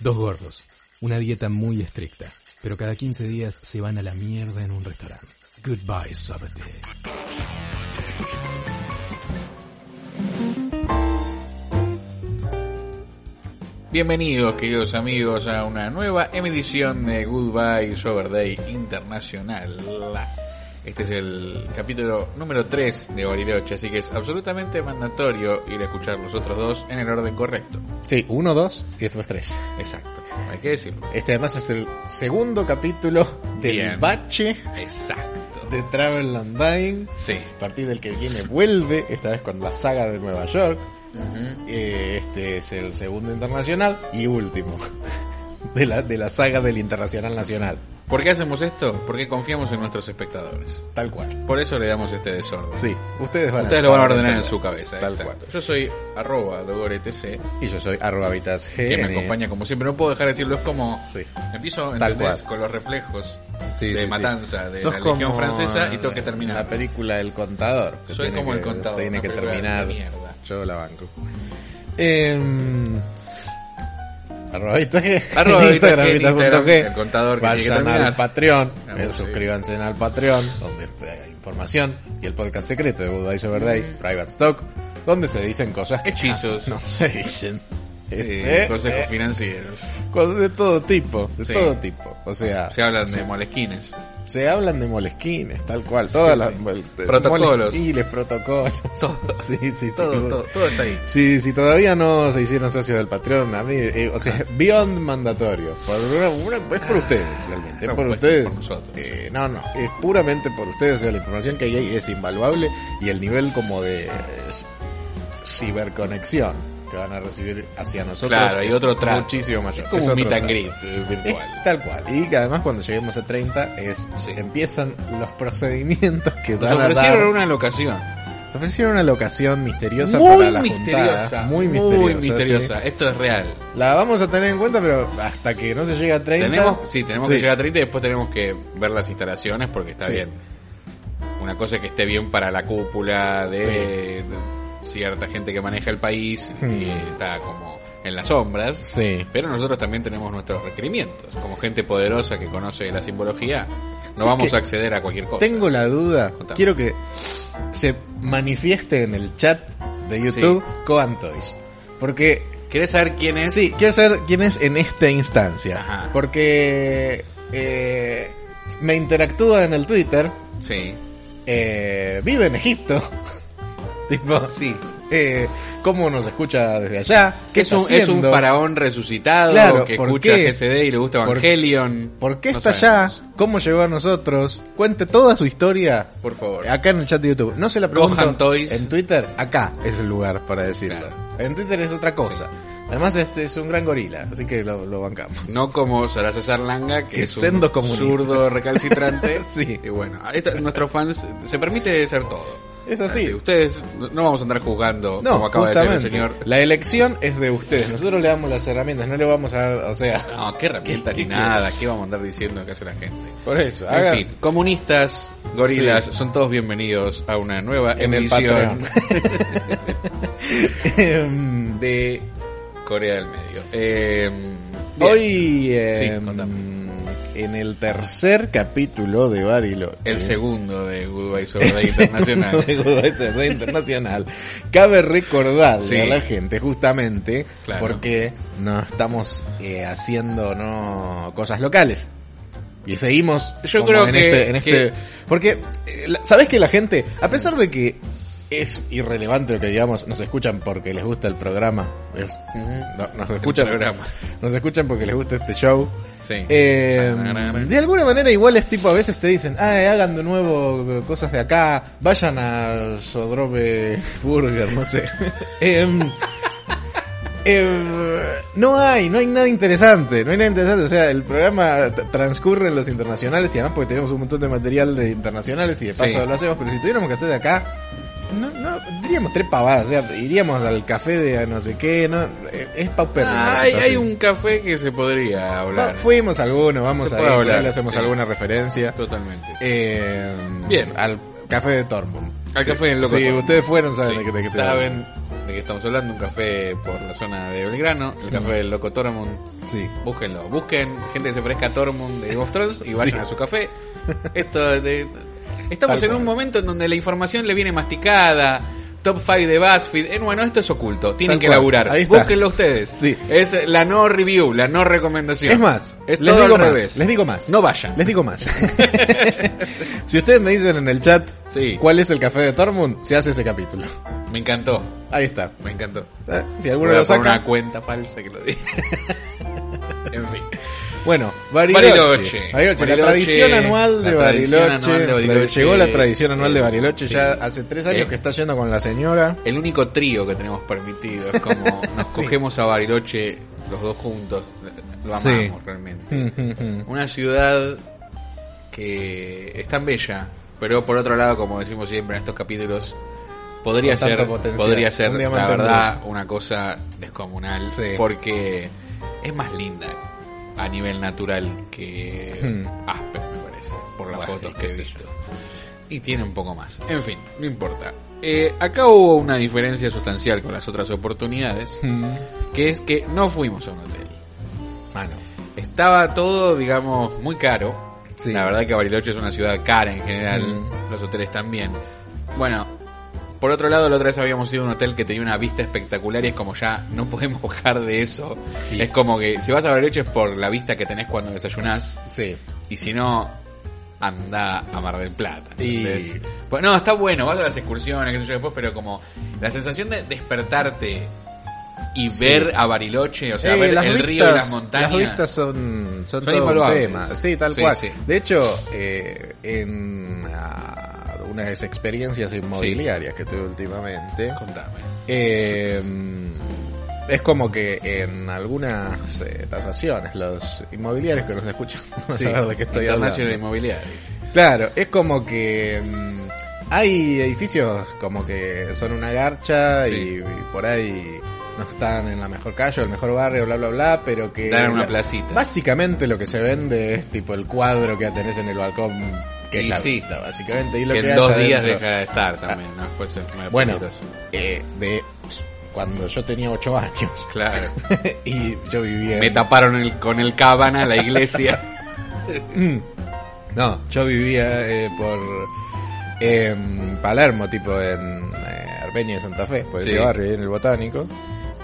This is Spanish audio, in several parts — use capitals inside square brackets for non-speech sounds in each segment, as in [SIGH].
Dos gordos, una dieta muy estricta, pero cada 15 días se van a la mierda en un restaurante. Goodbye, Sabate. Bienvenidos, queridos amigos, a una nueva emisión de Goodbye Sober Day Internacional. Este es el capítulo número 3 de Bariloche, así que es absolutamente mandatorio ir a escuchar los otros dos en el orden correcto. Sí, uno, dos y después tres. Exacto, hay que decirlo. Este además es el segundo capítulo del Bien. bache Exacto. de Travel and Dying. Sí. A partir del que viene vuelve, esta vez con la saga de Nueva York. Ujú. Eh, Este es el segundo internacional y último [LAUGHS] de la, de la saga del internacional nacional. ¿Por qué hacemos esto? Porque confiamos en nuestros espectadores. Tal cual. Por eso le damos este desorden. Sí, ustedes van Ustedes a lo van a ordenar en su cabeza. Tal exacto. cual. Yo soy arroba dogoretc, Y yo soy arroba Vitas G. que me acompaña como siempre. No puedo dejar de decirlo, es como... Sí. Empiezo, Tal ¿entendés? Con los reflejos Sí, de sí, sí. matanza de Sos la Legión Francesa y tengo que terminar. La película El Contador. que Soy como el contador, Tiene que terminar. Yo la banco. Eh, arroba Vitas G. Arroba Instagram, Instagram, G. el contador que que Vayan terminar. al Patreon. Ah, eh, sí. suscríbanse al Patreon, donde hay información y el podcast secreto de Goodbye Over Day, Private Stock, donde se dicen cosas que Hechizos. [LAUGHS] no se dicen. Eh, Este, consejos eh, financieros. de todo tipo, de Sí. todo tipo. O sea, Se hablan de molesquines. se hablan de molesquines, tal cual. Todas Sí, las sí. Protocolos. protocolos. [LAUGHS] Todo. [LAUGHS] Sí, sí. Todo, todo, todo está ahí. Sí, si todavía no se hicieron socios del Patreon, a mí, eh, o sea, [LAUGHS] beyond mandatorio. Por una- una- es por ustedes, realmente. Es No, por pues, ustedes. por. Eh, no, no, es puramente por ustedes. O sea, la información que hay ahí es invaluable y el nivel como de eh, ciberconexión que van a recibir hacia nosotros Claro, hay es otro trato. muchísimo mayor. Es como Es un meet and greet eh, Es virtual. tal cual. Y que además cuando lleguemos a 30 es Sí. empiezan los procedimientos que Nos van a ofrecieron dar. una locación. Nos ofrecieron una locación misteriosa Muy para la misteriosa. juntada. Muy misteriosa. Muy misteriosa. sí. Esto es real. La vamos a tener en cuenta, pero hasta que no se llegue a 30. Tenemos, sí, tenemos que Sí. llegar a 30 y después tenemos que ver las instalaciones porque está bien. Una cosa es que esté bien para la cúpula de cierta gente que maneja el país Hmm. y está como en las sombras. Sí. Pero nosotros también tenemos nuestros requerimientos. Como gente poderosa que conoce la simbología, no Sí vamos a acceder a cualquier cosa. Tengo la duda. Contame. Quiero que se manifieste en el chat de YouTube Coan Toys. Porque, ¿Querés saber quién es? sí, quiero saber quién es en esta instancia. Ajá. Porque eh, me interactúa en el Twitter. Sí. eh, vive en Egipto. [LAUGHS] tipo, Sí. eh, cómo nos escucha desde allá. ¿Qué Es un, es un faraón resucitado Claro, que ¿por escucha qué? GCD y le gusta ¿Por- Evangelion. ¿Por qué No está allá? ¿Cómo llegó a nosotros? Cuente toda su historia Por favor. acá en el chat de YouTube. No se la pregunto Toys. en Twitter. Acá es el lugar para decirlo. Claro. En Twitter es otra cosa. Además este es un gran gorila, así que lo, lo bancamos. No como Sara César Langa, que Que es un zurdo recalcitrante. [LAUGHS] Sí. Y bueno, nuestros fans se permite ser todo. Es así. Ustedes no vamos a andar jugando, No, como acaba de decir el señor. La elección es de ustedes. Nosotros le damos las herramientas, no le vamos a dar, o sea, [LAUGHS] No, qué herramientas ¿Qué- ni nada. ¿Qué vamos a andar diciendo que hace la gente? por eso. En hagan- fin, comunistas, gorilas, Sí. son todos bienvenidos a una nueva En emisión Em, [LAUGHS] [LAUGHS] de Corea del Medio. Eh. Hoy, em, Sí, contame. En el tercer capítulo de Bariloche. el segundo de Goodbye Sobre Day Internacional. de Goodbye Internacional. Cabe recordarle Sí. a la gente justamente Claro. porque no estamos eh, haciendo no cosas locales. Y seguimos Yo creo en que- este, en que- este porque eh, sabes que la gente, a pesar de que es irrelevante lo que digamos, nos escuchan porque les gusta el programa, es, no- nos escuchan programa. nos escuchan porque les gusta este show. Sí. Eh, de alguna manera igual es tipo a veces te dicen, ah, hagan de nuevo cosas de acá, vayan a Sodrobe Burger, no sé. [LAUGHS] Em, em, no hay, no hay nada interesante, no hay nada interesante, o sea, el programa transcurre en los internacionales y además porque tenemos un montón de material de internacionales y de paso Sí. lo hacemos, pero si tuviéramos que hacer de acá, no, no, diríamos tres pavadas, o sea, iríamos al café de no sé qué, no, eh, es la Ah, hay, hay un café que se podría hablar. Va, fuimos alguno, vamos Se a ir, le hacemos sí. alguna referencia. Totalmente. Eh, Bien. Al café de Tormund. Al café del Loco Sí, Tormund. ustedes fueron, saben Sí, de qué de qué te saben de qué estamos hablando, un café por la zona de Belgrano, el café del Loco Tormund. Sí. Búsquenlo, busquen gente que se parezca a Tormund de Game of Thrones y vayan Sí. a su café. [LAUGHS] Esto de- estamos Tal en un momento en donde la información le viene masticada. Top 5 de BuzzFeed. Eh, bueno, esto es oculto. Tienen Tal que cual. laburar. Ahí está. Búsquenlo ustedes. Sí. Es la no review, la no recomendación. Es más, es les todo digo al más, revés. les digo más. No vayan. Les digo más. [LAUGHS] [LAUGHS] si ustedes me dicen en el chat Sí. cuál es el café de Tormund, se hace ese capítulo. Me encantó. Ahí está. Me encantó. ¿Eh? Si Voy alguno a lo poner saca. una cuenta falsa que lo diga. [LAUGHS] en fin. Bueno, Bariloche. Bariloche. Bariloche, la tradición anual de la tradición Bariloche. anual de Bariloche. Llegó la tradición anual de Bariloche sí. ya hace tres años Eh. que está yendo con la señora. El único trío que tenemos permitido es como [LAUGHS] nos cogemos a Bariloche los dos juntos. Lo amamos Sí. realmente. [LAUGHS] Una ciudad que es tan bella, pero por otro lado, como decimos siempre en estos capítulos, podría Con ser, podría ser la verdad una cosa descomunal, Sí. porque es más linda a nivel natural que Hmm. Aspen, me parece, por las Bueno, fotos que he visto. Y tiene un poco más. En fin, no importa. Eh, acá hubo una diferencia sustancial con las otras oportunidades, que es que no fuimos a un hotel. Ah, no. Estaba todo, digamos, muy caro. Sí. La verdad que Bariloche es una ciudad cara en general, Mm. los hoteles también. Bueno, por otro lado, la otra vez habíamos ido a un hotel que tenía una vista espectacular y es como ya no podemos [LAUGHS] bajar de eso. Sí. Es como que si vas a Bariloche es por la vista que tenés cuando desayunás Sí. y si no, anda a Mar del Plata. Y- ¿entendés? Pues no, está bueno, vas a las excursiones, qué sé yo después, pero como la sensación de despertarte y Sí. ver a Bariloche, o sea, Eh, ver el vistas, río y las montañas. Las vistas son, son, Son todo un tema. Sí, tal Sí, cual. sí. De hecho, eh, en ah, unas experiencias inmobiliarias que tuve últimamente, Contame. eh, es como que en algunas eh, tasaciones, los inmobiliarios que nos escuchan [LAUGHS] van a Sí, saber de qué estoy hablando. Inmobiliario. Claro, es como que mm, hay edificios como que son una garcha Sí. y, y por ahí no están en la mejor calle o el mejor barrio, bla, bla, bla, pero que... Dan una la- placita. Básicamente lo que se vende es tipo el cuadro que tenés en el balcón, que Y es la sí. vista, básicamente. Y lo que que, en dos días adentro- deja de estar también, ¿no? Después es medio Bueno, eh, de cuando yo tenía ocho años Claro. [LAUGHS] y yo vivía... en- Me taparon el, con el cábana la iglesia. [LAUGHS] No, yo vivía eh, por en Palermo, tipo en eh, Arbeña de Santa Fe, por ese Sí. barrio, ahí en el Botánico.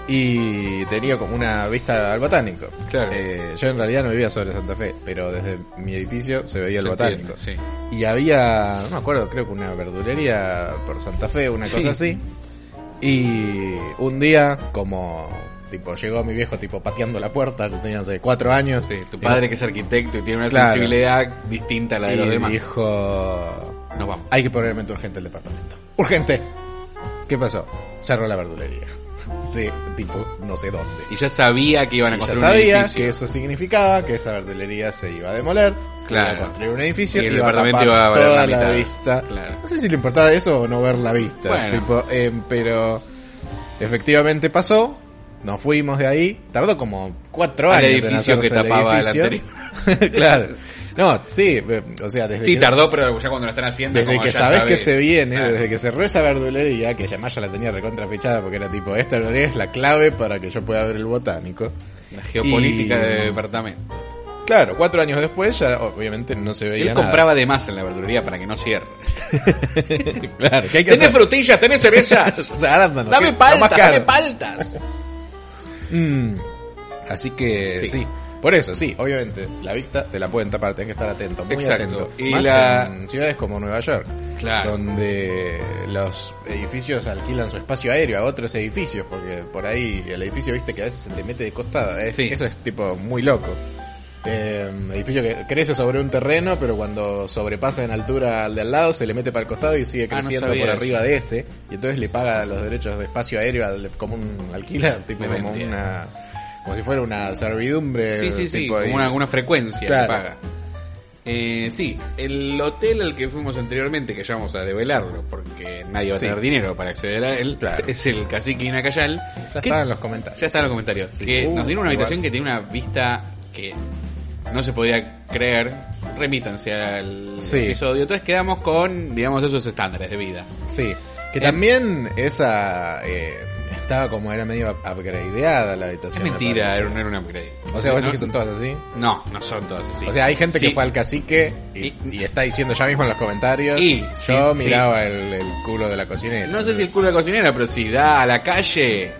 Y tenía como una vista al Botánico. Claro. Eh, yo en realidad no vivía sobre Santa Fe, pero desde mi edificio se veía el Se Botánico. sí. Y había, no me acuerdo, creo que una verdulería por Santa Fe, una Sí. cosa así. Y un día, como tipo llegó mi viejo tipo pateando la puerta, yo tenía no sé, cuatro años. Sí, tu y- padre que es arquitecto y tiene una Claro. sensibilidad distinta a la de y los demás. dijo, Nos vamos. hay que poner urgente el departamento. ¡Urgente! ¿Qué pasó? Cerró la verdulería. De tipo, no sé dónde. Y ya sabía que iban a Y ya construir un sabía edificio. que eso significaba que esa verdulería se iba a demoler, se Claro. iba a construir un edificio Y el iba a departamento tapar iba a toda la la, vista. Claro. No sé si le importaba eso o no ver la vista. Bueno. Tipo, eh, pero efectivamente pasó. Nos fuimos de ahí. Tardó como cuatro Al años. en edificio que el tapaba el edificio. [LAUGHS] claro. No, sí, eh, o sea, desde Sí, que, tardó, pero ya cuando lo están haciendo. desde como que ya sabes. que se viene, desde que cerró esa verdulería, que además ya la tenía recontrafichada porque era tipo, esta verdulería es la clave para que yo pueda ver el botánico. La geopolítica Y- del departamento. Claro, cuatro años después ya obviamente no se veía Él nada. compraba de más en la verdulería para que no cierre. [LAUGHS] claro, que hay que ¿Tenés hacer- frutillas? ¿Tenés cerezas? Arándanos, [LAUGHS] dame paltas, dame paltas. Mm. Así que Sí. sí. Por eso, sí, obviamente, la vista te la pueden tapar, tenés que estar atento, muy Exacto. atento. Y Más la- en ciudades como Nueva York, Claro. donde los edificios alquilan su espacio aéreo a otros edificios, porque por ahí el edificio, viste, que a veces se te mete de costado. es- Sí. Eso es tipo muy loco. Eh, edificio que crece sobre un terreno, pero cuando sobrepasa en altura al de al lado, se le mete para el costado y sigue Ah, no creciendo por eso. arriba de ese, y entonces le paga los derechos de espacio aéreo al, como un alquiler, tipo como una como si fuera una servidumbre. Sí, sí, sí, como una, una frecuencia Claro. que paga. Eh, sí, el hotel al que fuimos anteriormente, que ya vamos a develarlo, porque nadie va a Sí. tener dinero para acceder a él, Claro. [LAUGHS] es el Cacique Inacayal. Ya que- está en los comentarios. Ya está en los comentarios. Sí. Que Uh, nos dieron una igual. habitación que tiene una vista que no se podría creer. Remítanse al Sí. episodio. Entonces quedamos con, digamos, esos estándares de vida. Sí. Que Eh, también esa, eh, estaba como era medio upgradeada la habitación. Es me mentira, parece. era un, era un upgrade. O sea, vos no, decís que son todas así. no, no son todas así. O sea, hay gente Sí. que fue al cacique y, Y- y está diciendo ya mismo en los comentarios. Y, yo sí, miraba el, el culo de la cocinera. No sé si el culo de la cocinera, pero si da a la calle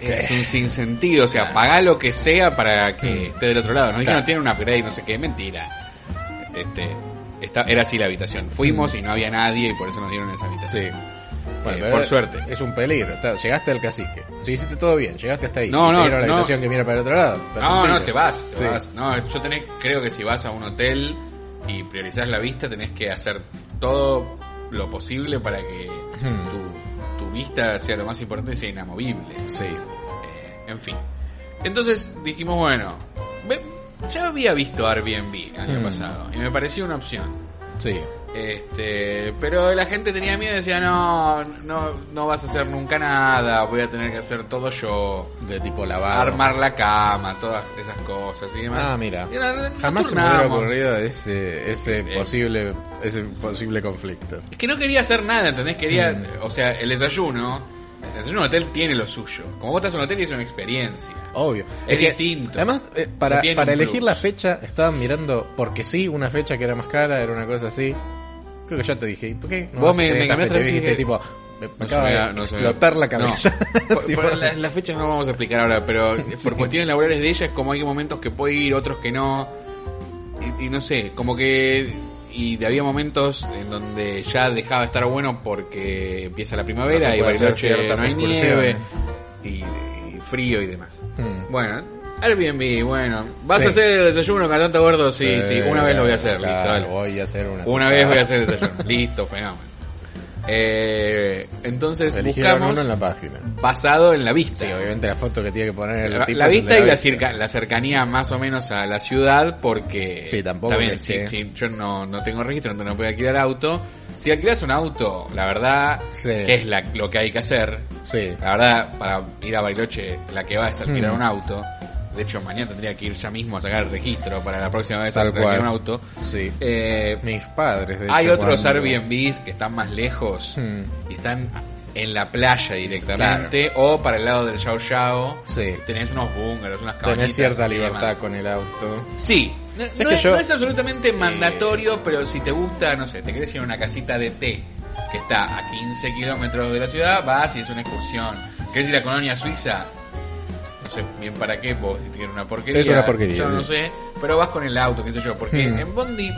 es un sinsentido. O sea, pagá lo que sea para que Mm. esté del otro lado. No Claro. no tiene un upgrade, no sé qué, mentira. Este, está, era así la habitación. Fuimos y no había nadie y por eso nos dieron esa habitación. Sí. Bueno, Eh, por suerte. Es un peligro. Está- llegaste al cacique. Si hiciste todo bien, llegaste hasta ahí. No, y te no, dieron la no. habitación que mira para el otro lado. No, no, te vas, te Sí. vas. No, yo tenés, creo que si vas a un hotel y priorizás la vista, tenés que hacer todo lo posible para que Hmm. tu, tu vista sea lo más importante y sea inamovible. Sí. Eh, en fin. Entonces dijimos, bueno, ve- ya había visto Airbnb el año Hmm. pasado y me pareció una opción. Sí. Este, pero la gente tenía miedo y decía, no, no, no vas a hacer nunca nada, voy a tener que hacer todo yo. De tipo lavado. Armar la cama, todas esas cosas y demás. Ah, mira. Y ahora nos Jamás se me hubiera ocurrido ese, ese Eh. posible ese posible conflicto. Es que no quería hacer nada, ¿entendés? Quería, Mm. o sea, el desayuno, en hotel tiene lo suyo. Como vos estás en un hotel y es una experiencia. Obvio. Es que, distinto. Además, eh, para, para un elegir plus. la fecha, estaban mirando, porque sí, una fecha que era más cara, era una cosa así. Creo que ya te dije, ¿y por qué? no Vos me- cambiaste fecha? dijiste, tipo, me No acaba de no explotar la cabeza. No. [LAUGHS] Por, por la- las fechas no vamos a explicar ahora, pero [LAUGHS] por cuestiones laborales de ella es como hay momentos que puede ir, otros que no. Y, y no sé, como que. Y había momentos en donde ya dejaba de estar bueno porque empieza la No primavera se y Bariloche no hay nieve y, y frío y demás. Hmm. Bueno, Airbnb, bueno. ¿Vas Sí. a hacer el desayuno con tanto gordo? Sí, sí, una vez lo voy a hacer, listo, Claro, dale. voy a hacer una. Una vez voy a hacer el desayuno. [LAUGHS] Listo, fenómeno. Eh, entonces Eligieron buscamos uno en la página. basado en la vista. Sí, obviamente la foto que tiene que poner el La, tipo la vista y la, vista. la cercanía más o menos a la ciudad porque Sí, tampoco que sí, sí, yo no, no tengo registro, entonces no puedo alquilar auto. Si alquilas un auto, la verdad Sí. que es la- lo que hay que hacer. Sí. La verdad, para ir a Bariloche, la que va es alquilar Mm. un auto. De hecho, mañana tendría que ir ya mismo a sacar el registro para la próxima vez alquilar cual. un auto. Sí. Eh, Mis padres, de hay hecho, otros cuando- Airbnbs que están más lejos Hmm. y están en la playa directamente o para el lado del Yao Yao. Sí. Tenés unos bungalows, unas cabañitas. Tenés cierta libertad con el auto. Sí. No, ¿Sabes no que es, yo- no es absolutamente mandatorio, pero si te gusta, no sé, te querés ir a una casita de té que está a 15 kilómetros de la ciudad, vas y es una excursión. ¿Querés ir a Colonia Suiza? No sé bien para qué, vos si una porquería. Es una porquería, Yo no sé, pero vas con el auto, qué sé yo, porque Hmm. en Bondi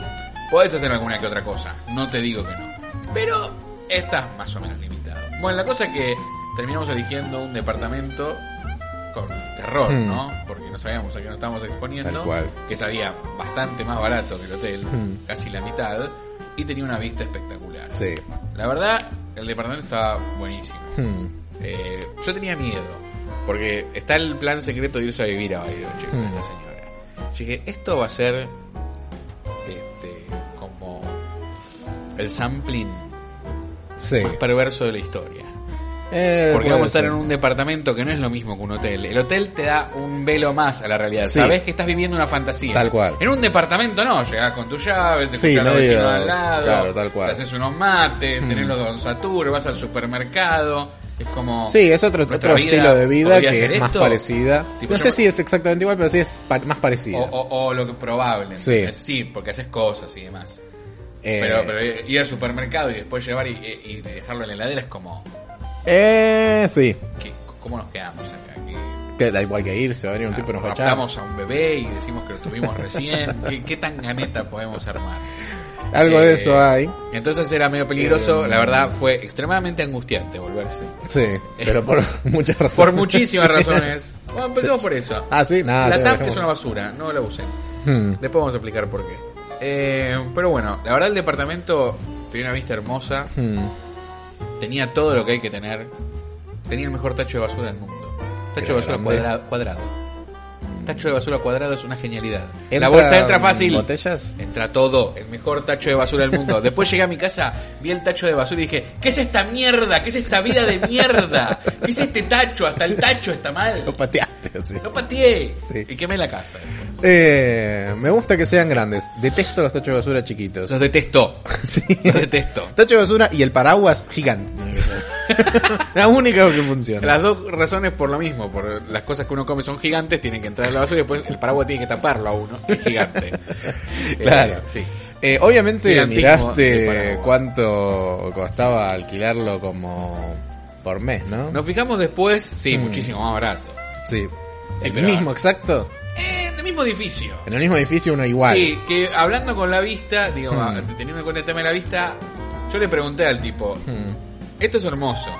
podés hacer alguna que otra cosa, no te digo que no. Pero estás más o menos limitado. Bueno, la cosa es que terminamos eligiendo un departamento con terror, Hmm. ¿no? Porque no sabíamos a qué nos estábamos exponiendo. Cual. Que salía bastante más barato que el hotel, Hmm. casi la mitad, y tenía una vista espectacular. Sí. La verdad, el departamento estaba buenísimo. Hmm. Eh, yo tenía miedo, porque está el plan secreto de irse a vivir a Bariloche con Hmm. esta señora. Yo dije, esto va a ser este, como el sampling Sí. más perverso de la historia. Eh, Porque vamos a estar ser. en un departamento que no es lo mismo que un hotel. El hotel te da un velo más a la realidad. Sí. Sabes que estás viviendo una fantasía. Tal cual. En un departamento no, llegás con tus llaves, escuchás Sí, a los vecinos al lado, claro, tal cual. te haces unos mates, Mm. tenés los Don Satur, vas al supermercado. Es como. Sí, es otro, otro estilo de vida que es más esto. parecida. Tipo, no sé me- si es exactamente igual, pero sí es pa- más parecida. O, o- o lo que probable. Sí. Sí, porque haces cosas y demás. Eh, Pero, pero ir al supermercado y después llevar y, y dejarlo en la heladera es como. eh, sí. ¿qué- ¿Cómo nos quedamos acá? ¿Qué- Que da igual que irse, va a venir un tipo y nos va a echar. raptamos a un bebé y decimos que lo tuvimos recién. ¿Qué, qué tan ganeta podemos armar? Algo Eh, de eso hay. Entonces era medio peligroso. Eh, la verdad fue extremadamente angustiante volverse. Sí, pero por [LAUGHS] [LAUGHS] muchas razones. Por muchísimas razones. Bueno, empecemos por eso. Ah, sí, nada. la TAP es una basura, no la usen. Hmm. Después vamos a explicar por qué. Eh, pero bueno, la verdad el departamento tenía una vista hermosa. Hmm. Tenía todo lo que hay que tener. Tenía el mejor tacho de basura del mundo. Tacho Era de basura cuadrado. Tacho de basura cuadrado es una genialidad. la ¿Entra bolsa entra fácil. ¿Botellas? Entra todo, el mejor tacho de basura del mundo. Después llegué a mi casa, vi el tacho de basura y dije, ¿qué es esta mierda? ¿Qué es esta vida de mierda? ¿Qué es este tacho? Hasta el tacho está mal. Lo pateaste, así. Lo pateé. Sí. Y quemé la casa. Eh, me gusta que sean grandes. Detesto los tachos de basura chiquitos. Los detesto. [LAUGHS] Sí. Los detesto. Tacho de basura y el paraguas gigante. [LAUGHS] La única que funciona. Las dos razones por lo mismo, por las cosas que uno come son gigantes, tienen que entrar en la basura y después el paraguas tiene que taparlo a uno, es gigante. [LAUGHS] Claro. Eh, sí. Eh, obviamente miraste cuánto costaba alquilarlo como por mes, ¿no? Nos fijamos después, sí, Mm. muchísimo más barato. Sí. Sí, ¿El mismo exacto? Eh, del mismo edificio. En el mismo edificio uno igual. Sí, que hablando con la vista, digo, Hmm. ah, teniendo en cuenta el tema de la vista, yo le pregunté al tipo, Hmm, esto es hermoso.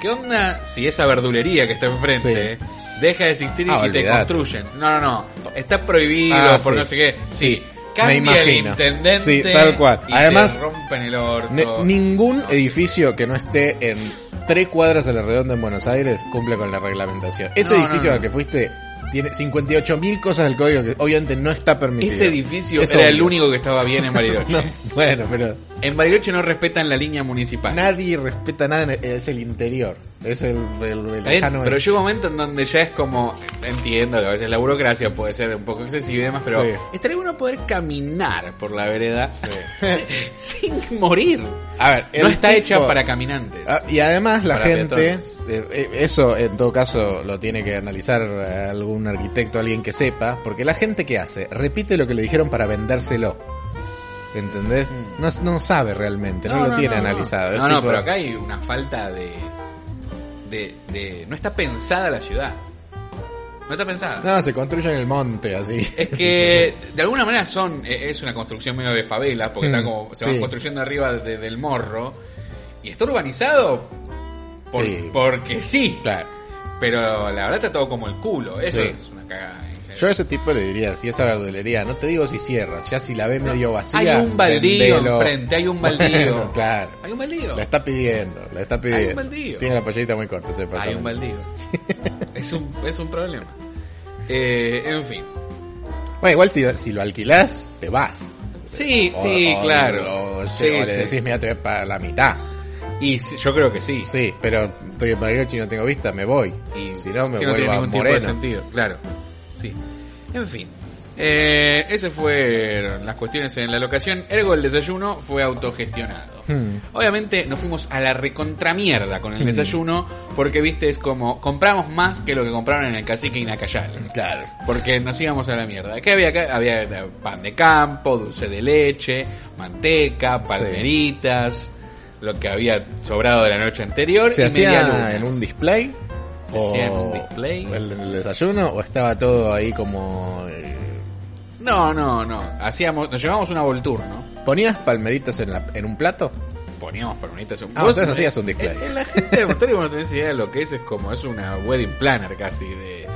¿qué onda si esa verdulería que está enfrente deja de existir Ah, y te olvidate. construyen? No, no, no, está prohibido Ah, por sí. no sé qué. Sí, Me cambia el imagino. intendente Sí, tal cual. y Además, te rompen el orto. Ningún edificio que no esté en tres cuadras a la redonda en Buenos Aires cumple con la reglamentación. Ese No, edificio no. al que fuiste tiene 58.000 cosas del código que obviamente no está permitido. Ese edificio Es era el único que estaba bien en Bariloche. [LAUGHS] No, bueno, pero En Bariloche no respetan la línea municipal. nadie respeta nada, en- es el interior. Es el, el, lejano pero llega un momento en donde ya es como, entiendo que a veces la burocracia puede ser un poco excesiva y demás, pero Sí. estaría bueno poder caminar por la vereda [LAUGHS] sin morir. A ver, No está tipo- hecha para caminantes. Ah, y además la gente, peatones. eh, eh, eso en todo caso lo tiene que analizar eh, algún arquitecto, alguien que sepa, porque la gente que hace repite lo que le dijeron para vendérselo. ¿Entendés? No, no sabe realmente, no, lo tiene analizado. Mm. No, no, tipo- pero acá hay una falta de, de, de... No está pensada la ciudad. No está pensada. No, se construye en el monte, así. Es que de alguna manera son eh, es una construcción medio de favela porque Mm, está como se van sí. construyendo arriba de- del morro y está urbanizado por- Sí. porque sí, Claro. pero la verdad está todo como el culo. Eso Sí. es una cagada. Yo a ese tipo le diría, si esa verdulería, no te digo si cierras, ya si la ves medio vacía. hay un baldío enfrente, hay un baldío. Bueno, [LAUGHS] claro. Hay un baldío. La está pidiendo, la está pidiendo. Hay un baldío. Tiene la pollerita muy corta ese Hay un baldío. [LAUGHS] es un es un problema. Eh, en fin. Bueno, igual si, si lo alquilás, te vas. Sí, O- sí, o- claro. O, Sí, o le decís, mira, te voy para la mitad. Y yo creo que sí. Sí, pero estoy en Bariloche y no tengo vista, me voy. Y si no, me sí, no vuelvo tiene a ningún tipo de sentido, claro. Sí. En fin. Eh, esas fueron las cuestiones en la locación. Ergo, el desayuno fue autogestionado. Hmm. Obviamente nos fuimos a la recontramierda con el Hmm. desayuno, porque viste, es como compramos más que lo que compraron en el cacique Inacayal. Claro. Porque nos íbamos a la mierda. ¿Qué había acá? Había pan de campo, dulce de leche, manteca, palmeritas, lo que había sobrado de la noche anterior. ¿Se y hacía en un display? En un display. El, el desayuno? ¿O estaba todo ahí como... eh, No, no, no. Hacíamos, nos llevábamos una volturno. ¿Ponías palmeritas en, la, en un plato? Poníamos palmeritas. Ah, entonces hacías un display. Eh, La gente de Montevideo no tenés idea de lo que es. Es como, es una wedding planner casi de,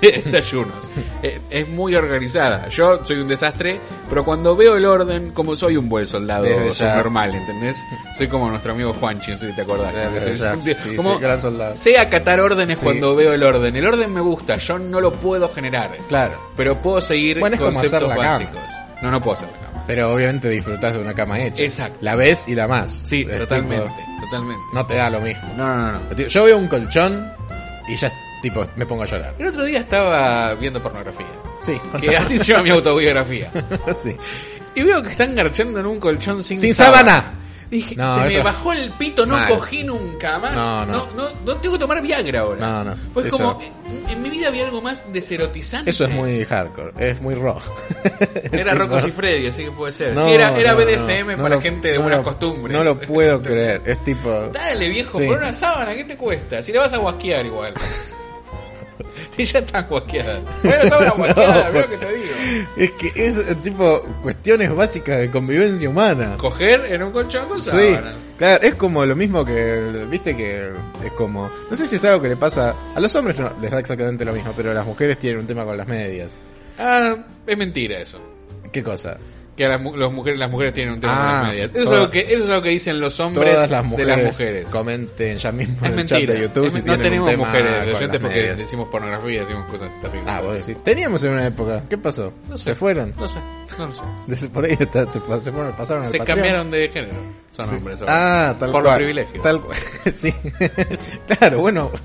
de [LAUGHS] desayunos. Eh, es muy organizada. Yo soy un desastre, pero cuando veo el orden, como soy un buen soldado normal, ¿entendés? Soy como nuestro amigo Juanchi, no sé si te acordás. Desde Sí, como gran soldado. sé acatar órdenes Sí. cuando veo el orden. El orden me gusta, yo no lo puedo generar. Claro. Pero puedo seguir Bueno, conceptos cama. básicos. No, no puedo hacer la cama. Pero obviamente disfrutás de una cama hecha. Exacto. La ves y la más. Sí, Es totalmente, tipo, totalmente. no te da lo mismo. No, no, no. Yo veo un colchón y ya, tipo, me pongo a llorar. El otro día estaba viendo pornografía. Sí, Que así se llama mi autobiografía. [LAUGHS] sí. Y veo que están garchando en un colchón sin, Sin sábana. Dije, No, se me bajó el pito, no Mal. cogí nunca más. No, no. no, no tengo que tomar Viagra ahora. No, no, Pues eso- como, en, en mi vida había algo más deserotizante. Eso es muy hardcore, es muy raw. [LAUGHS] Era Rocco y Freddy, así que puede ser. Sí, era, era BDSM para gente de buenas costumbres. No lo puedo creer, [LAUGHS] es tipo... Dale, viejo, Sí. por una sábana, ¿qué te cuesta? Si le vas a guasquear igual. [LAUGHS] si ya están guasqueadas. Bueno, sábana guasqueada, No, que te digo. Es que es tipo cuestiones básicas de convivencia humana. Coger en un colchón con Sí, sábanas. claro, es como lo mismo que, viste que es como, no sé si es algo que le pasa, a los hombres no, les da exactamente lo mismo, pero las mujeres tienen un tema con las medias. Ah, es mentira eso. ¿Qué cosa? Que las, los mujeres, las mujeres tienen un tema Ah, con las medias. Eso, es todas- algo que, eso es lo que dicen los hombres las de las mujeres. comenten ya mismo Es en el chat mentira. de YouTube Es si no tenemos mujeres las porque medias. decimos pornografía, decimos cosas terribles. Ah, vos decís, teníamos en una época, ¿qué pasó? No sé. ¿Se fueron? No sé, no lo sé. Desde por ahí está- se, fueron, pasaron Se cambiaron de género. Son hombres ahora. Ah, tal Por cual. los privilegios. Tal cual. [LAUGHS] sí. [LAUGHS] claro, bueno. [LAUGHS]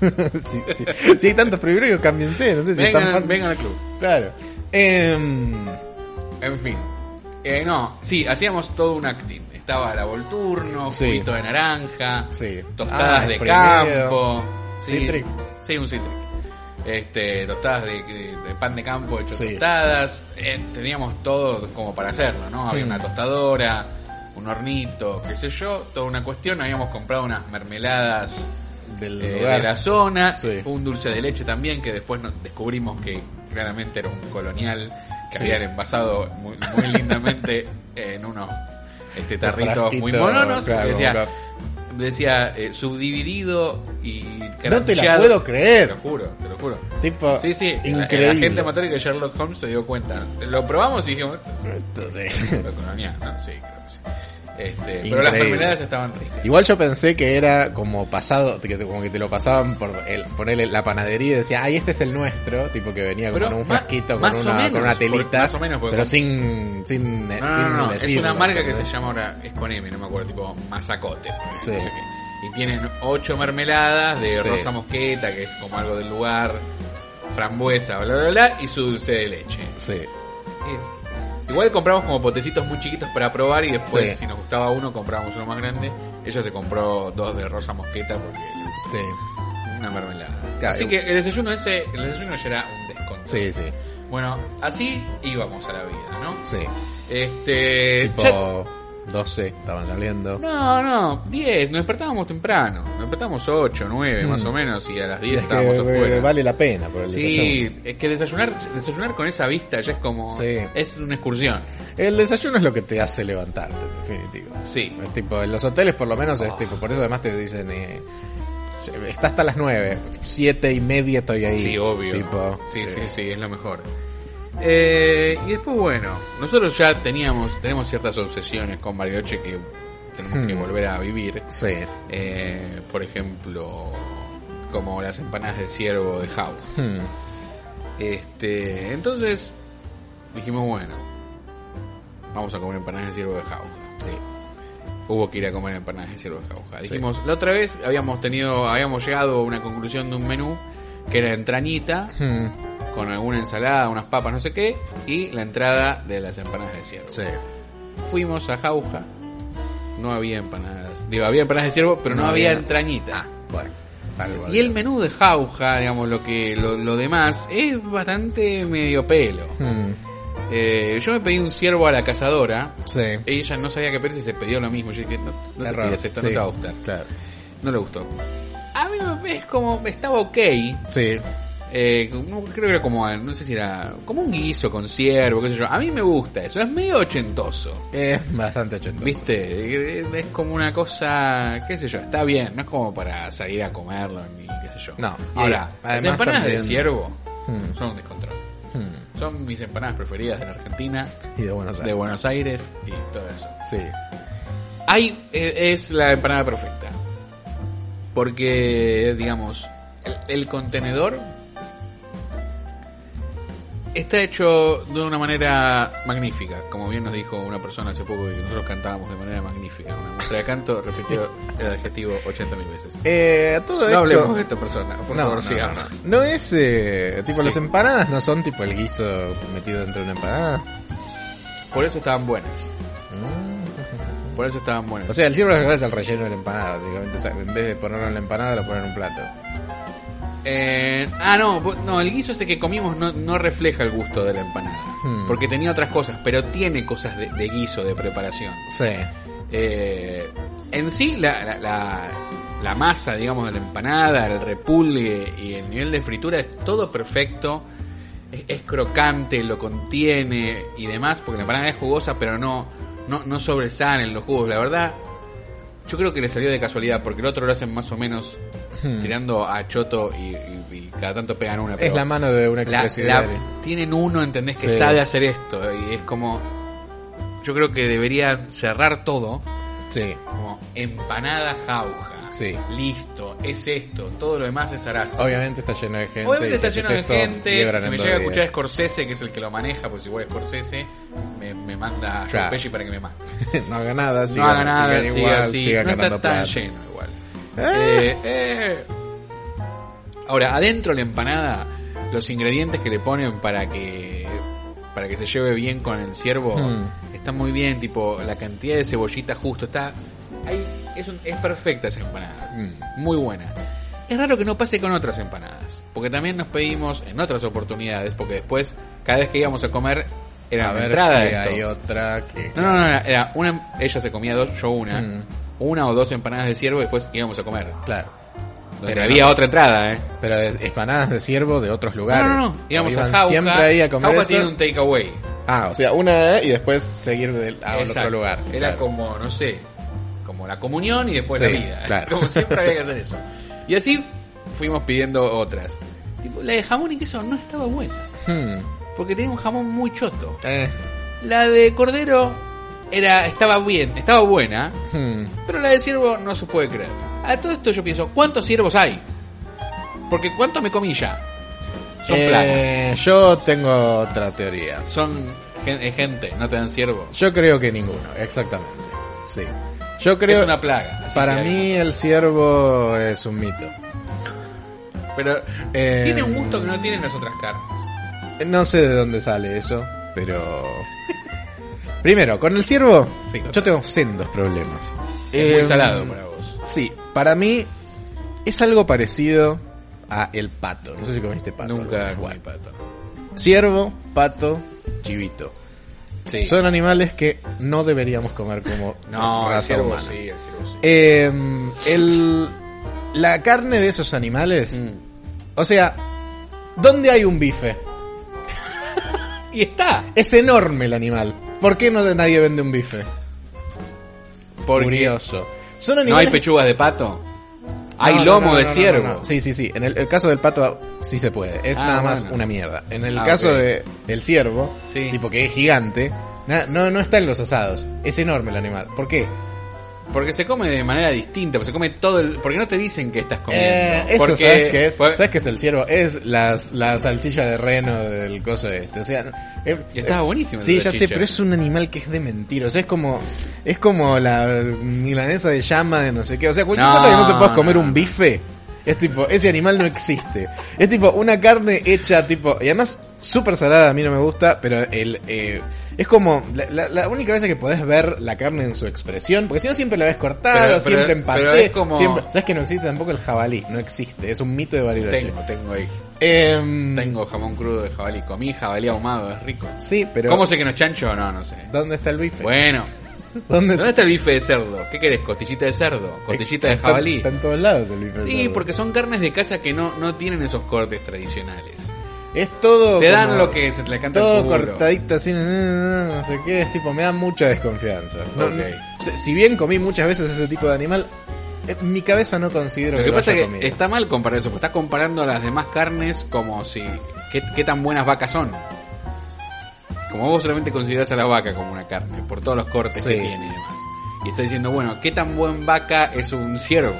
si, si- si hay tantos privilegios, cámbiense. No sé si es tan vengan, fácil. vengan al club. Claro. Em, En fin. Eh, no, sí, hacíamos todo un acting. estaba la Volturno, Sí. juguito de naranja, Sí. tostadas Ah, de exprimido. campo. Sí, Citric. Sí, un citric. Este, tostadas de, de- de pan de campo hecho Sí. tostadas. Eh, teníamos todo como para hacerlo, ¿no? Había Mm. una tostadora, un hornito, qué sé yo, toda una cuestión. Habíamos comprado unas mermeladas Del eh, lugar. de la zona, Sí. un dulce de leche también, que después nos descubrimos que claramente era un colonial que Sí. habían envasado muy, muy lindamente en unos este, tarritos muy mononos. claro, decía, eh, subdividido y No te la puedo Te creer. lo juro, te lo juro. Tipo, Sí, sí, increíble. La, gente motórica de Sherlock Holmes se dio cuenta. Lo probamos y dijimos, Entonces, ¿no? Sí, creo que sí. Este, pero las mermeladas estaban ricas. Igual yo pensé que era como pasado, que te- como que te lo pasaban por el, ponerle la panadería y decía, ay, este es el nuestro, tipo que venía Pero en un frasquito con una, menos, con una telita, más o menos, porque pero con- sin, sin, No, sin no, es una marca que se llama ahora, es con M, no me acuerdo, tipo Mazacote. Sí. sé. Y tienen ocho mermeladas de Sí. rosa mosqueta, que es como algo del lugar, frambuesa, bla, bla, bla, y su dulce de leche. Sí, Y- igual compramos como potecitos muy chiquitos para probar y después, Sí. si nos gustaba uno, comprábamos uno más grande. Ella se compró dos de rosa mosqueta porque le gustó sí, una mermelada. Claro, así que el desayuno ese, el desayuno ya era un desconto. sí, sí, Bueno, así íbamos a la vida, ¿no? sí. Este. Tipo 12 estaban saliendo. No, no, 10, nos despertábamos temprano. Nos despertábamos 8, 9 más Mm. o menos y a las 10 Es que estábamos eh, afuera. vale la pena por el desayuno. Sí, es que desayunar, desayunar con esa vista ya es como. Sí. Es una excursión. El desayuno es lo que te hace levantarte, en definitivo. Sí. Es tipo, en los hoteles por lo menos es tipo, por eso además te dicen, eh, está hasta las 9, 7 y media estoy ahí. Sí, obvio. Tipo, sí, eh, sí, sí, es lo mejor. Eh, y después, bueno, nosotros ya teníamos, tenemos ciertas obsesiones con Bariloche que tenemos que Hmm. volver a vivir. Sí. Eh, por ejemplo, como las empanadas de ciervo de Jau. Hmm. Este, entonces dijimos, bueno, vamos a comer empanadas de ciervo de. Sí. Hubo que ir a comer empanadas de ciervo de jauja. Sí. Dijimos, la otra vez habíamos tenido, habíamos llegado a una conclusión de un menú que era entrañita Hmm. Con alguna ensalada, unas papas, no sé qué, y la entrada de las empanadas de ciervo. Sí. Fuimos a jauja, no había empanadas, digo, había empanadas de ciervo, pero no, No había había- entrañita. Bueno, algo Y el menú de Jauja, digamos, lo que lo, lo demás, es bastante medio pelo. Hmm. Eh, yo me pedí un ciervo a la cazadora. Sí. Ella no sabía qué pedir si se pidió lo mismo. Yo dije, no, no te pidas esto, Sí, no te va a gustar. Claro. No le gustó. A mí me- es como, estaba ok. Sí. Eh, creo que era como, no sé si era como un guiso con ciervo, qué sé yo. A mí me gusta eso, es medio ochentoso. Es bastante ochentoso. ¿Viste? Es como una cosa, qué sé yo, está bien, no es como para salir a comerlo ni qué sé yo. No, y Ahora, las empanadas de ciervo Hmm. son un descontrol. Hmm. Son mis empanadas preferidas de la Argentina, Y de Buenos Aires. de Buenos Aires y todo eso. Sí. Ahí eh, es la empanada perfecta. Porque, digamos, el, el contenedor está hecho de una manera magnífica. Como bien nos dijo una persona hace poco que nosotros cantábamos de manera magnífica. Una muestra de canto repitió [LAUGHS] el adjetivo 80 mil veces. Eh, todo No esto... hablemos de esta persona, por no, favor, no, sigamos. no, no es eh, tipo Sí. las empanadas no son tipo el guiso metido dentro de una empanada. Por eso estaban buenas. Mm. Por eso estaban buenas. O sea, el ciervo es el relleno de la empanada, básicamente. O sea, en vez de ponerlo en la empanada, lo ponen en un plato. Eh, ah, no, no, el guiso ese que comimos no, no refleja el gusto de la empanada. Hmm. Porque tenía otras cosas, pero tiene cosas de, de guiso, de preparación. Sí. Eh, en sí, la, la, la- la masa, digamos, de la empanada, el repulgue y el nivel de fritura es todo perfecto. Es, es crocante, lo contiene y demás, porque la empanada es jugosa, pero no, no, no sobresalen los jugos. La verdad, yo creo que le salió de casualidad, porque el otro lo hacen más o menos Hmm. tirando a choto y, y- y cada tanto pegan una. Es pero la mano de un la- expresidiario. la- tienen uno, ¿entendés? Que Sí. sabe hacer esto. Y es como. Yo creo que debería cerrar todo Sí. como empanada jauja. Sí. Listo, es esto. Todo lo demás es Arasa. Obviamente está lleno de gente. Obviamente está lleno de esto, gente. Si me llega a escuchar Scorsese, que es el que lo maneja, pues si igual Scorsese, me, me manda a Claro. Para que me mate. [LAUGHS] no haga nada, no siga, haga nada, siga siga igual, siga no está tan plata. lleno igual. Ah. Eh, eh. Ahora, adentro de la empanada, los ingredientes que le ponen para que para que se lleve bien con el ciervo Mm. está muy bien, tipo, la cantidad de cebollita justo está. Ahí es, un- es perfecta esa empanada. Mm. Muy buena. Es raro que no pase con otras empanadas. Porque también nos pedimos en otras oportunidades. Porque después, cada vez que íbamos a comer, era A ver entrada si hay otra que... No, no, no, era- era una, ella se comía dos, yo una. Mm. Una o dos empanadas de ciervo y después íbamos a comer. Claro. Pero había no. otra entrada, ¿eh? Pero empanadas de ciervo de otros lugares. No, no, no. Íbamos a Jauja. siempre ahí a comer Jauja eso. tiene un takeaway. Ah, o sea, una y después seguir del- a otro lugar. Era Claro. como, no sé, como la comunión y después Sí, la vida. [LAUGHS] claro. Como siempre había que hacer eso. [LAUGHS] Y así fuimos pidiendo otras. Tipo, la de jamón y queso no estaba buena. Hmm. Porque tenía un jamón muy choto. Eh. La de cordero era estaba bien, estaba buena. Hmm. Pero la de ciervo no se puede creer. A todo esto yo pienso, ¿cuántos ciervos hay? Porque ¿cuántos me comí ya? Son plagas. Eh, yo tengo otra teoría. Son eh, gente, no te dan ciervo. Yo creo que ninguno, exactamente. Sí. Yo creo. es una plaga. para hay- mí el ciervo es un mito. Pero Eh, tiene un gusto que no tienen las otras carnes. No sé de dónde sale eso, pero. [LAUGHS] Primero, con el ciervo, Sí, yo tengo sendos problemas. Es muy Eh, salado para vos. Sí, para mí es algo parecido a el pato. No sé si comiste pato. Nunca comí pato. Ciervo, pato, chivito. Sí. Son animales que no deberíamos comer como No, el raza ciervo humana. sí, el ciervo sí. Eh, el, la carne de esos animales, Mm. o sea, ¿dónde hay un bife? Y está. Es enorme el animal. ¿Por qué no de nadie vende un bife? Porque Curioso. Son no hay pechugas de pato. Hay No, lomo no, de no, ciervo. Sí, sí, sí. En el, el caso del pato sí se puede. Es Ah, nada más una mierda. En el Ah, caso ok. de el ciervo, Sí. tipo que es gigante, no, no está en los asados. Es enorme el animal. ¿Por qué? Porque se come de manera distinta, porque se come todo el... Porque no te dicen que estás comiendo. Eh, eso, porque, ¿sabes qué es? pues- ¿Sabes qué es el ciervo? Es las, la salchicha de reno del coso este. O sea, eh, estaba buenísimo Sí, ya sé, pero es un animal que es de mentira. O sea, es como, es como la milanesa de llama de no sé qué. O sea, cualquier No, cosa que no te puedas comer no. un bife, es tipo, ese animal no existe. Es tipo una carne hecha tipo, y además súper salada, a mí no me gusta, pero el, eh, es como la, la- la única vez que podés ver la carne en su expresión, porque si no siempre la ves cortada, Pero- pero- siempre en paté, como- siempre, ¿sabes que no existe tampoco el jabalí? No existe, es un mito de Bariloche. Tengo, tengo ahí. Em, Tengo jamón crudo de jabalí. Comí jabalí ahumado, es rico. Sí, pero ¿Cómo sé que no es chancho? No, no sé. ¿dónde está el bife? Bueno, [LAUGHS] ¿Dónde, ¿dónde está el bife de cerdo? ¿Qué querés? ¿Costillita de cerdo? ¿Costillita de jabalí? Está en todos lados el bife. de Sí, cerdo. porque son carnes de casa que no, no tienen esos cortes tradicionales. Es todo. Te dan lo que se te le canta Todo el culo. cortadito así, no, sé qué, es tipo, me da mucha desconfianza. No, no- si bien comí muchas veces ese tipo de animal, en mi cabeza no considero Lo que que pasa haya es que comido. está mal comparar eso, porque estás comparando a las demás carnes como si... ¿Qué, qué tan buenas vacas son? Como vos solamente considerás a la vaca como una carne, por todos los cortes Sí. que tiene y demás. Y estás diciendo, bueno, ¿qué tan buen vaca es un ciervo?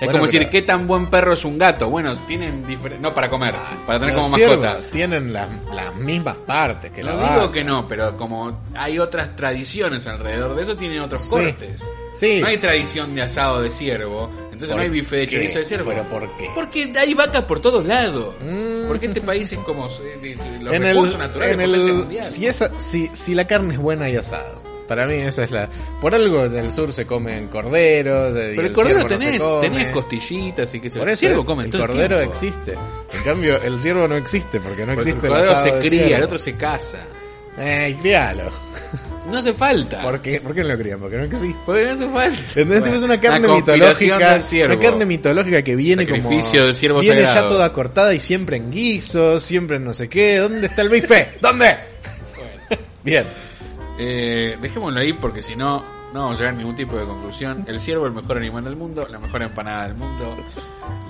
Es Bueno, como decir, ¿qué tan buen perro es un gato? Bueno, tienen diferentes... No para comer, para tener como mascota. tienen las, las mismas partes que la No vaca. digo que no, pero como hay otras tradiciones alrededor de eso, tienen otros Sí. cortes. Sí. No hay tradición de asado de ciervo, entonces no ¿Por hay bife de chorizo de ciervo. ¿Pero por qué? Porque hay vacas por todos lados. Mm. Porque este país es como eh, los en el, recursos naturales en el mundial. si, esa, si, si la carne es buena y asado. Para mí esa es la... Por algo en el sur se comen corderos. pero el cordero ciervo no tenés, tenés costillitas y que se Por el eso ciervo es, come el todo cordero existe. En cambio, el ciervo no existe porque no Porque existe el cordero se cría, ciervo. el otro se casa. Eh, críalo. No hace falta. ¿Por qué? ¿Por qué no lo crían? Porque no existe. Porque no hace falta. ¿Entendés? Bueno, una carne mitológica. del ciervo. Una carne mitológica que viene como. Sacrificio del ciervo Viene sagrado. ya toda cortada y siempre en guiso, siempre en no sé qué. ¿Dónde está el bife? ¿Dónde? Bien. Eh, dejémoslo ahí porque si no, no vamos a llegar a ningún tipo de conclusión. El ciervo, el mejor animal del mundo, la mejor empanada del mundo.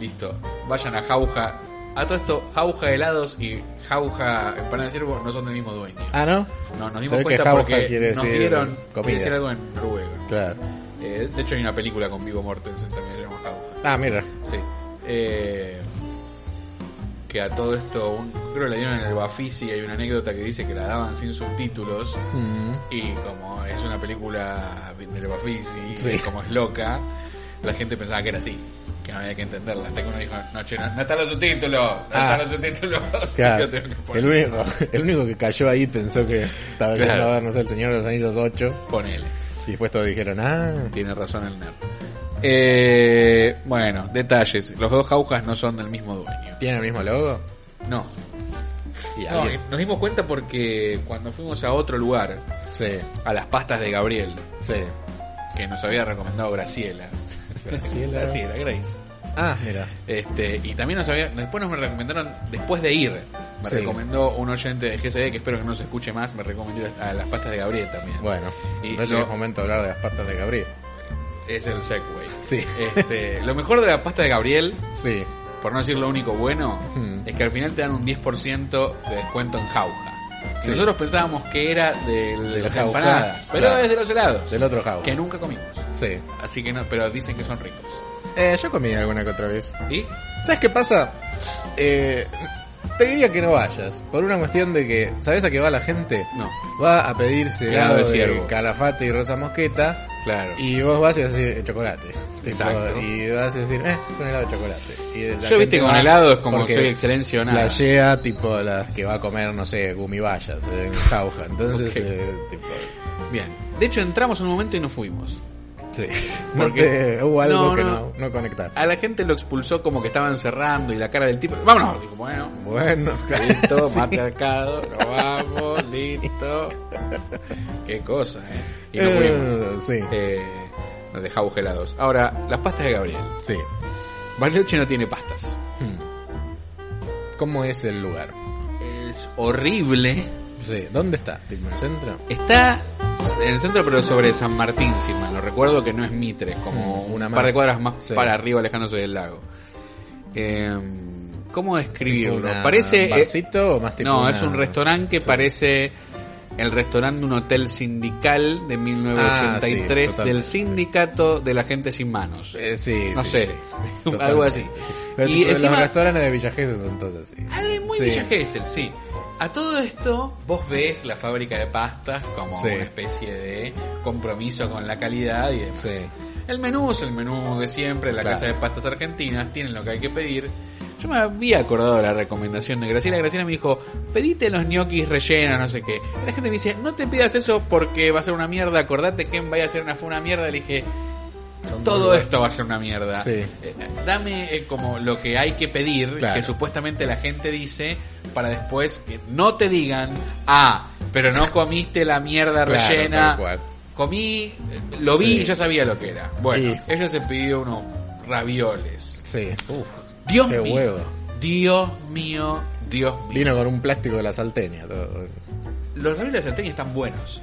Listo. Vayan a Jauja. A todo esto, Jauja helados y Jauja empanada de ciervo no son del mismo dueño. Ah, ¿no? No, nos dimos cuenta porque nos dieron comida. decir algo en noruego. ¿no? Claro. Eh, de hecho hay una película con Vigo Mortensen también se llama Jauja. Ah, mira. Sí. Eh, que a todo esto, un- creo que la dieron en el Bafisi, hay una anécdota que dice que la daban sin subtítulos. Mm. Y como es una película del Bafisi, Sí. como es loca, la gente pensaba que era así. Que no había que entenderla. Hasta que uno dijo, no, che, no, no están los subtítulos, no Ah. están los subtítulos. [LAUGHS] Claro, que el único, el único que cayó ahí pensó que estaba Claro. yendo a ver, no sé, el Señor de los Anillos 8. Ponele. Y después todos dijeron, ah, Tiene razón el nerd. Eh, bueno, detalles. Los dos jaujas no son del mismo dueño. ¿tiene el mismo logo? No. Y No, alguien- nos dimos cuenta porque cuando fuimos a otro lugar, Sí, a las pastas de Gabriel, sí. que nos había recomendado Graciela. Graciela. Graciela, Grace. Ah, mira. Este, y también nos había, después nos me recomendaron, después de ir, me Sí. recomendó un oyente de GCD, que espero que no se escuche más, me recomendó a las pastas de Gabriel también. Bueno, Y que es momento de hablar de las pastas de Gabriel. Es el Segway. Sí. Este, lo mejor de la pasta de Gabriel, Sí. por no decir lo único bueno, Hmm. es que al final te dan un 10% de descuento en jauja. Y Sí. nosotros pensábamos que era de, De las empanadas, pero claro. es de los helados, Del otro jauja. que nunca comimos. Sí. Así que no, pero dicen que son ricos. Eh, yo comí alguna que otra vez. ¿Y? ¿Sabes qué pasa? Eh, te diría que no vayas. Por una cuestión de que, ¿sabes a qué va la gente? No, Va a pedirse Helado helado de calafate y rosa mosqueta. Claro. Y vos vas y vas a decir chocolate. Tipo, Exacto. y vas a decir, eh, un helado de chocolate. Y Yo viste con helado es como soy excelencia o nada. La llega tipo las que va a comer, no sé, gumibayas en jauja. Entonces, [LAUGHS] eh, tipo, Bien. De hecho, entramos en un momento y nos fuimos. Sí. [LAUGHS] No Porque- te- hubo algo No, que no. no, conectar. A la gente lo expulsó como que estaban cerrando y la cara del tipo. Vámonos. Digo, bueno, Bueno, [LAUGHS] listo, matriarcado, nos vamos, [LAUGHS] listo. Qué cosa, eh. Y nos fuimos. Eh, sí, Eh, nos dejamos helados. Ahora, las pastas de Gabriel. sí. Bariloche no tiene pastas. Hmm. ¿Cómo es el lugar? Es horrible. Sí. ¿Dónde está? ¿Tipo en el centro? Está en el centro, pero sobre San Martín, si mal no recuerdo, que no es Mitre, como Mm, una un par de cuadras más Sí. para arriba, alejándose del lago. Eh, ¿Cómo describirlo? Una- Parece. ¿Un barcito o más tipo no, una- es un restaurante que Sí. parece el restaurante de un hotel sindical de 1983 Ah, sí, del sindicato de la gente sin manos. Eh, sí, No sí, sé. sí. [LAUGHS] Algo así. Pero Y encima- los restaurantes de Villa Gesell son todos así. Ah, de muy. Villa Gesell, sí. A todo esto, vos ves la fábrica de pastas como una especie de compromiso con la calidad y demás. El menú es el menú de siempre, la Claro. casa de pastas argentinas, tienen lo que hay que pedir. Yo me había acordado de la recomendación de Graciela. Graciela me dijo, pedite los ñoquis rellenos, no sé qué. La gente me dice, no te pidas eso porque va a ser una mierda, acordate que vaya a ser una, fue una mierda. Le dije, todo esto va a ser una mierda. Sí. Eh, dame eh, como lo que hay que pedir, Claro. que supuestamente la gente dice, para después que no te digan, ah, pero no comiste la mierda Claro, rellena. Comí, eh, lo vi Sí. y ya sabía lo que era. Bueno, Y- ella se pidió unos ravioles. Sí. Uf, Dios qué mío. huevo. Dios mío, Dios mío. Vino con un plástico de la salteña. todo. Los ravioles de salteña están buenos.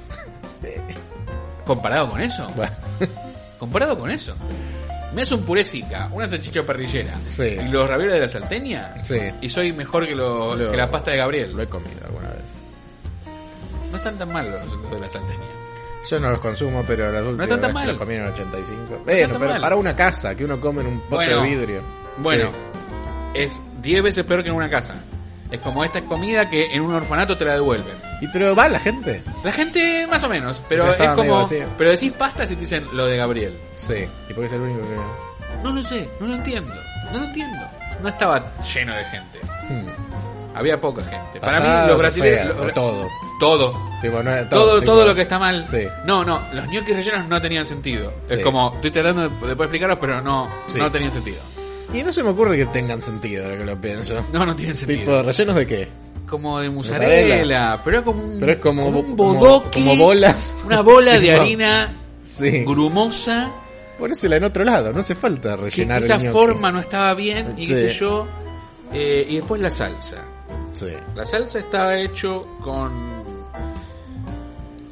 [LAUGHS] ¿Comparado con eso? Bueno, Comparado con eso. Me hace un purésica, una salchicha parrillera Sí. y los ravioles de la salteña sí. y soy mejor que, lo- Lo- que la pasta de Gabriel. Lo he comido alguna vez. No están tan mal los, los de la salteña. Yo no los consumo, pero las últimas están tan mal. los comí en el 85. están Bueno, pero mal. para una casa que uno come en un pote Bueno. de vidrio. Bueno, Sí. Es 10 veces peor que en una casa. Es como esta comida que en un orfanato te la devuelven. ¿Y pero va la gente? La gente más o menos, pero O sea, es como... Pero decís pastas y te dicen lo de Gabriel. Sí. ¿Y porque es el único que.? No lo sé, no lo entiendo. No lo entiendo. No estaba lleno de gente. Hmm. Había poca gente. Para mí los brasileños... todo. todo. Tipo, no, Todo, tipo- todo lo que está mal. Sí. No, no, los ñoquis rellenos no tenían sentido. Es como, estoy tratando de, de poder explicarlos, pero no, Sí. no tenían sentido. Y no se me ocurre que tengan sentido ahora que lo pienso. No, no tienen sentido. Tipo, ¿rellenos de qué? como de Mozzarella. pero era como un, Pero es como, un bodoque, como bolas. una bola de [LAUGHS] harina Sí. grumosa, Ponésela en otro lado, no hace falta que rellenar esa el forma no estaba bien, y qué Sí. sé yo. Eh, y después la salsa. Sí. La salsa estaba hecho con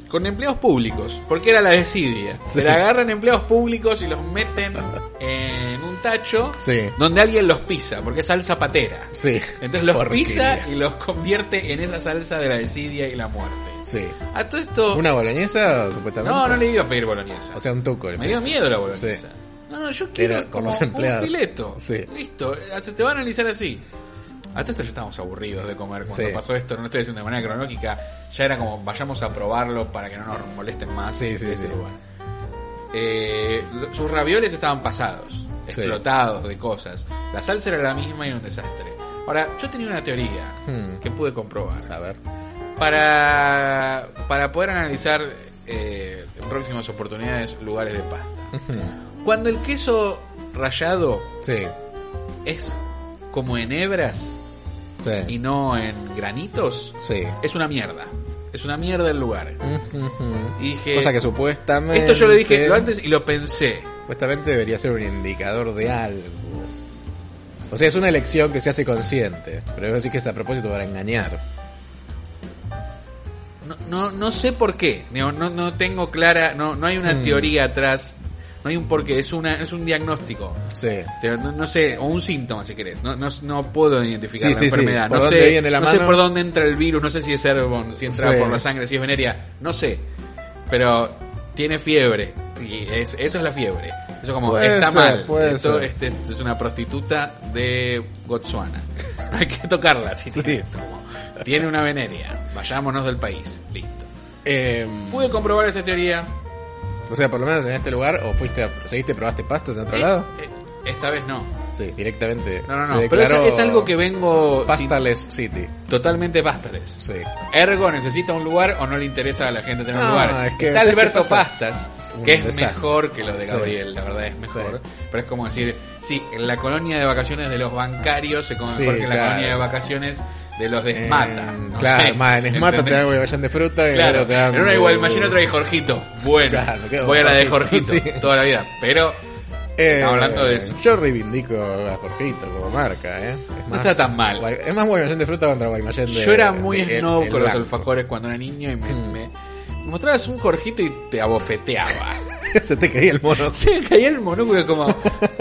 con empleados públicos, porque era la desidia. Sí. Se la agarran empleados públicos y los meten en un tacho Sí. donde alguien los pisa, porque es salsa patera. Sí. Entonces los Porquería. pisa y los convierte en esa salsa de la desidia y la muerte. Sí. A todo esto... ¿Una boloñesa, supuestamente? no, no le iba a pedir boloñesa. O sea, un tuco. Me dio miedo la boloñesa. No, no, yo quiero Era con como los empleados. un fileto. Sí. Listo, eh, se te va a analizar así. A todo esto ya estábamos aburridos de comer cuando Sí. pasó esto, no lo estoy diciendo de manera cronológica, ya era como vayamos a probarlo para que no nos molesten más Sí, sí, este sí. lugar. Eh, sus ravioles estaban pasados. explotados de cosas. La salsa era la misma y era un desastre. Ahora, yo tenía una teoría Hmm. que pude comprobar. A ver. Para, para poder analizar eh, en próximas oportunidades lugares de pasta. Cuando el queso rallado Sí. es como en hebras y Sí. no en granitos, Sí. es una mierda. Es una mierda el lugar. Y dije, Cosa que supuestamente. esto yo lo dije antes y lo pensé. Supuestamente debería ser un indicador de algo. O sea, es una elección que se hace consciente. Pero es decir que es a propósito para engañar. No, no, no sé por qué. No, no, no tengo clara, no, no hay una Mm. teoría atrás. No hay un porqué, es una, es un diagnóstico. Sí. Te- No, no sé, o un síntoma si querés. No, no, no puedo identificar Sí, la sí, enfermedad. ¿Por No, dónde sé, viene la no sé por dónde entra el virus, no sé si es Airborne, si entra por la sangre, si es veneria. No sé. Pero tiene fiebre. Y es, eso es la fiebre. Eso como Puede está ser, mal. puede Esto este, es una prostituta de Botswana. No [LAUGHS] hay que tocarla. Si tiene, esto, tiene una veneria. Vayámonos del país. Listo. Eh, Pude comprobar esa teoría. O sea, por lo menos en este lugar, o fuiste a, seguiste, probaste pastas en otro Eh, lado. eh, esta vez no. Sí, directamente. No, no, no. Pero es, es algo que vengo sin- Pastaless City. totalmente pastales. Sí. Ergo necesita un lugar o no le interesa a la gente tener un lugar. es que- Está ¿sabes Alberto? Pastas, que es desastre. mejor que lo de Sí. Gabriel, la verdad es mejor. Sí. Pero es como decir, sí, en la colonia de vacaciones de los bancarios se come mejor que en la claro. colonia de vacaciones de los de Esmata. No claro, sé, más en Esmata te dan guaymallén de fruta y Claro, te dan. en una otra de Jorgito. Bueno, Claro, voy a la de Jorgito, [LAUGHS] toda la vida. Pero Eh, hablando de eso. Yo reivindico a Jorgito como marca, ¿eh? Es No está tan mal. Es más guaymallén de fruta contra guaymallén de. yo era muy de- snob el con los alfajores cuando era niño y me, Mm. me mostrabas un Jorgito y te abofeteaba. [LAUGHS] Se te caía el mono. [LAUGHS] Se caía el monóculo como,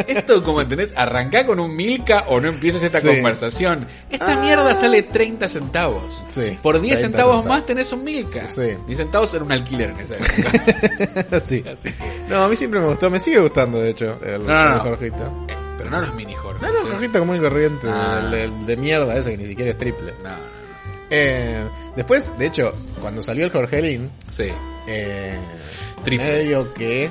esto como entendés, arrancá con un Milka o no empieces esta Sí. conversación. Esta mierda sale 30 centavos. Sí, Por 10 30 centavos centavos. más tenés un Milka. Sí. 10 centavos era un alquiler en esa época. [LAUGHS] sí. Así que- No, a mí siempre me gustó, me sigue gustando de hecho el, No, no, el no. Jorgito. eh, pero no los mini Jorge. No, no, ¿sí? Jorgito común y corriente, Ah. el, el de mierda ese que ni siquiera es triple. No, Eh, después, de hecho, cuando salió el Jorgelín. Sí. eh, medio que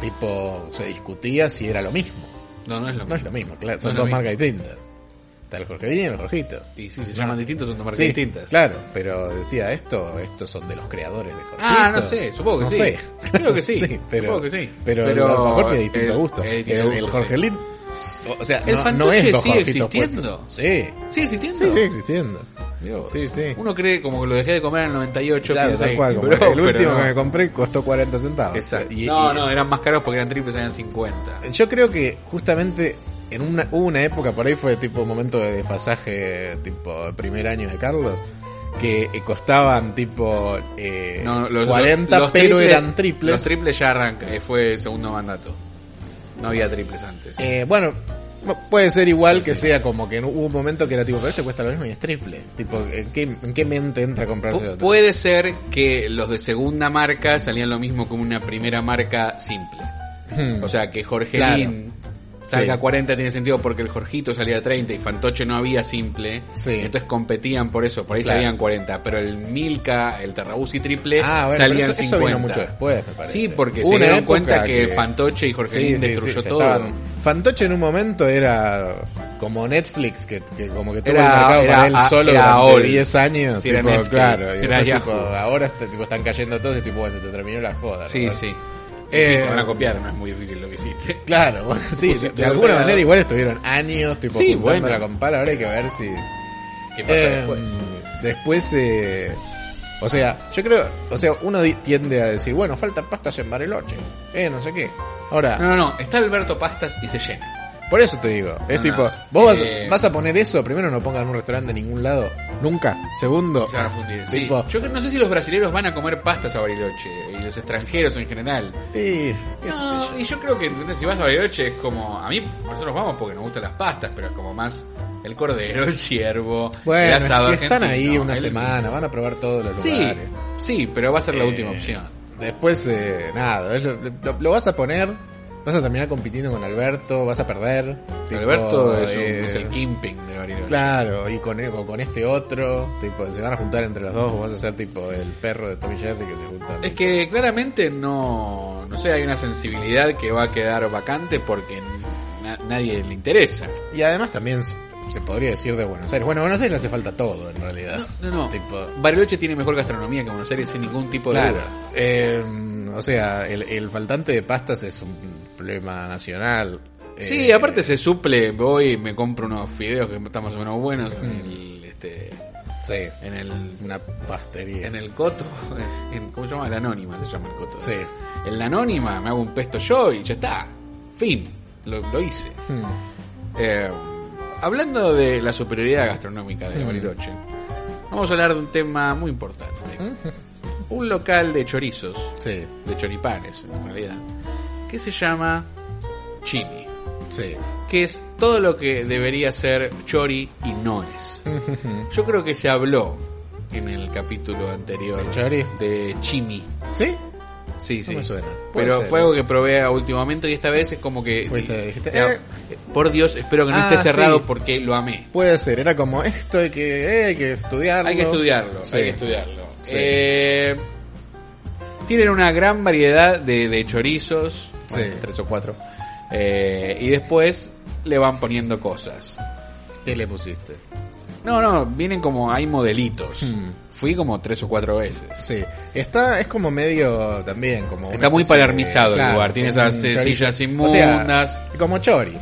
tipo se discutía si era lo mismo. No, no es lo No es mismo. lo mismo, claro, son dos mismo. marcas distintas. Está el Jorgelín y el Jorgito. Y si se llaman distintos, son dos marcas Sí, distintas. Claro, pero decía esto, estos son de los creadores de Jorgito. Ah, no sé, supongo que No sí. sé. Creo que sí, [LAUGHS] pero, supongo que sí. Pero, Pero a lo mejor tiene distinto el- gusto. el El, distinto el gusto, Jorgelín, o sea, ¿El no, fantoche no es sigue existiendo? Sí, ¿Sigue existiendo? sí, sigue existiendo. Sí, sí. Uno cree como que lo dejé de comer en el 98. Claro, piensa cual. como el pero último no. que me compré costó 40 centavos. Exacto. Y- no, y- no, eran más caros porque eran triples, eran 50. Yo creo que justamente en una, hubo una época, por ahí fue tipo momento de desfasaje, tipo primer año de Carlos, que eh, costaban tipo eh, No, los, 40, los- los pero triples- eran triples. Los triples ya arranca, eh, fue segundo mandato. No había triples antes. Eh, bueno, puede ser igual que sea como que hubo un momento que era tipo, pero este cuesta lo mismo y es triple. Tipo, ¿en qué, en qué mente entra a comprarse otro? puede ser que los de segunda marca salían lo mismo como una primera marca simple. Hmm. O sea, que Jorgelín salga Sí. a 40 tiene sentido porque el Jorgito salía a 30 y Fantoche no había simple. Sí. Entonces competían por eso, por ahí Claro. salían 40. Pero el Milka, el Terrabuzzi triple Ah, bueno, salían eso, eso 50. vino mucho después, me parece. Sí, porque se dieron cuenta que, Fantoche y Jorgelín Sí, destruyó todo. estaban- Fantoche en un momento era como Netflix, que, que como que tuvo Era- el mercado era para él a- solo durante AOL. 10 años. Era tipo, claro, y era tipo, ahora este, tipo, están cayendo todos y tipo, bueno, se te terminó la joda. Sí, sí. Eh, van a copiar, no es muy difícil lo que hiciste. [LAUGHS] Claro, [LAUGHS] bueno, sí, de alguna manera igual estuvieron años tipo Sí, bueno. con pala, ahora hay que ver si... ¿Qué pasa Eh, después? Después, eh, o sea, yo creo, o sea, uno tiende a decir, bueno, faltan pastas en Bariloche, eh, no sé qué. Ahora, No, no, no. Está Alberto Pastas y se llena. Por eso te digo, es No, tipo, no. vos vas, Eh, vas a poner eso, primero no pongan un restaurante en ningún lado, nunca. Segundo, Se van a fundir. Sí. Tipo- Yo no sé si los brasileños van a comer pastas a Bariloche y los extranjeros en general. y, No, y yo creo que ¿entendés? si vas a Bariloche es como. A mí, nosotros vamos porque nos gustan las pastas, pero es como más el cordero, el ciervo, el bueno, es asado que están ahí una el- semana, van a probar todos los Sí, lugares. sí, pero va a ser la Eh, última opción. Después, eh, nada, es lo, lo- lo vas a poner, vas a terminar compitiendo con Alberto, vas a perder. tipo, Alberto es, un- eh, es el Kimping de Bariloche. Claro, y con, o con este otro, tipo, se van a juntar entre los dos, o vas a ser tipo el perro de Tommy Jerry que se juntan. Es que claramente no, no sé, hay una sensibilidad que va a quedar vacante porque na- nadie le interesa. Y además también se- podría decir de Buenos Aires. Bueno, a Buenos Aires le hace falta todo en realidad. No, no. Tipo, Bariloche tiene mejor gastronomía que Buenos Aires sin ningún tipo de claro. duda. Eh, o sea, el, el faltante de pastas es un problema nacional. Sí, Eh, aparte se suple, voy y me compro unos fideos que están más o menos buenos en el, este, Sí, en el, una pastería. en el coto, [LAUGHS] en, ¿cómo se llama? La anónima se llama el coto. Sí. En la anónima me hago un pesto yo y ya está. Fin, lo, lo hice. Hmm. Eh, hablando de la superioridad gastronómica de Mm. Bariloche, vamos a hablar de un tema muy importante. Un local de chorizos, Sí, de choripanes en realidad, que se llama Chimi, sí. que es todo lo que debería ser chori y no es. [LAUGHS] Yo creo que se habló en el capítulo anterior ¿De chori? de Chimi. ¿Sí? Sí, sí. me suena. Pero ser. fue algo que probé a último momento y esta vez es como que... Dijiste, No, eh. Por Dios, espero que no Ah, esté cerrado sí. porque lo amé. Puede ser, era como [LAUGHS] esto hay que, eh, hay que estudiarlo. Hay que estudiarlo, Sí. hay que estudiarlo. Sí. Eh, tienen una gran variedad de, de chorizos, Sí. tres o cuatro, eh, y después le van poniendo cosas. ¿Qué le pusiste? No, no, vienen como, hay modelitos. Hmm. Fui como tres o cuatro veces. Sí, está, es como medio también, como Está muy de- palermizado el lugar, tiene esas, sillas O sea, inmundas. como Chori.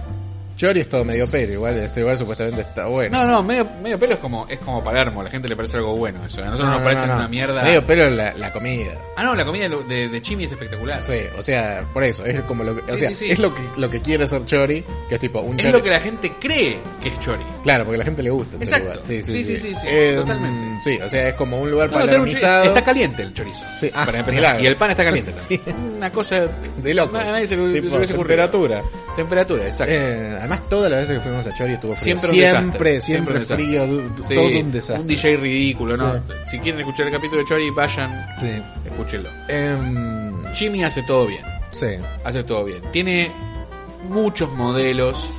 Chori es todo medio pero, igual este lugar supuestamente está bueno. No, no, medio, medio pelo es como, es como Palermo, a la gente le parece algo bueno eso. A nosotros No, nos no, parece una mierda. Medio pelo la, la comida. Ah, no, la comida de, de, de Chimi es espectacular. Sí, o sea, por eso, es como lo que, o Sí, sea, sí, sí. es lo que, lo que quiere ser Chori, que es tipo un Es Chori. lo que la gente cree que es Chori. Claro, porque a la gente le gusta. ese Exacto. lugar. Sí, sí, Sí, sí. Eh, totalmente. Sí, o sea, es como un lugar No, tiene un está caliente el chorizo. Sí, ah, para empezar. milagro. Y el pan está caliente. [LAUGHS] Sí. también. Una cosa de loco. Na- Nadie se lo hubiese ocurrido. temperatura. Temperatura, exacto. Eh, además, todas las veces que fuimos a Chori estuvo frío. Siempre un siempre, desastre, siempre un desastre. frío, Sí, todo un desastre. DJ ridículo, ¿no? Sí. Si quieren escuchar el capítulo de Chori, vayan, Sí. escúchenlo. Em, Jimmy hace todo bien. sí. Hace todo bien. Tiene muchos modelos,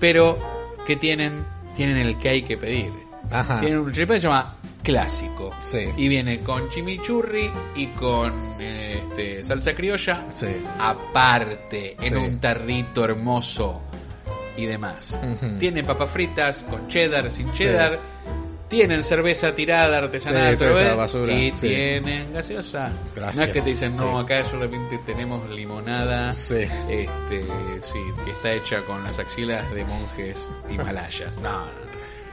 pero que tienen, tienen el que hay que pedir. Ajá. Tienen un choripán que se llama clásico. Sí. Y viene con chimichurri y con eh, este, salsa criolla. Sí. Aparte, en Sí. un tarrito hermoso y demás. Ujú. Tiene papas fritas con cheddar, sin cheddar. Tienen cerveza tirada artesanal Sí, basura, y sí. tienen gaseosa. Gracias. No es que te dicen, no, acá solamente tenemos limonada, Sí. este, sí, que está hecha con las axilas de monjes himalayas. [LAUGHS] No, no, no.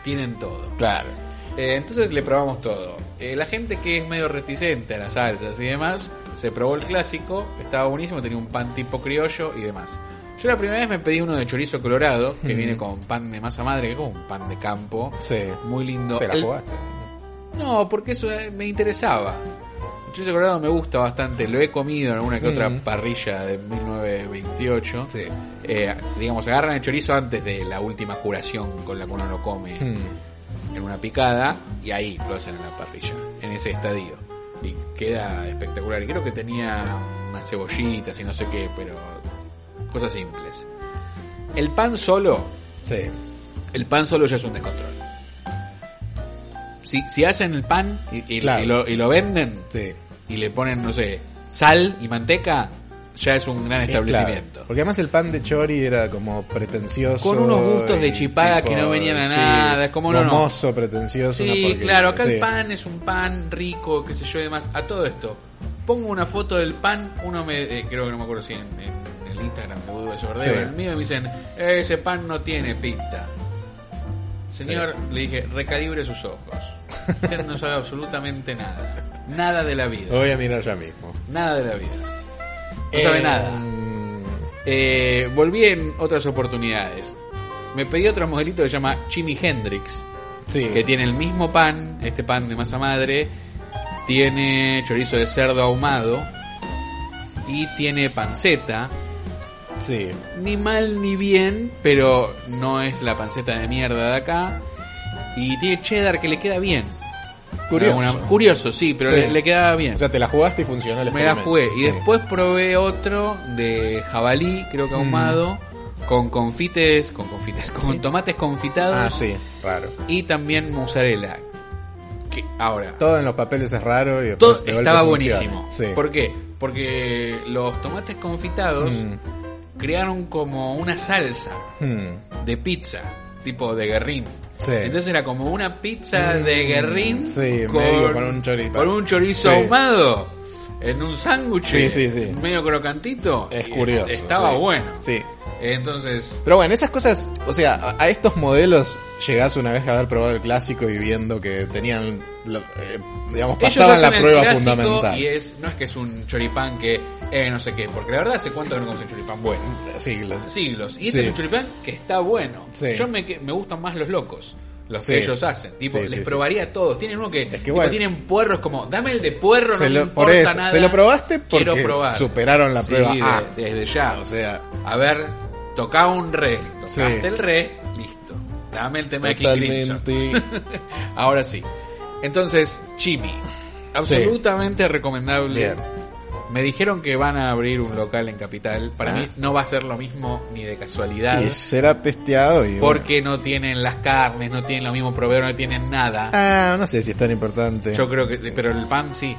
tienen todo. Claro. Eh, entonces le probamos todo. Eh, la gente que es medio reticente a las salsas y demás, se probó el clásico, estaba buenísimo, tenía un pan tipo criollo y demás. Yo la primera vez me pedí uno de chorizo colorado, que Ujú. viene con pan de masa madre, que es como un pan de campo. Sí. Muy lindo. Te la El- jugaste. no, porque eso eh, me interesaba. El chorizo colorado me gusta bastante, lo he comido en alguna que otra Mm. parrilla de 1928. Sí. Eh, digamos, agarran el chorizo antes de la última curación con la que uno lo come Hmm. en una picada y ahí lo hacen en la parrilla, en ese estadio. Y queda espectacular. Y creo que tenía unas cebollitas y no sé qué, pero cosas simples. El pan solo, Sí. el pan solo ya es un descontrol. Si, si hacen el pan y, y- Claro. y lo, y lo venden Sí. y le ponen, no sé, sal y manteca, ya es un gran Es establecimiento. claro, Porque además el pan de chori era como pretencioso. Con unos gustos de chipada que no venían a nada, es como no, no. pretencioso. Sí, claro, acá sí. el pan es un pan rico, qué sé yo y demás. A todo esto, pongo una foto del pan, uno me, eh, creo que no me acuerdo si en, en el Instagram de Budo de Soberdeo, Sí. el mío me dicen, "Eh, ese pan no tiene pinta. Señor, le dije, recalibre sus ojos. Usted no sabe absolutamente nada. Nada de la vida. Lo voy a mirar ya mismo. Nada de la vida. No sabe Eh, nada. Eh, volví en otras oportunidades. Me pedí otro modelito que se llama Jimi Hendrix Sí. que tiene el mismo pan, este pan de masa madre, tiene chorizo de cerdo ahumado y tiene panceta. Sí. Ni mal ni bien, pero no es la panceta de mierda de acá. Y tiene cheddar que le queda bien. Curioso. Curioso, sí, pero Sí. Le, le quedaba bien. O sea, te la jugaste y funcionó el Me la jugué. Y Sí. después probé otro de jabalí, creo que ahumado, con confites, con confites, con tomates confitados Ah, sí, raro. y también mozzarella. Que ahora, Todo en los papeles es raro y todo estaba buenísimo. Sí. ¿Por qué? Porque los tomates confitados Mm, crearon como una salsa Hmm. de pizza, tipo de guerrín. Sí. Entonces era como una pizza de guerrín Sí, medio con un choripán. con un chorizo Sí. ahumado en un sándwich medio crocantito. Es curioso. Estaba bueno. Sí. Entonces, Pero bueno, esas cosas, o sea, a, a estos modelos llegás una vez a haber probado el clásico y viendo que tenían, eh, digamos, pasaban la prueba fundamental. Y es, no es que es un choripán que, eh, no sé qué, porque la verdad hace cuánto que no comes un choripán bueno. Siglos. Siglos. Y este Sí. es un choripán que está bueno. Sí. Yo me, que- me gustan más los locos. Los Sí. que ellos hacen. Tipo, Sí, les sí, probaría todos. Tienen uno que, tipo, bueno. tienen puerros como, dame el de puerro, Se no lo- me por importa eso, nada. se lo probaste porque superaron la prueba de- A. desde ya. O sea, A ver, toca un re. Tocaste Sí. el re, listo. Dame el tema de King Crimson. totalmente. [LAUGHS] Ahora sí. Entonces, Chimi. Absolutamente recomendable. Bien. Me dijeron que van a abrir un local en Capital. Para Ah. mí no va a ser lo mismo ni de casualidad. y será testeado y. Porque no tienen las carnes, no tienen lo mismo proveedor, no tienen nada. Ah, no sé si es tan importante. Yo creo que, pero el pan sí,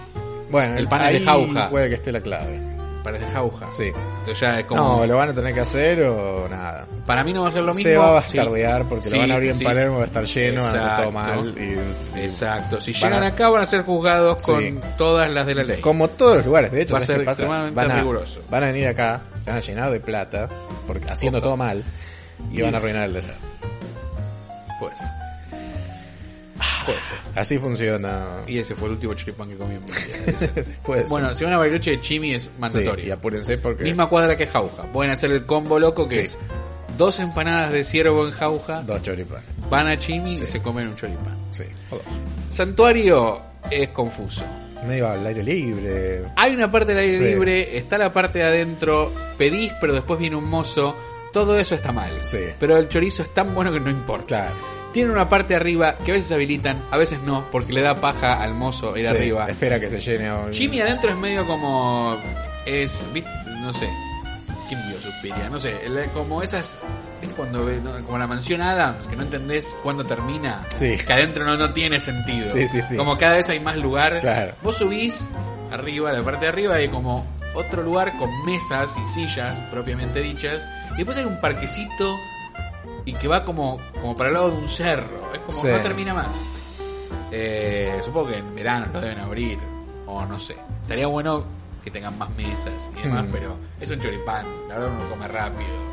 bueno, el pan es de jauja. Puede que esté la clave. Parece jauja. Sí. Entonces ya es como, No, lo van a tener que hacer o nada. para mí no va a ser lo mismo. Se va a sí. bastardear porque Sí, lo van a abrir en. Palermo, va a estar lleno, van a hacer todo Exacto. mal. Y, y- Exacto, si llegan a- acá van a ser juzgados con todas las de la ley. Como todos los lugares, de hecho, Va a ¿sabes ser qué pasa? extremadamente Van a, riguroso. van a venir acá, se van a llenar de plata, porque haciendo Opa. todo mal, y van a arruinar el de allá. Puede ser. Puede ser. Así funciona. Y ese fue el último choripán que comí en mi vida. [LAUGHS] Puede ser. bueno, si van a Bariloche, Chimi es Sí, mandatorio. y apúrense porque Misma cuadra que Jauja. Pueden hacer el combo loco que Sí. es dos empanadas de ciervo en Jauja, dos choripanes. van a Chimi Sí. y se comen un choripán. Sí. o dos. Santuario es confuso. Medio al aire libre. Hay una parte del aire Sí. libre, está la parte de adentro, pedís, pero después viene un mozo. Todo eso está mal. Sí. Pero el chorizo es tan bueno que no importa. Claro. Tiene una parte arriba que a veces habilitan, a veces no, porque le da paja al mozo ir Sí, arriba. Espera que se llene. o- Jimmy adentro es medio como. Es. No sé. ¿Quién vio Suspiria? No sé. Como esas. Es cuando. Como la mansión Adams, que no entendés cuándo termina. Sí. Que adentro no, no tiene sentido. Sí, sí, sí. Como cada vez hay más lugar. Claro. Vos subís arriba, la parte de arriba, hay como otro lugar con mesas y sillas propiamente dichas. Y después hay un parquecito y que va como, como para el lado de un cerro. Es como Sí. no termina más. Eh, supongo que en verano lo deben abrir. O no sé. Estaría bueno que tengan más mesas y demás, Hmm. pero es un choripán. La verdad uno come rápido.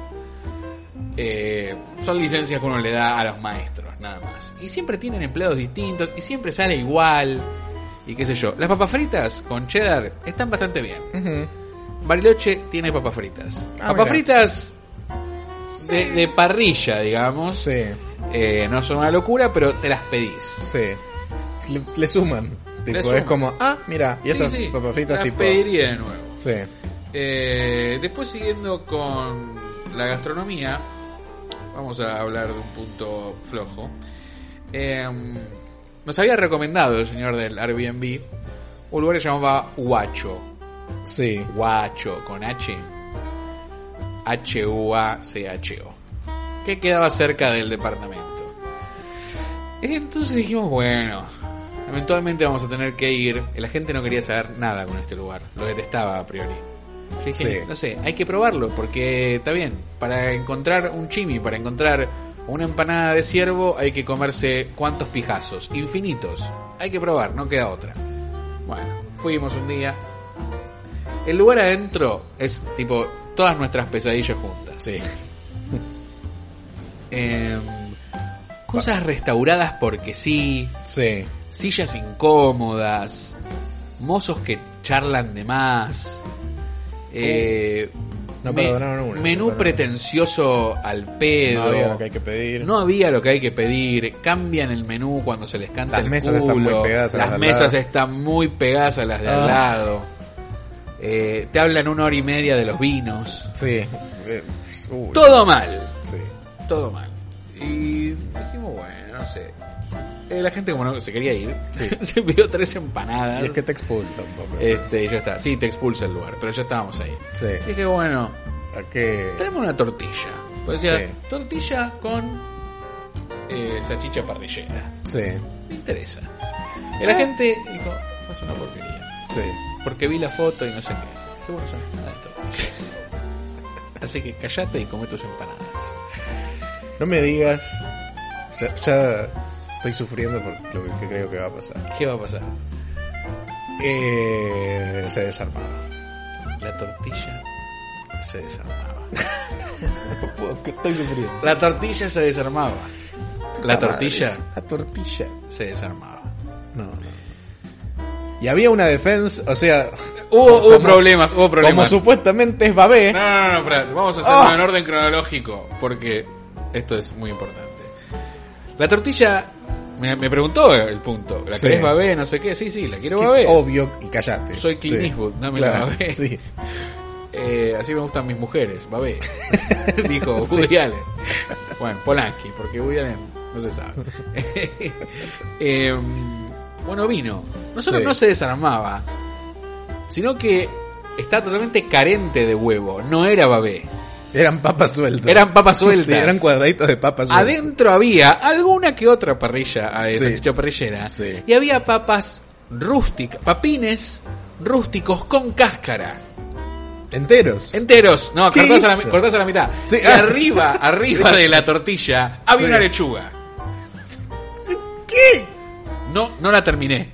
Eh, son licencias que uno le da a los maestros, nada más. Y siempre tienen empleados distintos y siempre sale igual. Y qué sé yo. Las papas fritas con cheddar están bastante bien. Bariloche tiene papas fritas. Ah, papas mira. fritas de, de parrilla, digamos. Sí, Eh, no son una locura, pero te las pedís. sí. Le, le suman. Tipo, suman. es como, ah, mira, y estas sí, sí, papas fritas las tipo. pediría de nuevo. Sí. Eh, después siguiendo con la gastronomía, vamos a hablar de un punto flojo. Eh, nos había recomendado el señor del Airbnb un lugar que se llamaba Huacho. Sí. Huacho, con H. H-U-A-C-H-O. Que quedaba cerca del departamento. Entonces dijimos, bueno, eventualmente vamos a tener que ir. La gente no quería saber nada con este lugar. Lo detestaba a priori. Dije, Sí. no sé, hay que probarlo porque está bien. Para encontrar un chimi, para encontrar una empanada de ciervo, hay que comerse cuántos pijazos. Infinitos. Hay que probar, no queda otra. Bueno, fuimos un día. El lugar adentro es tipo todas nuestras pesadillas juntas. Sí. [LAUGHS] Em, cosas restauradas porque sí, Sí. sillas incómodas, mozos que charlan de más, eh, No me- perdonaron una, menú perdonaron. pretencioso al pedo. No había lo que hay que pedir. No había lo que hay que pedir, cambian el menú cuando se les canta Las el mesas están muy pegadas a las las de al mesas están muy pegadas a las de al Ah. lado. Eh, te hablan una hora y media de los vinos. Sí. Eh, uy. Todo mal. Sí. todo mal. Y dijimos, bueno, no sé. Eh, la gente como no se quería ir, Sí. [LAUGHS] se pidió tres empanadas. Y es que te expulsa un poco. Este, ya está. Sí, te expulsa el lugar, pero ya estábamos ahí. Sí. Y dije, bueno, ¿A qué? traemos una tortilla. Pues decía, Sí. tortilla con eh, salchicha parrillera. Sí. Me interesa. Y la gente dijo, es una porquería. Sí. Porque vi la foto y no sé qué. Qué bueno son las empanadas de tortilla. Así que callate y come tus empanadas. No me digas. Ya, ya estoy sufriendo por lo que creo que va a pasar. ¿Qué va a pasar? Eh, se desarmaba. La tortilla se desarmaba. [LAUGHS] estoy sufriendo. La tortilla se desarmaba. La tortilla La tortilla. se desarmaba. No, no. Y había una defensa, o sea, [LAUGHS] Hubo, hubo Como- problemas, hubo como problemas. supuestamente es babé. No, no, no, espera, vamos a hacerlo Ah. en orden cronológico, porque esto es muy importante. La tortilla, me, me preguntó el punto, ¿la Sí. querés babé? No sé qué, sí, sí, la quiero babé. Obvio, y callate. Soy Clint Sí. Eastwood, dame la babé. Sí. Eh, así me gustan mis mujeres, babé. [LAUGHS] Dijo Woody Allen. Bueno, Polanski, porque Woody Allen no se sabe. [LAUGHS] Eh, bueno, vino. No solo Sí. no se desarmaba, sino que está totalmente carente de huevo. No era babé. Eran papas sueltas. Eran papas sueltas. Sí, eran cuadraditos de papas sueltas. Adentro había alguna que otra parrilla, Sí. salchicha parrillera. Sí. Y había papas rústicas, papines rústicos con cáscara. Enteros. Enteros, no, ¿Qué cortados a, la, cortados a la mitad. Sí, y ah. arriba, arriba [LAUGHS] de la tortilla, había una lechuga. ¿Qué? No, no la terminé.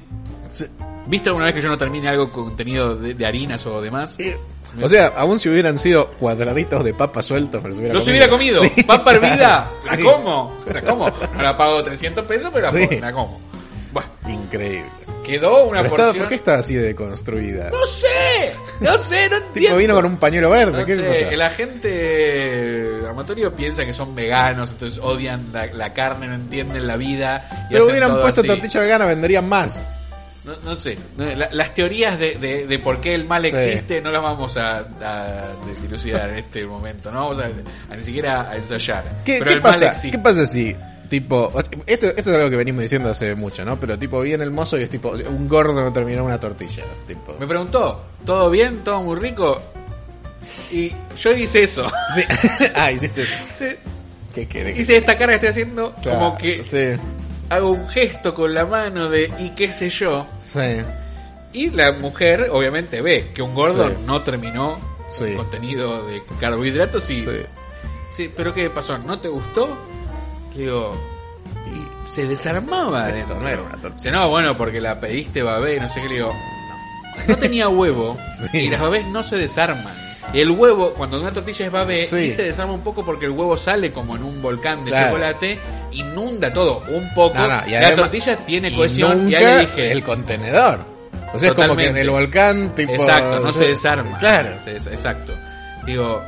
Sí. ¿Viste alguna vez que yo no termine algo con contenido de, de harinas o demás? Eh, O sea, aún si hubieran sido cuadraditos de papas sueltos, me los hubiera Los comido. hubiera comido. Sí, Papa hervida, [LAUGHS] la sí. como. La como. No la pago 300 pesos, pero la, Sí. la como. Bueno, Increíble. Quedó una porción. ¿Por qué está así de construida? No sé, no sé, no entiendo. vino con un pañuelo verde. No ¿Qué sé, pasa? el agente amatorio piensa que son veganos, entonces odian la, la carne, no entienden la vida. Y Pero hubieran puesto así. tortilla vegana, venderían más. No, no sé, la- las teorías de, de- de por qué el mal Sí. existe no las vamos a, a dilucidar en este momento, no vamos a, a ni siquiera a ensayar. ¿Qué, Pero qué el mal pasa? existe. ¿Qué pasa si, tipo, esto, esto es algo que venimos diciendo hace mucho, ¿no? Pero tipo, viene el mozo y es tipo, un gordo no terminó una tortilla. Tipo. Me preguntó, ¿todo bien? ¿Todo muy rico? Y yo hice eso. Sí. [LAUGHS] ah, hiciste. Hice- ¿Qué querés? hice esta cara que estoy haciendo, Claro, como que Sí. hago un gesto con la mano de y qué sé yo. Sí. Y la mujer, obviamente, ve que un gordo Sí. no terminó Sí. el contenido de carbohidratos y. Sí. Sí, pero ¿qué pasó? ¿No te gustó? Digo. Y se desarmaba Esto adentro. no era una. Dice, no, bueno, porque la pediste babé, no sé qué. Le digo, no. No tenía huevo [LAUGHS] Sí. y las babés no se desarman. Y el huevo, cuando una tortilla es babé, sí. Sí. se desarma un poco porque el huevo sale como en un volcán de Claro. chocolate, inunda todo un poco. No, no, y la tortilla tiene cohesión y ahí dije. el contenedor. O sea, es como que en el volcán, tipo. Exacto, no se desarma. Claro. Se des- exacto. Digo,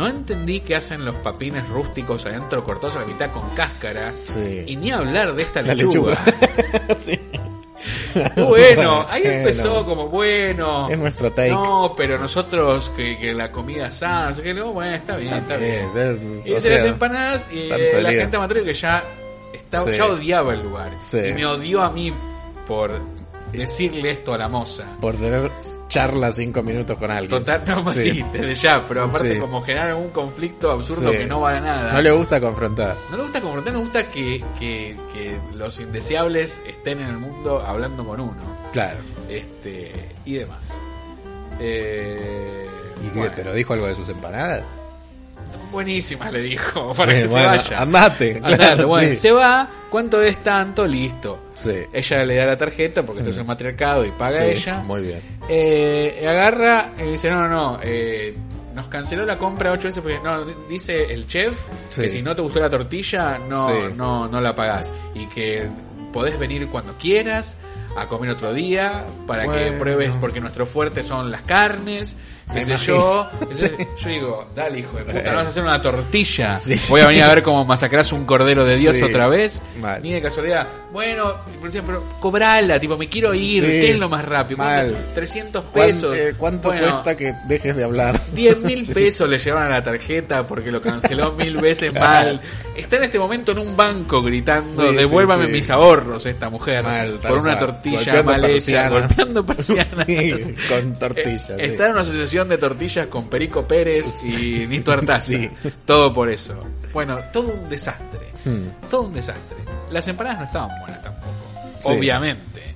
no entendí qué hacen los papines rústicos adentro cortados a la mitad con cáscara. Sí. Y ni hablar de esta La lechuga. lechuga. [LAUGHS] sí. Bueno, ahí Bueno. empezó como bueno. Es nuestro take. No, pero nosotros que, que la comida sana, qué, no, bueno, está bien, está bien. Eh, Y o hice sea, las empanadas y eh, la lío. gente amatorio que ya Sí. ya odiaba el lugar. Sí. Y me odió a mí por decirle esto a la moza. Por tener charla cinco minutos con alguien. Total, no, Sí. sí, desde ya, pero aparte Sí. como generar un conflicto absurdo Sí. que no vale a nada. No le gusta confrontar. No le gusta confrontar, nos gusta que, que, que los indeseables estén en el mundo hablando con uno. Claro. Este, y demás. Eh, ¿Y qué, bueno, te lo dijo algo de sus empanadas? Buenísima le dijo, [LAUGHS] para Eh, que bueno, se vaya. Andate. Andate, claro, bueno, sí. se va, ¿cuánto es tanto? Listo. Sí. Ella le da la tarjeta porque esto es el matriarcado y paga Sí, ella. Muy bien. Eh, agarra y dice, no, no, no, eh, nos canceló la compra ocho veces porque no, dice el chef que si no te gustó la tortilla no, no, no la pagás y que podés venir cuando quieras a comer otro día para que pruebes porque nuestro fuerte son las carnes qué sé yo Entonces, yo digo dale hijo de puta no vas a hacer una tortilla Sí. voy a venir a ver cómo masacrás un cordero de Dios Sí. otra vez Mal. ni de casualidad bueno pero, pero cobrala tipo me quiero ir Sí. ¿qué es lo más rápido? Mal. 300 ¿Cuán- pesos. eh, ¿Cuánto Bueno, cuesta que dejes de hablar? 10 mil [LAUGHS] pesos le llevaron a la tarjeta porque lo canceló mil veces [LAUGHS] mal. Está en este momento en un banco gritando, Sí, devuélvame sí, sí. mis ahorros esta mujer Mal, por una tortilla Golpeando mal hecha, persianas. golpeando persianas. [LAUGHS] Sí, con tortillas. Eh. Está en una asociación de tortillas con Perico Pérez y Nito Artaza. Sí. Todo por eso. Bueno, todo un desastre. Hmm. Todo un desastre. Las empanadas no estaban buenas tampoco. Obviamente.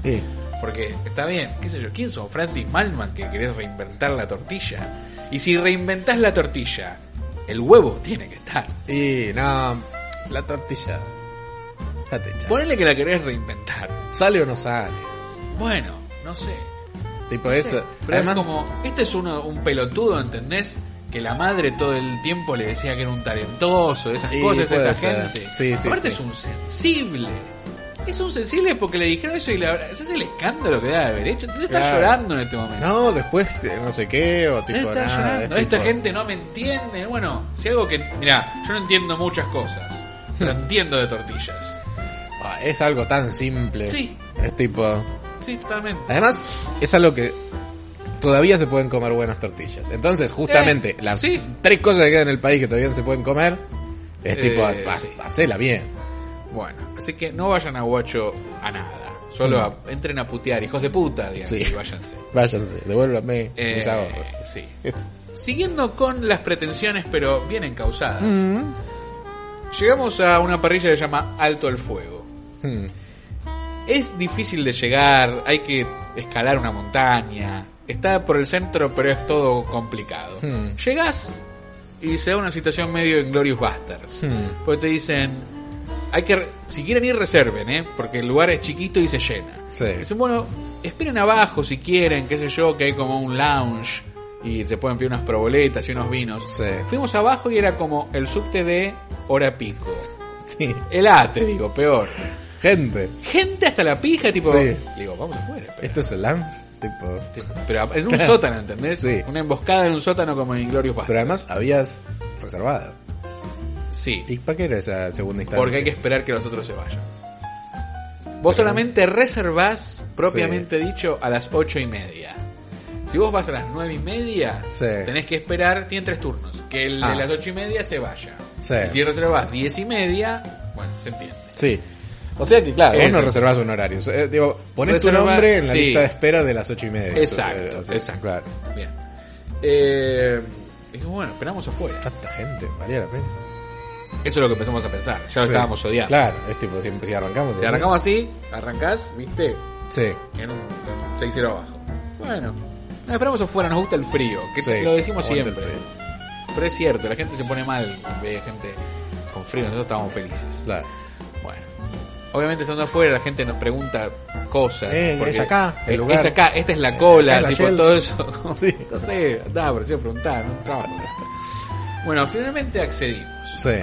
Porque está bien, qué sé yo, ¿quién son? Francis Malman que querés reinventar la tortilla. Y si reinventás la tortilla, el huevo tiene que estar. Y no, la tortilla. Fíjate, cha. Ponele que la querés reinventar. ¿Sale o no sale? Bueno, no sé. Tipo eso. Pero Además, es como, este es uno, un pelotudo, ¿entendés? Que la madre todo el tiempo le decía que era un talentoso, esas Y cosas esa ser. gente. Sí, sí, Aparte sí. es un sensible. Es un sensible porque le dijeron eso y la verdad, ese es el escándalo que debe haber hecho. Debe estar Claro. llorando en este momento. no, después no sé qué, o tipo nada. llorando. es Esta tipo- gente no me entiende. Bueno, si algo que. Mira, yo no entiendo muchas cosas. Pero entiendo de tortillas. Ah, Es algo tan simple. Sí. Es tipo. Sí, totalmente. Además, es algo que todavía se pueden comer buenas tortillas. Entonces, justamente, Eh, las sí. tres cosas que quedan en el país que todavía no se pueden comer, es Eh, tipo, ha- sí. hacela bien. Bueno, así que no vayan a Guacho a nada. Solo a- entren a putear, hijos de puta, digan, Sí. y váyanse. Váyanse, devuélvanme Eh, mis ahorros. sí. Siguiendo con las pretensiones, pero bien encausadas, llegamos a una parrilla que se llama Alto el Fuego. Hmm. Es difícil de llegar, hay que escalar una montaña, está por el centro, pero es todo complicado. Hmm. Llegas y se da una situación medio Inglorious Bastards. Hmm. Porque te dicen, hay que, si quieren ir reserven, ¿eh? porque el lugar es chiquito y se llena. Sí. Dicen, bueno, esperen abajo si quieren, qué sé yo, que hay como un lounge y se pueden pedir unas proboletas y unos vinos. Sí. Fuimos abajo y era como el subte de hora pico. Sí. El ate, digo, peor. Gente, Gente hasta la pija, tipo. Sí. Le digo, vamos afuera. Pero, esto es el LAN. Tipo. pero en un [LAUGHS] sótano, ¿entendés? Sí. Una emboscada en un sótano como en Inglorious. Pero además habías reservado. Sí. ¿Y para qué era esa segunda instancia? Porque hay que esperar que los otros se vayan. Vos solamente reservás, propiamente dicho, a las ocho y media. Si vos vas a las nueve y media, Sí. tenés que esperar, tienen tres turnos. Que el Ah. de las ocho y media se vaya. Sí. Y si reservás diez y media, bueno, se entiende. Sí. O sea que, claro, vos Eso. no reservás un horario. Eh, digo, ponés tu nombre en la sí. lista de espera de las ocho y media. Exacto, Eh, o sea, exacto. Claro. Bien. Eh, y bueno, esperamos afuera. Tanta gente, valía la pena. Eso es lo que empezamos a pensar. Ya lo estábamos odiando. Claro, es tipo, siempre si arrancamos. Si así. arrancamos así, arrancás, viste, Sí. en un 6-0 abajo. Bueno, no, esperamos afuera, nos gusta el frío, que Sí, lo decimos siempre. Pero es cierto, la gente se pone mal ve gente con frío, nosotros estamos felices. Claro. Bueno, obviamente estando afuera la gente nos pregunta cosas. Eh, es acá, el lugar. Es acá, esta es la cola, Es la tipo todo eso. Sí. [LAUGHS] No sé, nada, pareció preguntar, no trabajo. Bueno, finalmente accedimos. Sí.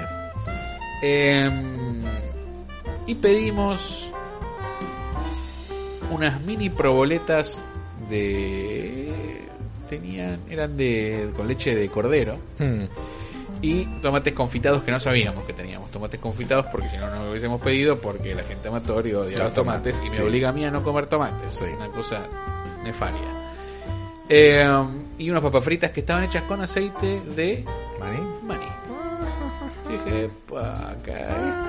Em, y pedimos unas mini proboletas de tenían eran de con leche de cordero Hmm. y tomates confitados que no sabíamos que teníamos tomates confitados porque si no no lo hubiésemos pedido porque la gente amatoria odia Los tomates, y me obliga a mí a no comer tomates Sí. una cosa nefaria Em, y unas papas fritas que estaban hechas con aceite de ¿Maní? maní. Y dije,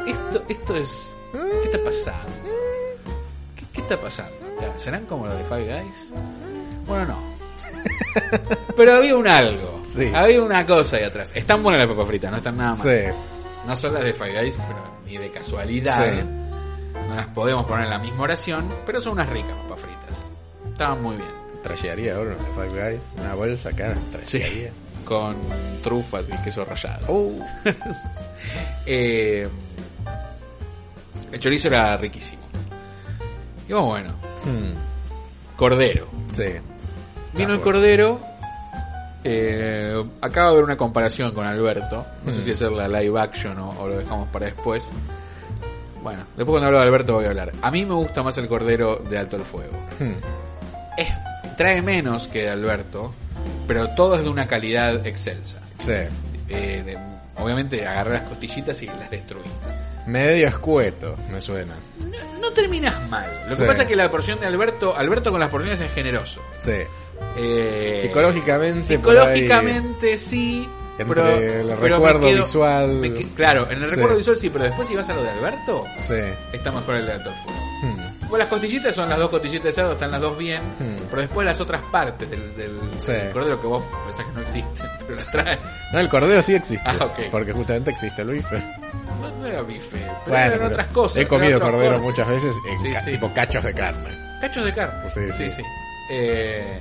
esto, esto es. ¿Qué está pasando? ¿Qué, qué está pasando? ¿Serán como los de Five Guys? Bueno, no. [LAUGHS] Pero había un algo. Sí. Había una cosa ahí atrás. Están buenas las papas fritas, no están nada mal. Sí. No son las de Five Guys, pero ni de casualidad. Sí. No las podemos poner en la misma oración, pero son unas ricas papas fritas. Estaban muy bien. Trashearía ahora una Five Guys. Una bolsa acá. Trashearía. Con trufas y queso rallado. Oh. [LAUGHS] Eh, el chorizo era riquísimo. Y bueno, Hmm. cordero. Sí. Vino el cordero. Eh, acaba de haber una comparación con Alberto. No sé Mm. si hacerla live action o, o lo dejamos para después. Bueno, después cuando hablo de Alberto voy a hablar. A mí me gusta más el cordero de Alto el Fuego. Hmm. Es, trae menos que de Alberto, pero todo es de una calidad excelsa. Sí. Eh, de- obviamente agarré las costillitas y las destruí. Medio escueto, me suena. No, terminas mal. Lo que Sí. pasa es que la porción de Alberto, Alberto con las porciones es generoso. Sí. Eh, Psicológicamente. por ahí, psicológicamente sí. Entre pero, el pero me recuerdo quedo- visual. me que- claro, en el Sí. recuerdo visual sí, pero después si vas a lo de Alberto, Sí. está mejor el de Alto Fuego. Hmm. Pues las costillitas son las dos costillitas de cerdo, están las dos bien, Hmm. pero después las otras partes del, del, Sí. del cordero que vos pensás que no existen, [LAUGHS] pero las traen. No, el cordero sí existe. Ah. Porque justamente existe el bife. No, no era bife, pero Bueno, eran pero otras cosas. He comido cordero cortes. muchas veces en Sí, ca- sí. tipo cachos de carne. Cachos de carne. Sí, Sí, sí. Eh,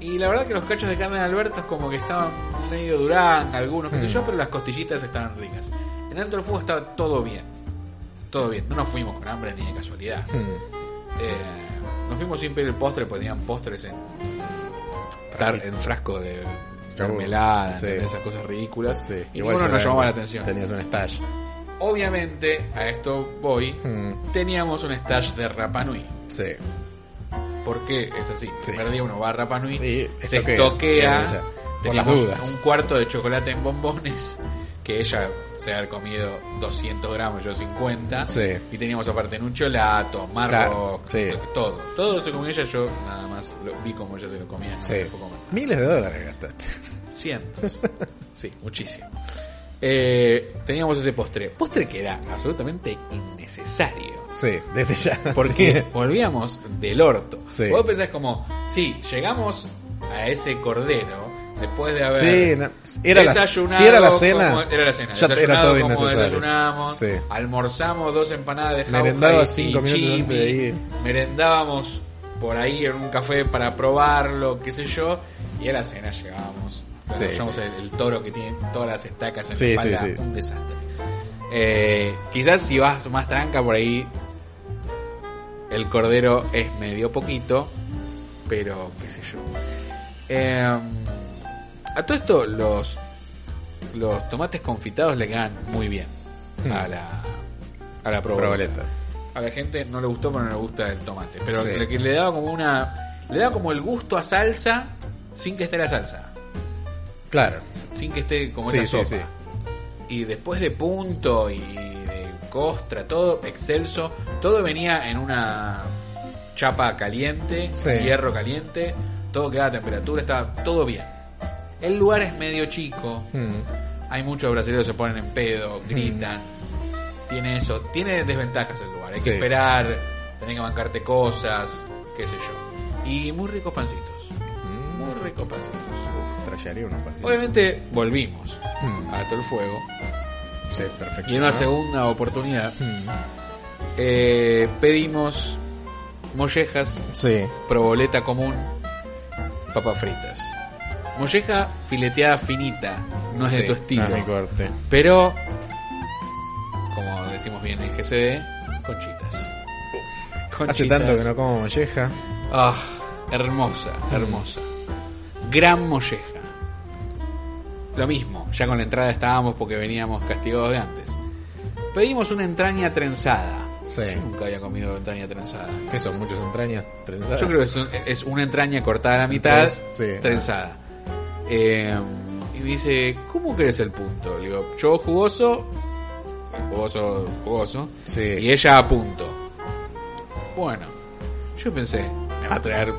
Y la verdad que los cachos de carne de Alberto es como que estaban medio durán, algunos, qué sé Mm. yo, pero las costillitas estaban ricas. En Alto del Fuego estaba todo bien. Todo bien. No nos fuimos con hambre ni de casualidad. Hmm. Eh, nos fuimos sin pedir el postre, porque tenían postres en, en frasco de mermelada, Sí. esas cosas ridículas. Sí, y igual ninguno nos llamaba la atención. Tenías un stash. Obviamente, a esto voy, Hmm. teníamos un stash de Rapanui. Sí. Porque es así. Sí. El primer día uno va a Rapanui, se estoquea, toquea. Teníamos las dudas. un cuarto de chocolate en bombones que ella se había comido 200 gramos, yo 50. Sí. Y teníamos aparte en un cholato, marro, Claro, sí. todo. Todo se comía ella, yo nada más lo vi como ella se lo comía. Sí. me puedo comer. Miles de dólares gastaste. Cientos. [LAUGHS] sí, muchísimo. Eh, teníamos ese postre. Postre que era absolutamente innecesario. Sí, desde ya. Porque volvíamos del orto. Vos pensás como, sí, llegamos a ese cordero después de haber Sí, no, era la, desayunado si era la cena, como- era la cena. ya era todo como innecesario. desayunamos, Sí. almorzamos dos empanadas de jauja Merendaba y cinco minutos chimi, antes de ir. merendábamos por ahí en un café para probarlo, qué sé yo, y a la cena llegábamos. Sí, el, el toro que tiene todas las estacas en Sí, la espalda, un desastre. Eh, quizás si vas más tranca por ahí, el cordero es medio poquito, pero qué sé yo. Eh, a todo esto, los, los tomates confitados le quedan muy bien Hmm. a la, a la proboleta. Proboleta. A la gente no le gustó, pero no le gusta el tomate. Pero Sí. le, que le daba como una. Le daba como el gusto a salsa sin que esté la salsa. Claro. Sin que esté como Sí, esa sí, sopa. Y después de punto y de costra, todo excelso. Todo venía en una chapa caliente, hierro caliente. Todo quedaba a temperatura, estaba todo bien. El lugar es medio chico. Hmm. Hay muchos brasileños que se ponen en pedo, gritan. Tiene eso. Tiene desventajas el lugar. Hay Sí. que esperar, tenés que bancarte cosas, qué sé yo. Y muy ricos pancitos. Mm. Muy ricos pancitos. Trallaría unos partidos. Obviamente volvimos Hmm. a todo el fuego. Sí, perfecto. Y en una segunda oportunidad Hmm. eh, pedimos mollejas, Sí. proboleta común, papas fritas. Molleja fileteada finita, no es de tu estilo. no es mi corte. Pero, como decimos bien en GCD, conchitas. Hace Conchitas. tanto que no como molleja. Ah, hermosa, hermosa. Gran molleja. Lo mismo, ya con la entrada estábamos porque veníamos castigados de antes. Pedimos una entraña trenzada. Sí. Yo nunca había comido entraña trenzada. ¿Qué son? ¿Muchas entrañas trenzadas? Yo creo que es, un- es una entraña cortada a la mitad, sí. trenzada. Eh, y me dice, ¿cómo crees el punto? Le digo, yo jugoso, jugoso, jugoso. Sí. Y ella a punto. Bueno, yo pensé, me va a traer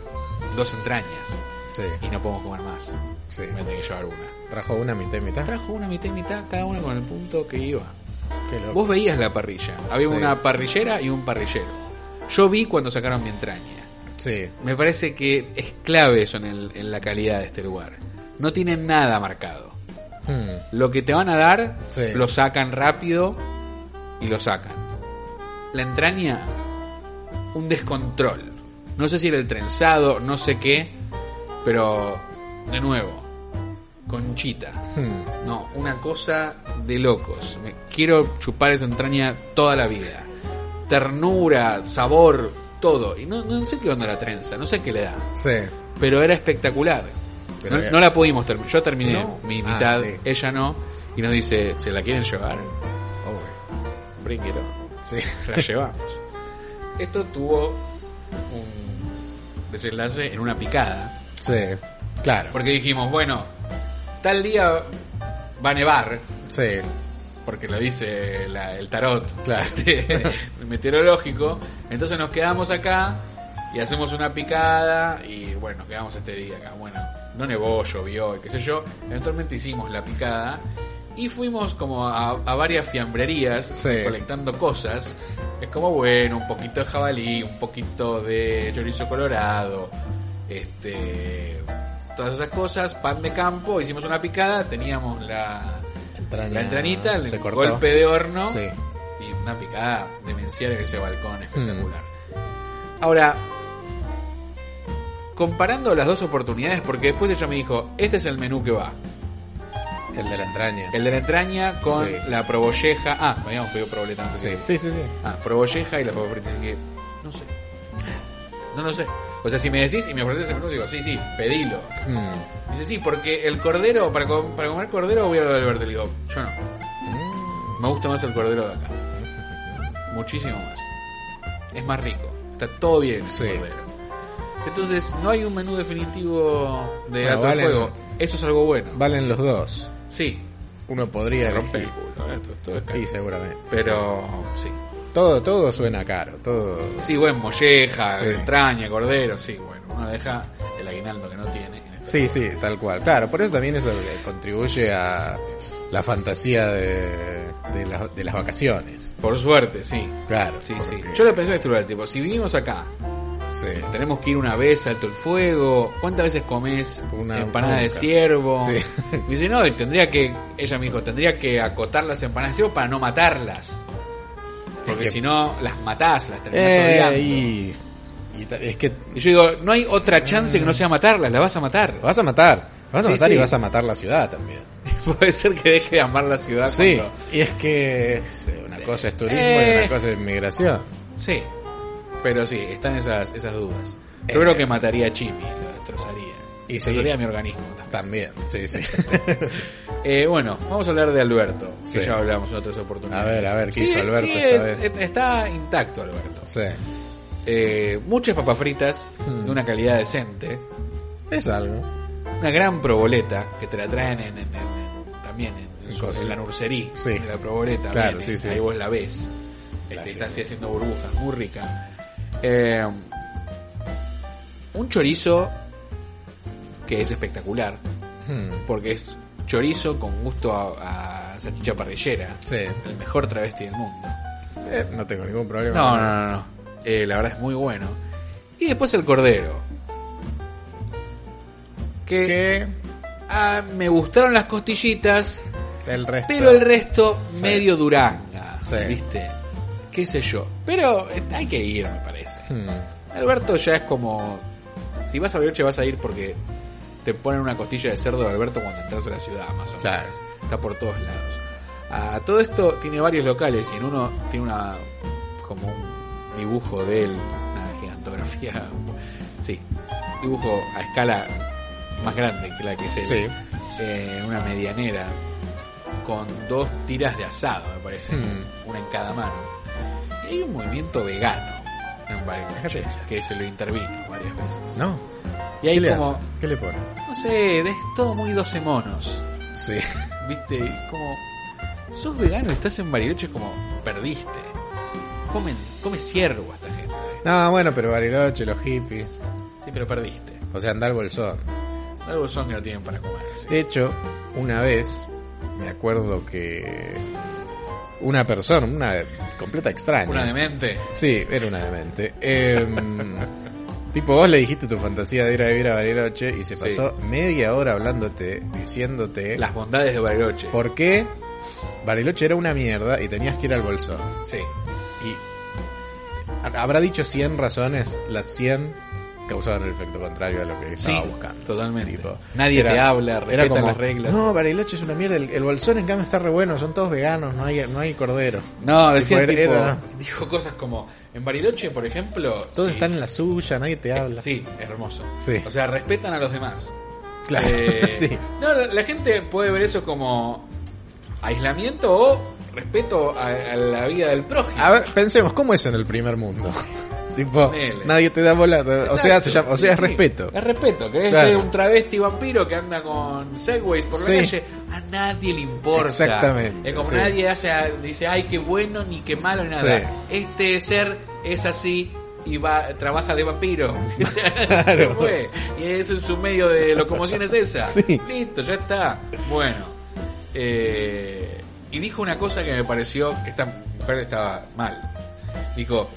dos entrañas Sí. y no podemos comer más. Sí. Me tengo que llevar una. Trajo una mitad y mitad. Trajo una mitad y mitad, cada una con el punto que iba. Qué loco. Vos veías la parrilla. Había Sí. una parrillera y un parrillero. Yo vi cuando sacaron mi entraña. Sí. Me parece que es clave eso en, el- en la calidad de este lugar. No tienen nada marcado. Hmm. Lo que te van a dar, Sí. lo sacan rápido y lo sacan. La entraña, un descontrol. No sé si era el trenzado, no sé qué, pero de nuevo, conchita. Hmm. No, una cosa de locos. Me quiero chupar esa entraña toda la vida. Ternura, sabor, todo. Y no, no sé qué onda la trenza, no sé qué le da. Sí. Pero era espectacular. Pero no, la pudimos terminar. Yo terminé No. mi Ah, mitad, sí. ella no. Y nos dice, ¿se la quieren llevar? Oh, Bring it on. sí. La llevamos. Esto tuvo un desenlace en una picada. Sí. Claro. Porque dijimos, bueno, tal día va a nevar. Sí. porque lo dice la- el tarot Claro. este, [LAUGHS] meteorológico. Entonces nos quedamos acá y hacemos una picada y bueno, quedamos este día acá. Bueno, no nevó, llovió y qué sé yo. Eventualmente hicimos la picada y fuimos como a, a varias fiambrerías Sí. colectando cosas. Es como bueno, un poquito de jabalí, un poquito de chorizo colorado, este, todas esas cosas, pan de campo, hicimos una picada, teníamos la, Entraña la entranita, el se cortó. golpe de horno Sí. y una picada demencial en ese balcón espectacular. Ahora, comparando las dos oportunidades, porque después ella me dijo, este es el menú que va. El de la entraña. El de la entraña con Sí. la probolleja. Ah, habíamos pedido proboleta antes. Sí, sí, sí. sí. Ah, probolleja y la papa frita. No sé. No lo sé. O sea, si me decís y me ofreces el menú, digo, sí, sí, pedilo. Mm. Dice, sí, porque el cordero, para, com- para comer cordero voy a lo de Alberto. Le digo, yo no. Mm. Me gusta más el cordero de acá. Muchísimo más. Es más rico. Está todo bien el Sí. cordero. Entonces, no hay un menú definitivo de Bueno, alto valen- fuego. Eso es algo bueno. Valen los dos. Sí. Uno podría Rompe el culo, ¿eh? Es caro. Seguramente. Pero, sí. Todo, todo suena caro. Todo. Sí, bueno, molleja, Sí. entraña, cordero, sí, bueno. Uno deja el aguinaldo que no tiene. en este Sí, sí, tal cual. Claro, por eso también eso le contribuye a la fantasía de, de, la- de las vacaciones. Por suerte, sí. Claro. Sí, sí. Yo lo pensé en este lugar, tipo, si vivimos acá, Sí. tenemos que ir una vez alto el fuego, ¿cuántas veces comes Una- empanada de ciervo? Sí. Me [LAUGHS] dice, no, tendría que, ella me dijo, tendría que acotar las empanadas de ciervo para no matarlas. Porque Es que- si no, las matás, las terminás Eh, odiando. y, es que Y yo digo, no hay otra chance que no sea matarlas, las vas a matar. vas a matar. Vas a Sí, matar y vas a matar la ciudad también. [LAUGHS] Puede ser que deje de amar la ciudad. Sí, cuando- y es que eh, una cosa es turismo y Eh. una cosa es inmigración. Sí, pero sí, están esas, esas dudas. Yo Eh. creo que mataría a Chimi, lo destrozaría. Y Y sí. destrozaría mi organismo también. También, sí, sí. [LAUGHS] Eh, bueno, vamos a hablar de Alberto, que Sí. ya hablamos en otras oportunidades. A ver, a ver, ¿qué Sí, hizo Alberto esta eh, vez? Está intacto Alberto. sí. Eh, muchas papas fritas Hmm. de una calidad decente. Es algo. Una gran proboleta que te la traen en, en- en- en- también en, en en la nursería. Sí. La proboleta. Claro, sí, sí. Ahí vos la ves. Este, está así haciendo burbujas, muy rica. Eh, un chorizo que es espectacular, Hmm, porque es chorizo con gusto a, a salchicha parrillera. Sí. El mejor travesti del mundo. Eh, no tengo ningún problema. No, no, no, no. Eh, la verdad es muy bueno. Y después el cordero. Que ah, me gustaron las costillitas, el resto. pero el resto Sí. medio duranga. Sí. ¿Viste? ¿Qué sé yo? Pero eh, hay que ir, me parece. Hmm, Alberto ya es como. Si vas a Bariloche, vas a ir porque te ponen una costilla de cerdo de Alberto cuando entras a la ciudad, más o menos. Claro. Está por todos lados. Ah, todo esto tiene varios locales y en uno tiene una. como un dibujo de él, una gigantografía. [LAUGHS] Sí, dibujo a escala más grande que la que es él. Sí. Eh, una medianera con dos tiras de asado, me parece, Hmm. una en cada mano. Hay un movimiento vegano en Bariloche que se lo intervino varias veces. ¿No? Y ¿Qué le como, hace? ¿Qué le pone? no sé, es todo muy 12 monos. Sí. ¿Viste? Como, sos vegano y estás en Bariloche, es como, perdiste. Comen, come ciervo esta gente. No, bueno, pero Bariloche, los hippies. Sí, pero perdiste. O sea, anda al bolsón. Algo son que no tienen para comer. sí. De hecho, una vez me acuerdo que una persona, una completa extraña. Una demente. Sí, era una demente. Em, [LAUGHS] tipo, vos le dijiste tu fantasía de ir a vivir a Bariloche y se Sí. pasó media hora hablándote, diciéndote Las bondades de Bariloche. por qué Bariloche era una mierda y tenías que ir al bolsón. Sí. Y habrá dicho 100 razones, las 100 causaban el efecto contrario a lo que estaba Sí, buscando. totalmente. Tipo, Nadie era- te habla, respeta como, las reglas. No, Bariloche es una mierda. El, el bolsón en cambio está re bueno. Son todos veganos. No hay, no hay cordero. No, decía Tipo, dijo cosas como, en Bariloche, por ejemplo... Todos sí, están en la suya. Nadie te habla. Sí, hermoso. Sí. O sea, respetan a los demás. Claro. Eh, [LAUGHS] sí. No, la, la gente puede ver eso como aislamiento o respeto a, a la vida del prójimo. A ver, pensemos, ¿cómo es en el primer mundo? [LAUGHS] tipo, nadie te da bola. o sea, Exacto. se llama- o Sí, sea, es sí. respeto. Es respeto. Querés Claro. ser un travesti vampiro que anda con segways por la Sí. calle. A nadie le importa. Exactamente, Es como nadie hace, dice, ay, qué bueno, ni qué malo, ni nada. Este ser es así y va trabaja de vampiro. [LAUGHS] [LAUGHS] Claro. ¿Qué fue? Y es en su medio de locomoción es esa. Sí. Listo, ya está. Bueno. Eh, y dijo una cosa que me pareció que esta mujer estaba mal. Dijo,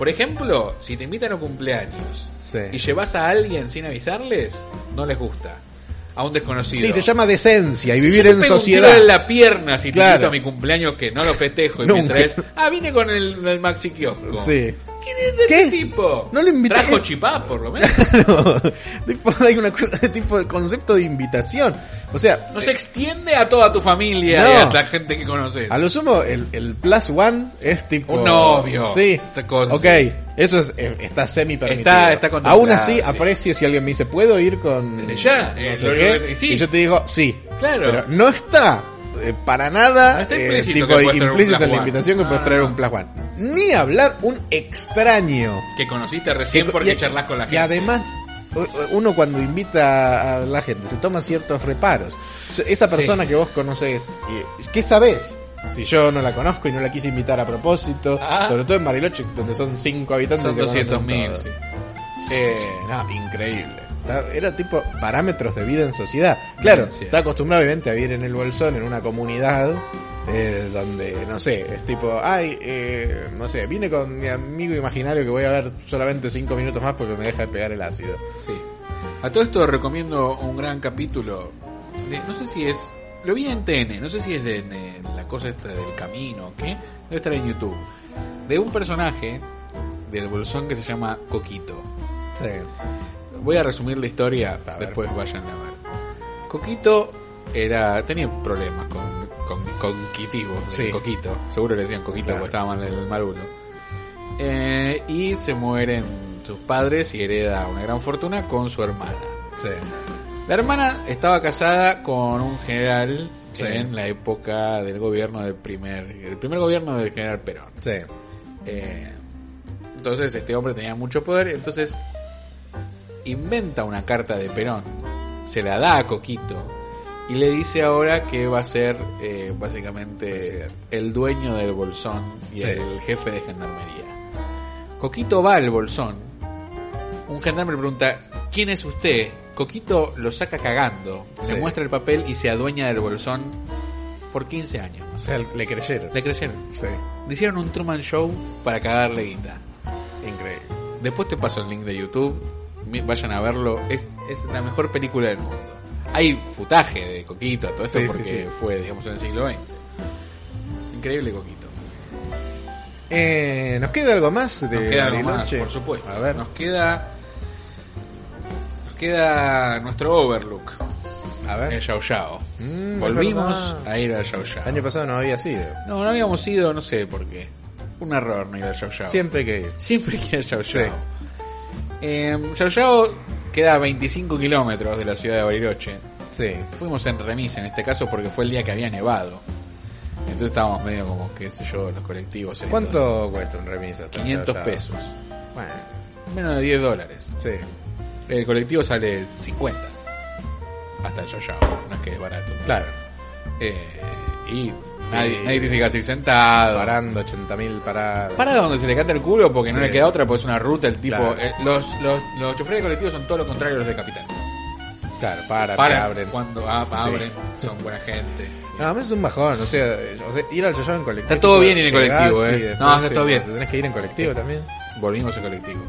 por ejemplo, si te invitan a un cumpleaños Sí. y llevas a alguien sin avisarles, no les gusta. A un desconocido. Sí, se llama decencia y vivir en pego un sociedad. tiro en la pierna si te Claro. invito a mi cumpleaños que no lo festejo y [LAUGHS] me traes. Ah, vine con el, el maxi kiosco. Sí. ¿Quién es este ¿Qué? tipo? No lo invité. Trajo chipá, por lo menos. [LAUGHS] Tipo, hay una cosa- tipo de concepto de invitación. O sea, No se extiende a toda tu familia No. y a la gente que conoces. a lo sumo, el, el plus one es tipo. Un novio. Sí. Esta cosa, ok, sí. eso es, eh, está semi permitido. Está- está Aún así, sí. aprecio si alguien me dice, ¿puedo ir con.? Desde ya, no eh, sé lo- qué?" lo- sí. Y yo te digo, sí. Claro. Pero no está. Eh, para nada está eh, tipo, implícito plus en la invitación que No, puedes traer un plus one. Ni hablar un extraño Que conociste recién Que- porque y- charlas con la gente. Y además, uno cuando invita a la gente se toma ciertos reparos. Esa persona que vos conocés, y- ¿qué sabés? Si yo no la conozco y no la quise invitar a propósito, Ah. sobre todo en Bariloche, donde son cinco habitantes. Son y se conocen 200 mil, sí. Eh, no, increíble. Era tipo parámetros de vida en sociedad. Claro, Sí. está acostumbrado obviamente a vivir en el bolsón, en una comunidad, eh, donde, no sé, es tipo, ay, eh, no sé, vine con mi amigo imaginario que voy a ver solamente cinco minutos más porque me deja de pegar el ácido. Sí. A todo esto recomiendo un gran capítulo. de- no sé si es. Lo vi en TN, no sé si es de, de la cosa esta del camino o qué. Debe estar en YouTube. De un personaje del bolsón que se llama Coquito. Sí. Voy a resumir la historia, después vayan a ver. Coquito era tenía problemas con, con Sí. Coquito. Seguro le decían Coquito Claro. porque estaba mal el marulo. Eh, y se mueren sus padres y hereda una gran fortuna con su hermana. Sí. La hermana estaba casada con un general Sí. en la época del gobierno del primer, el primer gobierno del general Perón. Sí. Eh, entonces este hombre tenía mucho poder, entonces inventa una carta de Perón, se la da a Coquito y le dice ahora que va a ser eh, básicamente el dueño del bolsón y Sí. el jefe de gendarmería. Coquito va al bolsón, un gendarme le pregunta, ¿quién es usted? Coquito lo saca cagando, Sí. le muestra el papel y se adueña del bolsón por 15 años. O sea, le creyeron. Le creyeron. Sí. Le hicieron un Truman Show para cagarle guita. Increíble. Después te paso el link de YouTube. Vayan a verlo. Es, es la mejor película del mundo. Hay futaje de Coquito, todo esto Sí, porque sí. fue, digamos, en el siglo XX. Increíble Coquito. Eh, ¿Nos queda algo más de Nos queda algo más, por supuesto. A ver. Nos queda. Nos queda nuestro Overlook. A ver. El Yao Yao. Mm, Volvimos a ir al Yao Yao. El año pasado no había sido. No, no habíamos ido, no sé por qué. Un error no ir al Yao Yao. Siempre hay que ir. Siempre quiere Yao Sí. Eh, Yao Yao queda a 25 kilómetros de la ciudad de Bariloche. Sí. Fuimos en remis en este caso porque fue el día que había nevado. Entonces estábamos medio como, qué sé yo, los colectivos. estos. ¿Cuánto cuesta un remis hasta 500 allá? pesos. Bueno, Menos de 10 dólares. sí. El colectivo sale 50. Hasta Yao. No es que es barato. Claro. Eh, y nadie, nadie te dice que así sentado. Parando 80.000 paradas. Para donde se le canta el culo porque no le queda otra, pues es una ruta, el tipo... Claro. eh, los, los, los choferes de colectivos son todo lo contrario a los de Capital. Claro, para, te Para, abren. cuando ah, abren, son buena gente. No, a veces es un bajón, o sea, o sea, ir al Yoyo en colectivo. Está todo bien ir en colectivo, eh. No, está te- todo bien. te Tenés que ir en colectivo también. Volvimos en colectivo.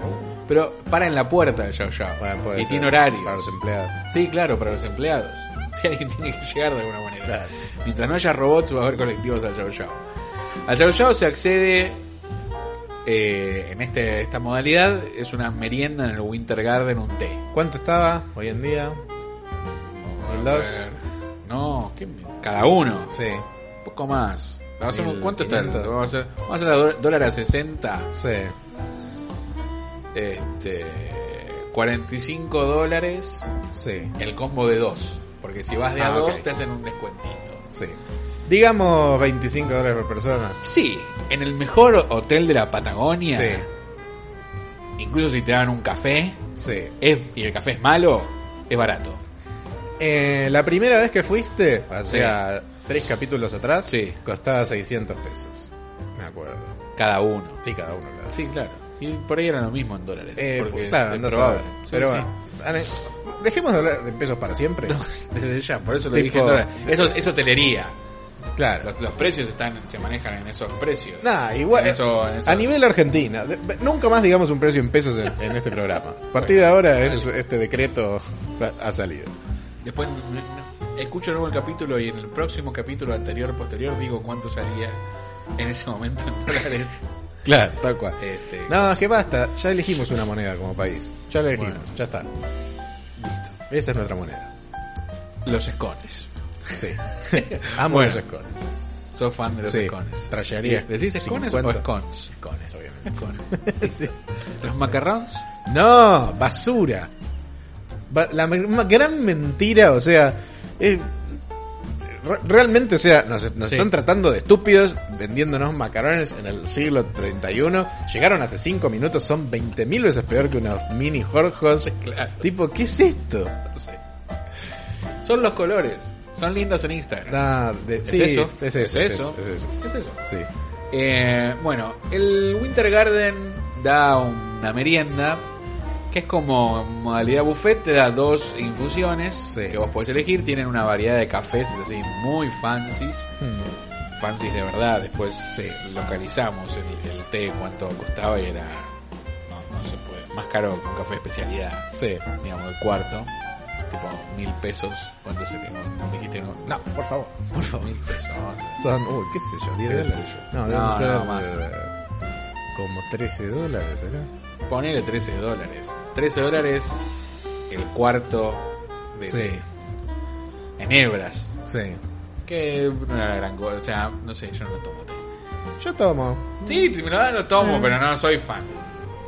Pero para en la puerta del Yao. Bueno, y ser. tiene horarios. Para los empleados. Sí, claro, para los empleados. [LAUGHS] Si alguien tiene que llegar de alguna manera. Claro. Mientras no haya robots, va a haber colectivos al Yao Yao. Al Yao Yao se accede eh, en este, esta modalidad. Es una merienda en el Winter Garden, un té. ¿Cuánto estaba hoy en día? ¿El dos? No, ¿qué cada uno. Sí, Un poco más. Hacemos- ¿Cuánto está? el-. Vamos a hacer, vamos a hacer a dólar a 60. sí. Este. 45 dólares Sí, el combo de dos. Porque si vas de a Ah, dos te hacen un descuentito. sí. Digamos 25 dólares por persona. Sí, en el mejor hotel de la Patagonia, Sí, incluso si te dan un café sí. es, y el café es malo, es barato. Eh, la primera vez que fuiste, o sea, tres capítulos atrás, Sí. costaba 600 pesos. Me acuerdo. Cada uno. Sí, cada uno, claro. Sí, claro. Y por ahí era lo mismo en dólares. Eh, porque claro, a probable. Pero sí. bueno, dejemos de hablar de pesos para siempre. No, [LAUGHS] desde ya, por eso lo dije dólares. Eso es hotelería. Claro. Los, los precios están se manejan en esos precios. Nah, igual. En eso- en esos- A nivel Argentina, de- nunca más digamos un precio en pesos en, en este programa. A partir de ahora, es- este decreto ha- salido. Después no- escucho nuevo el capítulo y en el próximo capítulo anterior, posterior, digo cuánto salía en ese momento en dólares. [LAUGHS] Claro, tal cual. Este, No, que basta. Ya elegimos una moneda como país. Ya la elegimos, Bueno. ya está. Esa es nuestra moneda. Los escones. Sí. [LAUGHS] Amo Bueno. los escones. Sos fan de los Sí. escones. Trallaría ¿Decís escones 50. o scones? Escones, obviamente. Escones. [LAUGHS] los macarrons. No, basura. Ba- La gran mentira, o sea, eh, re- realmente, o sea, nos, nos Sí. están tratando de estúpidos vendiéndonos macarrones en el siglo 31. Llegaron hace 5 minutos, son 20.000 veces peor que unos mini Jorjos. claro. Tipo, ¿qué es esto? Sí. Son los colores. Son lindos en Instagram. Ah, de- ¿Es sí, eso? Es eso, ¿Es es eso? es eso. ¿Qué es eso? Sí. Eh, bueno, el Winter Garden da una merienda que es como modalidad buffet, te da dos infusiones Sí. que vos podés elegir, tienen una variedad de cafés así muy fancies, Hmm. fancies de verdad, después localizamos el, el té cuánto costaba y era, no, no se puede, más caro que un café de especialidad, Sí. digamos el cuarto, tipo mil pesos, ¿cuánto se no, dijiste? No, No, por favor, por favor. mil pesos, ¿no? Son, uy, qué sé yo, 10 ¿Qué dólares. No, deben No, ser no, más. eh, como 13 dólares, ¿será? Ponele 13 dólares. 13 dólares el cuarto de Sí. En hebras. Sí. Que no era gran cosa. O sea, no sé, yo no tomo té. Yo tomo. Sí, si me lo dan lo tomo, Eh. pero no soy fan.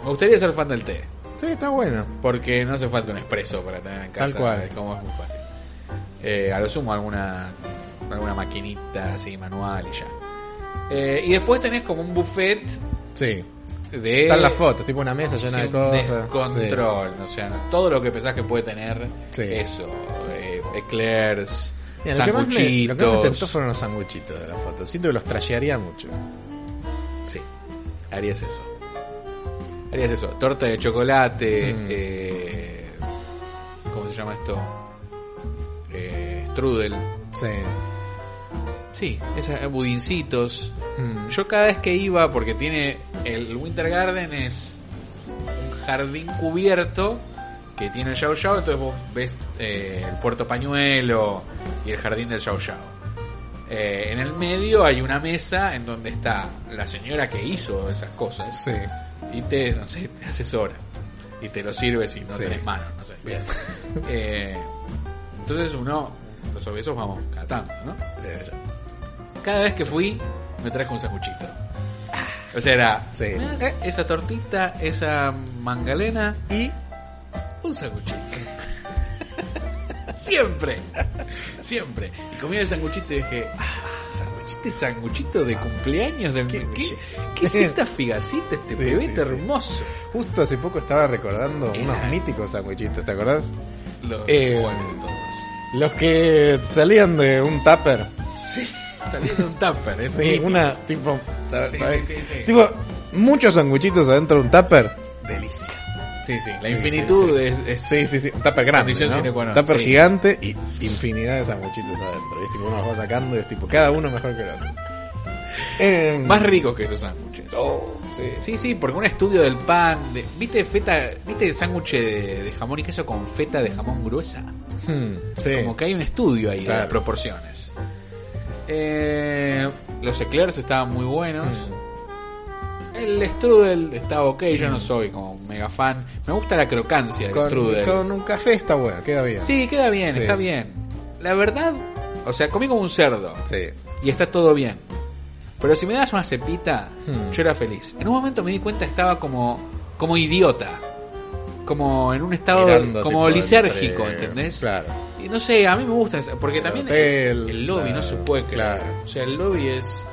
Me gustaría ser fan del té. Sí, está bueno. Porque no hace falta un expreso para tener en casa. Tal cual. Como es muy fácil. Eh, a lo sumo alguna, alguna maquinita así manual y ya. Eh, y después tenés como un buffet Sí. De... Están las fotos, tipo una mesa llena Sí, de cosas. Descontrol, o sea, todo lo que pensás que puede tener Sí. eso, eh, eclairs, Sí. Mira, lo, que más me, lo que más me tentó sanguchitos. fueron los sanguchitos de la foto. Siento que los trashearía mucho. Sí, harías eso. Harías eso, torta de chocolate, Mm. eh, ¿cómo se llama esto? Eh, strudel. Sí. Sí, esas budincitos. Mm. Yo cada vez que iba, porque tiene el Winter Garden es un jardín cubierto que tiene el Yao Yao, entonces vos ves eh, el puerto pañuelo y el jardín del Yao Yao. Eh, en el medio hay una mesa en donde está la señora que hizo esas cosas Sí. y te, no sé, te asesora y te lo sirve si no Sí. tenés mano, no sé. Bien. [LAUGHS] Eh, entonces uno, los obesos vamos catando, ¿no? Cada vez que fui, me traje un sanguchito. O sea, era Sí. ¿me das Eh. esa tortita, esa mangalena, Y un sanguchito. [LAUGHS] siempre, siempre. Y comí el sanguchito y dije, ah, sanguchito, sanguchito de cumpleaños del Qué ¿Qué, qué es esta figacita, este Sí, bebete sí, sí. hermoso? justo hace poco estaba recordando Era- unos míticos sanguichitos, ¿te acordás? Los Eh, de todos. Los que salían de un tupper. Sí, salió de un tupper. es Sí, una, tipo, ¿sabes? Sí, sí, sí, sí. Tipo, muchos sanguchitos adentro de un tupper. Delicia. Sí, sí, la Sí, infinitud sí, Es, es- Sí, sí, sí. Un tupper grande. ¿no? Tupper sí. gigante y infinidad de sanguchitos adentro. Y es tipo, uno los va sacando y es tipo, cada uno mejor que el otro. Eh, más rico que esos sándwiches. Oh, sí. Sí, sí, porque un estudio del pan, de, ¿viste feta, viste el sándwich de, de jamón y queso con feta de jamón gruesa? Hmm, sí. Como que hay un estudio ahí de Claro. las proporciones. Eh, los eclairs estaban muy buenos. Mm. El strudel estaba ok, yo no soy como un mega fan. Me gusta la crocancia del con, strudel. con un café está bueno, queda bien. Sí, queda bien, Sí. está bien. La verdad, o sea, comí como un cerdo Sí. y está todo bien. Pero si me das una cepita, Hmm. yo era feliz. En un momento me di cuenta estaba como, como idiota. Como en un estado Mirando, como lisérgico, ¿entendés? Claro. Y no sé, a mí me gusta, eso, porque El también hotel, el, el lobby no se puede creer. claro. O sea, el lobby es...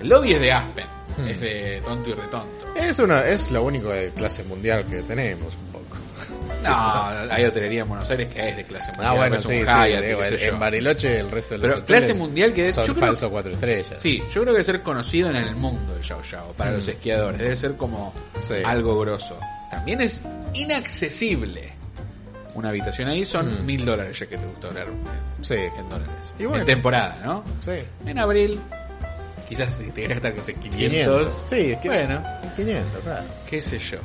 El lobby es de Aspen, Hmm. es de tonto y retonto. Es una, es lo único de clase mundial que tenemos un poco. [LAUGHS] No, hay hotelería en Buenos Aires que es de clase mundial. Ah, bueno, es un sí, sí, Hyatt, digo, en. Bariloche el resto de los Pero clase mundial que es- son yo creo- falso cuatro estrellas. Sí, yo creo que debe ser conocido en el mundo el Yao Yao para los esquiadores. Debe ser como. Sí. algo grosso. También es inaccesible. Una habitación ahí son Mm. mil dólares, ya que te gusta hablar en, Sí. en dólares. Y bueno. En temporada, ¿no? Sí. En abril, quizás si te gastar no sé, 500. 500. Sí, es que- Bueno, 500, claro. qué sé yo.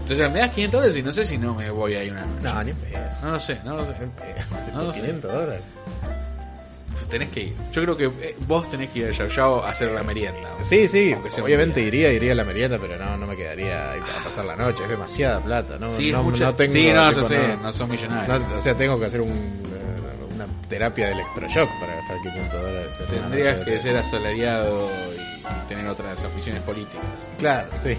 Entonces me das 500 dólares y no sé si no me voy ahí una noche. No, ni en pedo. No lo sé, no lo sé. Ni en pedo. No lo sé. 500 dólares. Tenés que ir. Yo creo que eh, vos tenés que ir al Yao Yao a hacer la merienda. Sí, sí, obviamente iría, iría a la merienda, pero no, no me quedaría ahí para pasar la noche, es demasiada plata, ¿no? Sí, no, mucha- no tengo, sí, no, tipo, yo sé, no- no son millonarios. no, o sea, tengo que hacer un, eh, una terapia de electroshock para gastar 500 dólares Tendrías que de- ser asalariado y, y tener otras aficiones políticas. Claro, sí.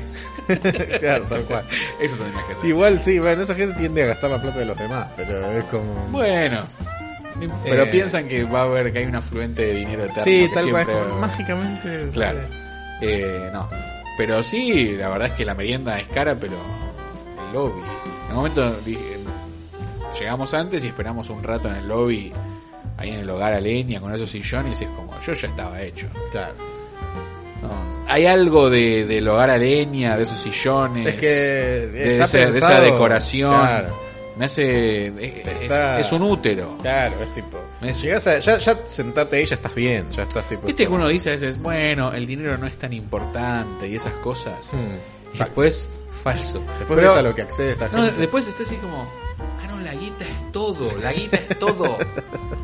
[LAUGHS] claro, tal cual. Eso tendrías que hacer. Igual sí, bueno, esa gente tiende a gastar la plata de los demás, pero es como... Bueno. Pero Eh. piensan que va a haber que hay un afluente de dinero eterno. sí, tal cual, siempre- mágicamente... Claro. Eh, no. Pero sí, la verdad es que la merienda es cara, pero el lobby. En un momento dije, llegamos antes y esperamos un rato en el lobby, ahí en el hogar a leña, con esos sillones, y es como, yo ya estaba hecho. Claro. No. Hay algo de, del hogar a leña, de esos sillones, Es que de, esa, de esa pensado- decoración. Claro. Me hace. Es, Está- es un útero. Claro, es tipo. Es- Llegás a, ya, ya sentate ahí, ya estás bien. Ya estás tipo. Viste que uno dice a veces, bueno, el dinero no es tan importante y esas cosas. Hmm. Y después, falso. Después Pero- ves a lo que accede esta No, gente. después está así como, ah, no, la guita es todo, la guita es todo. [LAUGHS]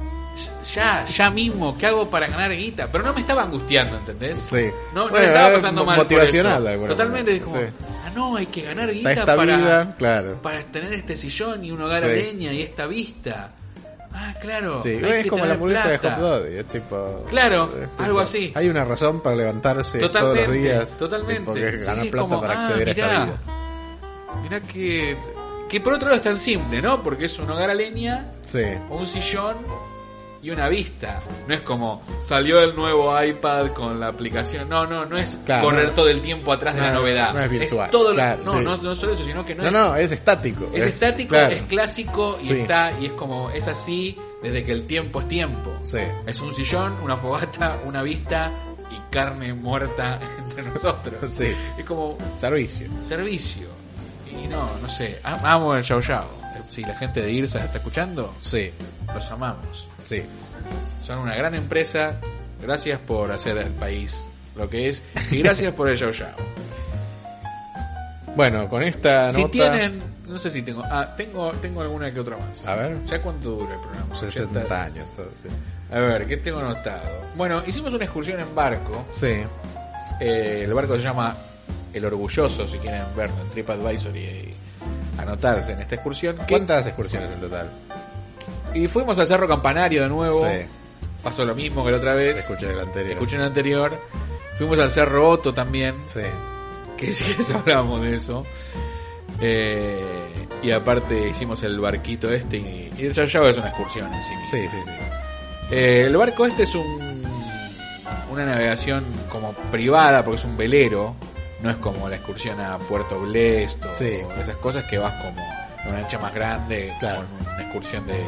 Ya, ya mismo, ¿qué hago para ganar guita? Pero no me estaba angustiando, ¿entendés? Sí. No, no Bueno, me estaba es pasando mal. por motivacional, eso. Totalmente, es como, sí. No, hay que ganar guita esta para, vida, claro. para tener este sillón y un hogar Sí. a leña y esta vista. Ah, claro. Sí, hay es que como la hamburguesa de. Hot Dog. Es tipo. Claro, es tipo, algo así. Hay una razón para levantarse Totalmente, todos los días. totalmente. Tipo, que es Sí, ganar sí, plata como, para ah, acceder a esta mirá. vida. Mirá que, que por otro lado es tan simple, ¿no? Porque es un hogar a leña, Sí. un sillón y una vista. No es como salió el nuevo iPad con la aplicación. No, no, no es Claro, correr no. todo el tiempo atrás de la No, novedad. no es virtual, todo lo- claro, no, sí. no, no solo eso, sino que no, es, no, es estático. es estático, claro. es clásico y Sí. está y es como es así desde que el tiempo es tiempo. Sí. Es un sillón, una fogata, una vista y carne muerta [LAUGHS] entre nosotros. Sí. Es como Servicio. servicio. Y no, no sé, am- amo el Yao Yao. Si la gente de Irsa está escuchando, Sí. los amamos. Sí. Son una gran empresa. Gracias por hacer al país lo que es. Y gracias por el Yao Yao. Bueno, con esta Si nota. tienen, no sé si tengo, ah, tengo, tengo alguna que otra más. A ver. ¿Ya cuánto dura el programa? 60 80. años. todo, sí. A ver, ¿qué tengo anotado? Bueno, hicimos una excursión en barco. Sí. Eh, el barco se llama El Orgulloso, si quieren verlo en TripAdvisor y, y anotarse en esta excursión. que- ¿Cuántas excursiones en total? Y fuimos al Cerro Campanario de nuevo. Sí. Pasó lo mismo que la otra vez. Escuché el anterior. Escuché en el anterior. Fuimos al Cerro Otto también. Sí. Que si [LAUGHS] quieres hablamos de eso. Eh, y aparte hicimos el barquito este y, y el Yao Yao es una excursión en sí mismo. Sí, sí, sí. Eh, el barco este es un una navegación como privada porque es un velero, no es como la excursión a Puerto Blesto Sí. o esas cosas que vas como en una ancha más grande Claro. con una excursión de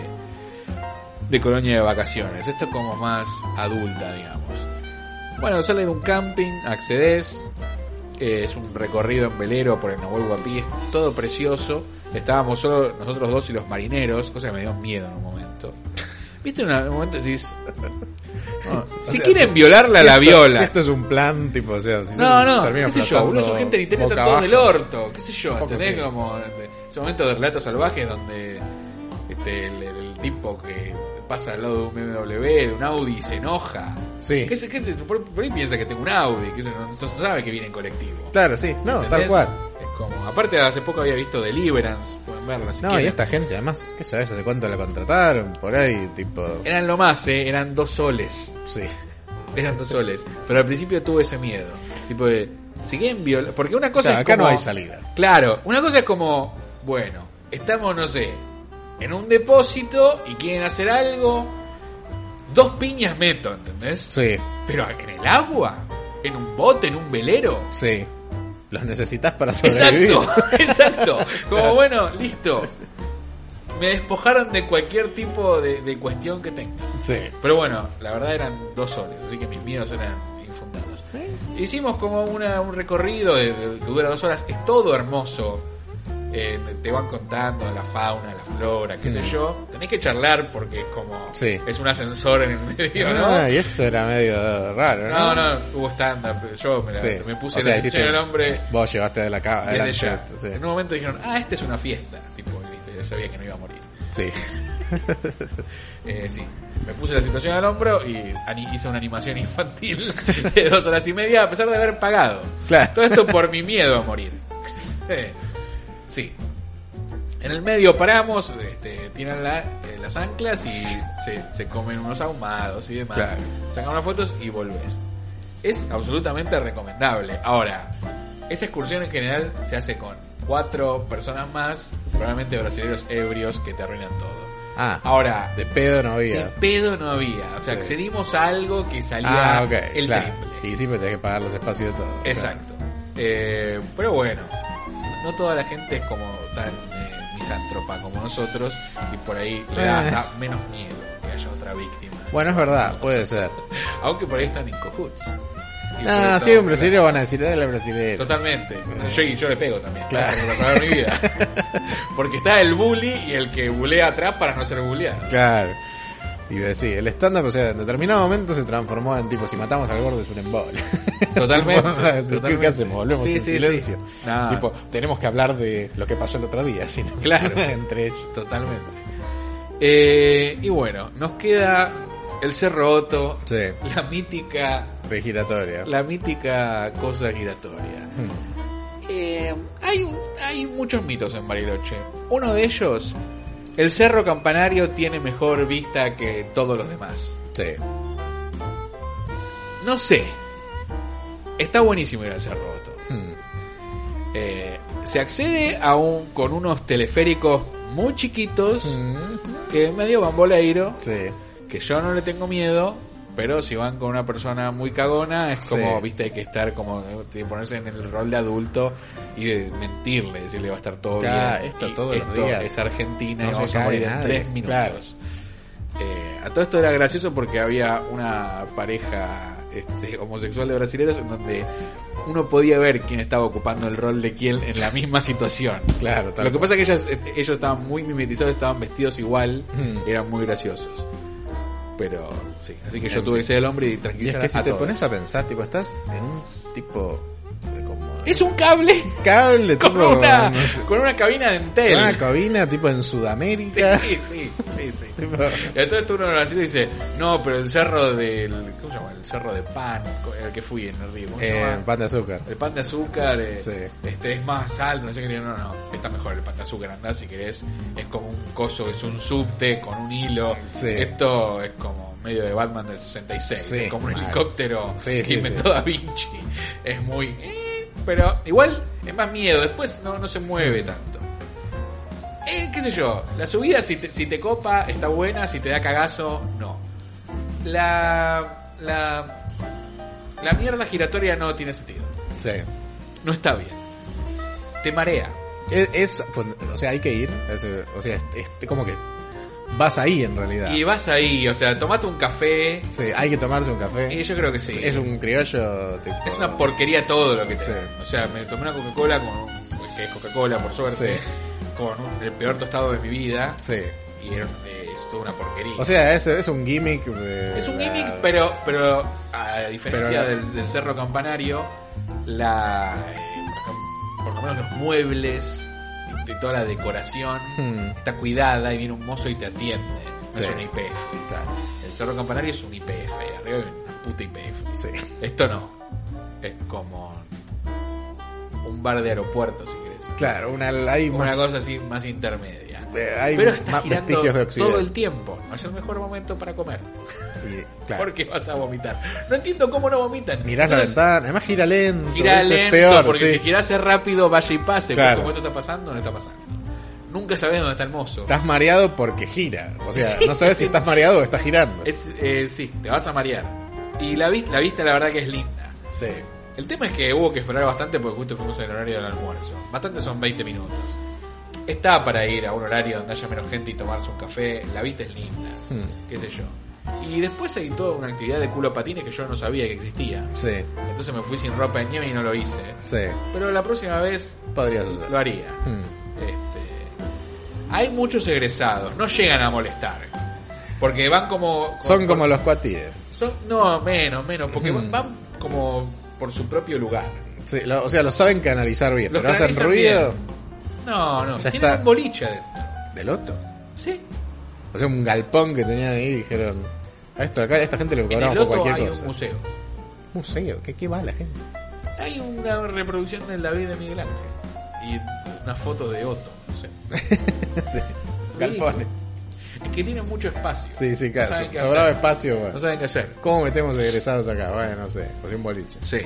de colonia de vacaciones. Esto es como más adulta, digamos. Bueno, sale de un camping, accedes, eh, es un recorrido en velero por el Nahuel Huapi, es todo precioso. Estábamos solo nosotros dos y los marineros, cosa que me dio miedo en un momento. ¿Viste en un momento decís, no, [LAUGHS] si sea, quieren si- violarla, Si la esto- viola? Si esto es un plan, tipo, o sea, si No, no, termina qué sé yo, su gente en internet está todo del orto, qué sé yo, ¿entendés? sí. Como de- ese momento de relatos salvajes donde este, el, el tipo que pasa al lado de un BMW, de un Audi y se enoja. Sí. ¿Qué qué? Por, por ahí piensa que tengo un Audi, que eso no, no sabe que viene en colectivo. Claro, sí. No, tal cual. Es como, aparte hace poco había visto Deliverance, pueden verla si No, y esta gente, además, ¿qué sabes? ¿Hace cuánto la contrataron? Por ahí, tipo. Eran lo más, eh, eran dos soles. Sí. Eran dos soles. Pero al principio tuve ese miedo. Tipo de, si quieren violar. Porque una cosa es acá como- no hay salida. Claro, una cosa es como, bueno, estamos, no sé, en un depósito y quieren hacer algo. Dos piñas meto, ¿entendés? Sí, Pero en el agua, en un bote, en un velero. sí. Los necesitas para sobrevivir. Exacto, [LAUGHS] exacto. Como bueno, listo. Me despojaron de cualquier tipo de, de cuestión que tenga. Sí. Pero bueno, la verdad eran dos soles, así que mis miedos eran infundados. Hicimos como una, un recorrido de- de- que dura dos horas, es todo hermoso. Eh, te van contando la fauna, la flora, qué sé Mm. yo. Tenés que charlar porque es como. Sí. Es un ascensor en el medio, ¿no? Ah, y eso era medio raro, No, ¿no? no, hubo stand-up. Yo me, la- Sí. me puse O sea, la decisión del hombre Vos llevaste de la ya. Sí. En un momento dijeron, ah, esta es una fiesta. Tipo, yo sabía que no iba a morir. Sí. [LAUGHS] Eh, sí, me puse la situación al hombro y hice una animación infantil [LAUGHS] de dos horas y media a pesar de haber pagado. Claro. Todo esto por mi miedo a morir. [LAUGHS] Sí. En el medio paramos, este, tiran la- eh, las anclas y se, se comen unos ahumados y demás. Claro. Sacan unas fotos y volvés. Es absolutamente recomendable. Ahora, esa excursión en general se hace con cuatro personas más, probablemente brasileños ebrios que te arruinan todo. Ah, Ahora, de pedo no de había. pedo no había. O sea, Sí. accedimos a algo que salía Ah, el claro. triple. Y siempre tenés que pagar los espacios de todo. Exacto. Eh, pero bueno, no toda la gente es como tan eh, misántropa como nosotros y por ahí le da Eh. hasta menos miedo que haya otra víctima. Bueno, es verdad, puede ser. [LAUGHS] Aunque por ahí están en cojuts. Y por Ah, sí, un brasileño van a decir, al brasileño. Totalmente. Yo, y yo le pego también. Claro. Para salvar mi vida. [LAUGHS] Porque está el bully y el que bulea atrás para no ser bulleado. Claro. Y sí, el stand-up, o sea, en determinado momento se transformó en tipo, si matamos al gordo es un embole. [LAUGHS] Totalmente, ¿Qué- totalmente. ¿Qué hacemos? Volvemos Sí, en sí, silencio. sí. Nada. Tipo, tenemos que hablar de lo que pasó el otro día, [LAUGHS] sino Claro. entre ellos. Totalmente. Eh, y bueno, nos queda el Cerro Otto, Sí, la mítica, de giratoria. la mítica cosa giratoria. Hmm. Eh, hay, hay muchos mitos en Bariloche. Uno de ellos, el Cerro Campanario tiene mejor vista que todos los demás. Sí. No sé. Está buenísimo ir al Cerro Otto. Hmm. Eh, se accede a un, con unos teleféricos muy chiquitos Mm. que medio bamboleiro. Sí. que yo no le tengo miedo, pero si van con una persona muy cagona, es como, Sí. viste, hay que estar como, eh, ponerse en el rol de adulto y de mentirle, decirle va a estar todo Ya, bien. esto todos los esto días. es Argentina No y se vamos a morir en tres minutos. Eh, a todo esto era gracioso porque había una pareja este, homosexual de brasileños en donde uno podía ver quién estaba ocupando el rol de quién en la misma situación. Claro, Lo que pasa es que ellas, eh, ellos estaban muy mimetizados, estaban vestidos igual, Mm. eran muy graciosos. Pero sí, así que yo tuve que ser el hombre y Y es tranquilizar que si te todos. pones a pensar, tipo, estás en un tipo. Es un cable cable, [LAUGHS] con tipo... una, no sé, con una cabina de Entel. una cabina tipo en Sí, Sudamérica. sí, sí, sí. [LAUGHS] Tipo, Y entonces uno en y dice, no, pero el cerro del, ¿cómo se llama? El cerro de pan, el que fui en el río. ¿Cómo se eh, pan de azúcar. El pan de azúcar eh, Sí. este es más alto, no sé qué. No, no, está mejor el pan de azúcar. Andá si querés. Es como un coso, es un subte con un hilo. Sí. Esto es como medio de Batman del 66. Sí, es como un helicóptero Sí, que sí, inventó sí. Da Vinci. Es muy. eh, pero igual es más miedo. Después no, no se mueve tanto. Eh, qué sé yo, la subida si te, si te copa está buena, si te da cagazo, no. La, la, la mierda giratoria no tiene sentido. Sí. No está bien. Te marea. Es, es- pues, o sea, hay que ir. es, o sea, es, es como que vas ahí en realidad. Y vas ahí, o sea, tomate un café. Sí, hay que tomarse un café. Y yo creo que sí. Es un criollo. Tipo, Es una porquería todo lo que te Sí. dan. O sea, me tomé una Coca-Cola con que es Coca-Cola por suerte, Sí. con el peor tostado de mi vida Sí. y era, eh, es toda una porquería. O sea, es, es un gimmick. de es un gimmick, pero pero a diferencia Pero del, del Cerro Campanario, la eh, por lo menos los muebles y toda la decoración Hmm, está cuidada y viene un mozo y te atiende. No Sí. es una IPF. claro. El Cerro Campanario es un IPF, arriba hay una puta IPF. Sí. Esto no. Es como un bar de aeropuerto, si querés. Claro, una, hay Una más. cosa así más intermedia. Eh, hay Pero está más girando vestigios de Occidente. todo el tiempo. No es el mejor momento para comer. [LAUGHS] Claro. Porque vas a vomitar. No entiendo cómo no vomitan. Mirás la Entonces, ventana. Además, gira lento. Gira lento, Es peor, porque sí. si girase rápido, vaya y pase. Claro. Como esto está pasando, no está pasando. Nunca sabes dónde está el mozo. Estás mareado porque gira. O sea, Sí. no sabes si estás mareado o estás girando. Es, eh, sí, te vas a marear. Y la, la vista, la verdad que es linda. Sí. El tema es que hubo que esperar bastante porque justo fuimos en el horario del almuerzo. Bastante son 20 minutos. Está para ir a un horario donde haya menos gente y tomarse un café. La vista es linda, Hmm, qué sé yo. Y después hay toda una actividad de culo patines que yo no sabía que existía. Sí. Entonces me fui sin ropa de nieve y no lo hice. Sí. Pero la próxima vez Podrías hacer. lo haría. Hmm. Este, hay muchos egresados, no llegan a molestar. Porque van como... Son por- como los cuatíes. son- no, menos, menos. Porque van, Hmm. van como por su propio lugar. Sí, lo- o sea, lo saben canalizar bien. Los pero hacen ruido No, no, Ya tienen está. un boliche adentro. del otro. Sí. O sea, un galpón que tenían ahí y dijeron, a esto acá, a esta gente le cobramos por cualquier hay cosa. un museo. museo, ¿qué, qué va la gente? Hay una reproducción del David de Miguel Ángel. Y una foto de Otto, no sé. [LAUGHS] Sí, Galpones. Es que tienen mucho espacio. Sí, sí, No claro. qué Sobraba hacer. espacio, bueno. No saben qué hacer. ¿Cómo metemos egresados acá? Bueno, no sé, pues un boliche. Sí.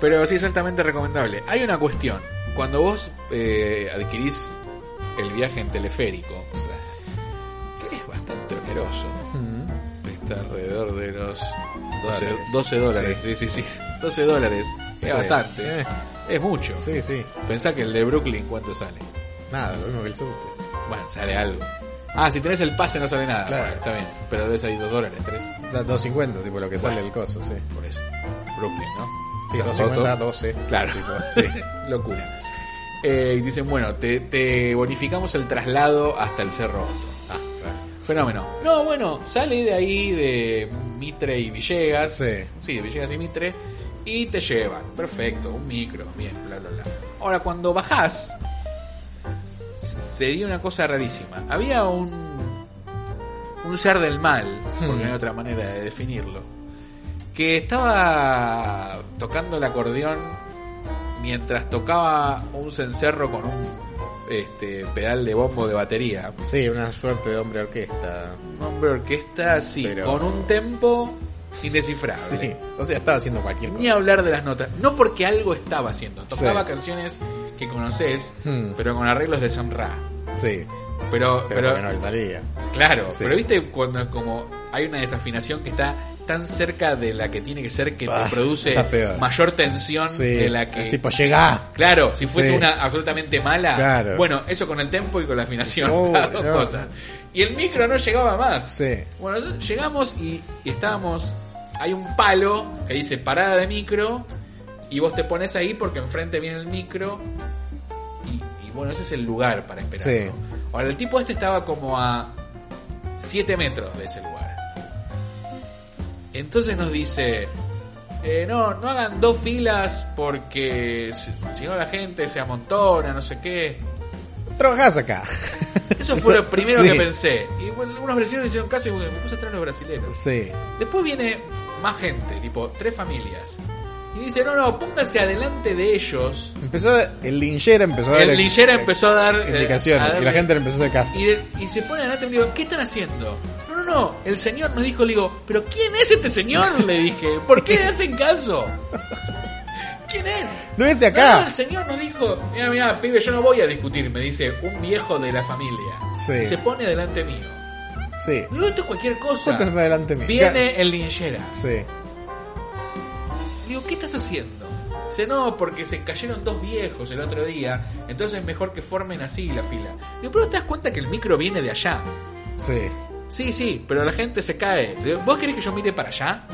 Pero sí es altamente recomendable. Hay una cuestión. Cuando vos eh, adquirís el viaje en teleférico, o sea, que es bastante oneroso, está alrededor de los 12 Dólares. 12 dólares. Sí, sí, sí. 12 dólares. Es Sí. bastante. Eh, Es mucho. sí, sí. Pensá que el de Brooklyn, ¿cuánto sale? Nada, lo mismo que el subte. Bueno, sale algo. Ah, si tenés el pase no sale nada. Claro. Bueno, está bien. Pero debe salir 2 dólares, 3. Da 2.50, tipo lo que sale el coso, sí. Por eso. Brooklyn, ¿no? Sí, La 2.50, foto. 12. Claro, Tipo, [LAUGHS] sí, locura. Eh, y dicen, bueno, te, te bonificamos el traslado hasta el Cerro. Ah, claro. Fenómeno. No, bueno, sale de ahí de Mitre y Villegas. Sí. Sí, de Villegas y Mitre. Y te llevan. Perfecto, un micro. Bien, bla, bla, bla. Ahora, cuando bajás, se dio una cosa rarísima. Había un. Un ser del mal, porque Hmm. no hay otra manera de definirlo. Que estaba tocando el acordeón mientras tocaba un cencerro con un este, pedal de bombo de batería. Sí, una suerte de hombre orquesta. Un hombre orquesta, sí, Pero- con un tempo indescifrable. Sí. O sea, estaba haciendo cualquier cosa. Ni hablar de las notas. No porque algo estaba haciendo. Tocaba Sí. canciones que conoces, Hmm. pero con arreglos de Sam Ra. Sí, Pero, pero, pero, no salía. claro, Sí. pero viste cuando como hay una desafinación que está tan cerca de la que tiene que ser que Ah, te produce mayor tensión Sí, de la que tipo llega. Claro, si fuese Sí. una absolutamente mala. Claro. Bueno, eso con el tempo y con la afinación. [LAUGHS] Oh, las dos no. cosas. Y el micro no llegaba más. Sí. Bueno, llegamos y, y estábamos. Hay un palo que dice parada de micro. Y vos te pones ahí porque enfrente viene el micro. Y, y bueno, ese es el lugar para esperarlo. Ahora, el tipo este estaba como a 7 metros de ese lugar. Entonces nos dice. eh, no, no hagan dos filas porque si, no la gente se amontona, no sé qué. Trabajás acá. Eso fue lo primero [LAUGHS] Sí. que pensé. Y bueno, algunos brasileños hicieron caso y me puse atrás los brasileños. Sí. Después viene más gente, tipo tres familias. Y dice, no, no, pónganse adelante de ellos. Empezó, a- el linchera empezó a dar El linchera empezó a dar eh, indicaciones a y la gente le empezó a hacer caso. Y, de- y se pone adelante y me digo, ¿qué están haciendo? No, no, no, el señor nos dijo, le digo, ¿pero quién es este señor? Le dije, ¿por qué hacen caso? [LAUGHS] ¿Quién es? No es de No, no, acá. el señor nos dijo, mira, mira, pibe, yo no voy a discutir, me dice un viejo de la familia. Sí. Se pone delante mío. Sí. Digo, esto es cualquier cosa. Ponte para adelante mío. Viene el linchera. Sí. Digo, ¿qué estás haciendo? Dice, no, porque se cayeron dos viejos el otro día, entonces es mejor que formen así la fila. Digo, pero te das cuenta que el micro viene de allá. Sí. Sí, sí, pero la gente se cae. Digo, ¿Vos querés que yo mire para allá?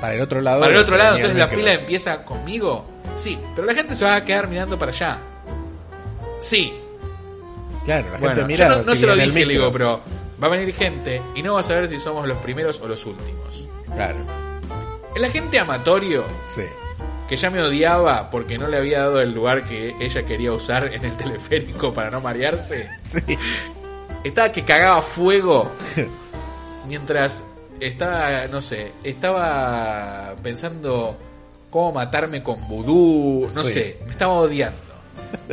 Para el otro lado. Para el otro lado, entonces la fila empieza conmigo. Sí, pero la gente se va a quedar mirando para allá. Sí. Claro, la Bueno, gente mira. yo no, no se lo dije, le digo, pero va a venir gente y no va a saber si somos los primeros o los últimos. Claro. El agente amatorio Sí. que ya me odiaba porque no le había dado el lugar que ella quería usar en el teleférico para no marearse. Sí. Estaba que cagaba fuego [LAUGHS] mientras estaba, no sé, estaba pensando cómo matarme con vudú, no Sí. sé, me estaba odiando.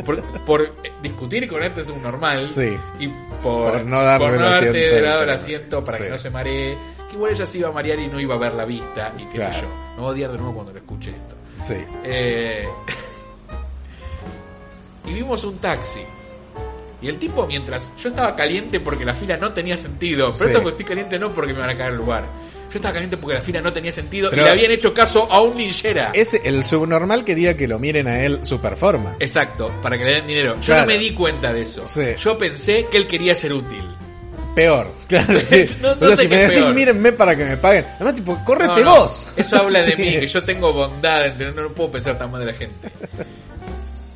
Por, por discutir con este subnormal Sí. y por, Por no darle por no darte asiento, de lado el asiento para que no se maree. Que igual ella se iba a marear y no iba a ver la vista y qué sé Claro. yo. No voy a odiar de nuevo cuando lo escuche esto. Sí. Eh, [LAUGHS] y vimos un taxi. Y el tipo, mientras yo estaba caliente porque la fila no tenía sentido, pero Sí. esto porque estoy caliente no porque me van a caer el lugar. Yo estaba caliente porque la fila no tenía sentido Pero- y le habían hecho caso a un linchera. Ese, el subnormal quería que lo miren a él su performance. Exacto, para que le den dinero. Yo Claro. no me di cuenta de eso. Sí. Yo pensé que él quería ser útil. Peor. [LAUGHS] Claro, [LAUGHS] sí. No- no o sea, sé si me decís, peor. mírenme para que me paguen. Además, tipo, córrete No, vos. Eso habla de [LAUGHS] Sí. mí, que yo tengo bondad, no, no puedo pensar tan mal de la gente.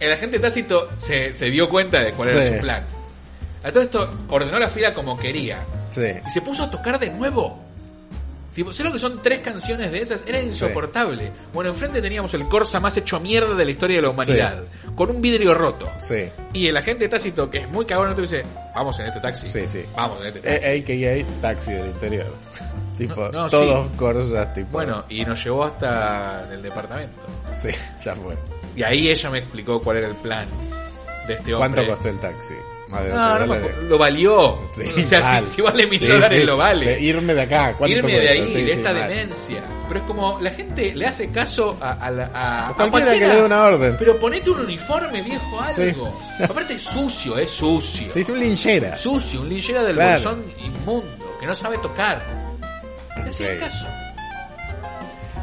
El agente tácito se, se dio cuenta de cuál era su plan. A todo esto ordenó la fila como quería. Sí. Y se puso a tocar de nuevo. Tipo, ¿sabes lo que son tres canciones de esas? Era insoportable. Bueno, enfrente teníamos el Corsa más hecho mierda de la historia de la humanidad, con un vidrio roto. Sí. Y el agente tácito, que es muy cagón, te dice, vamos en este taxi. Sí, sí. Vamos en este taxi. AKA taxi del interior. [LAUGHS] tipo, No, no, todos sí. Corsas, tipo. Bueno, y nos llevó hasta el departamento. Sí, [LAUGHS] ya fue. Y ahí ella me explicó cuál era el plan de este hombre. ¿Cuánto costó el taxi? Más de 12 No, no. Lo valió. Sí, o sea, mal. si, si vale mil Sí, dólares, sí. lo vale. Irme de acá. ¿cuánto Irme de ahí, de esta demencia. Pero es como la gente le hace caso a, a, a- a Cualquiera que le dé una orden. Pero ponete un uniforme, viejo, algo. Aparte es sucio, es sucio. Se hizo un linchera. Sucio, un linchera del Claro. bolsón inmundo, que no sabe tocar. Le hacía caso.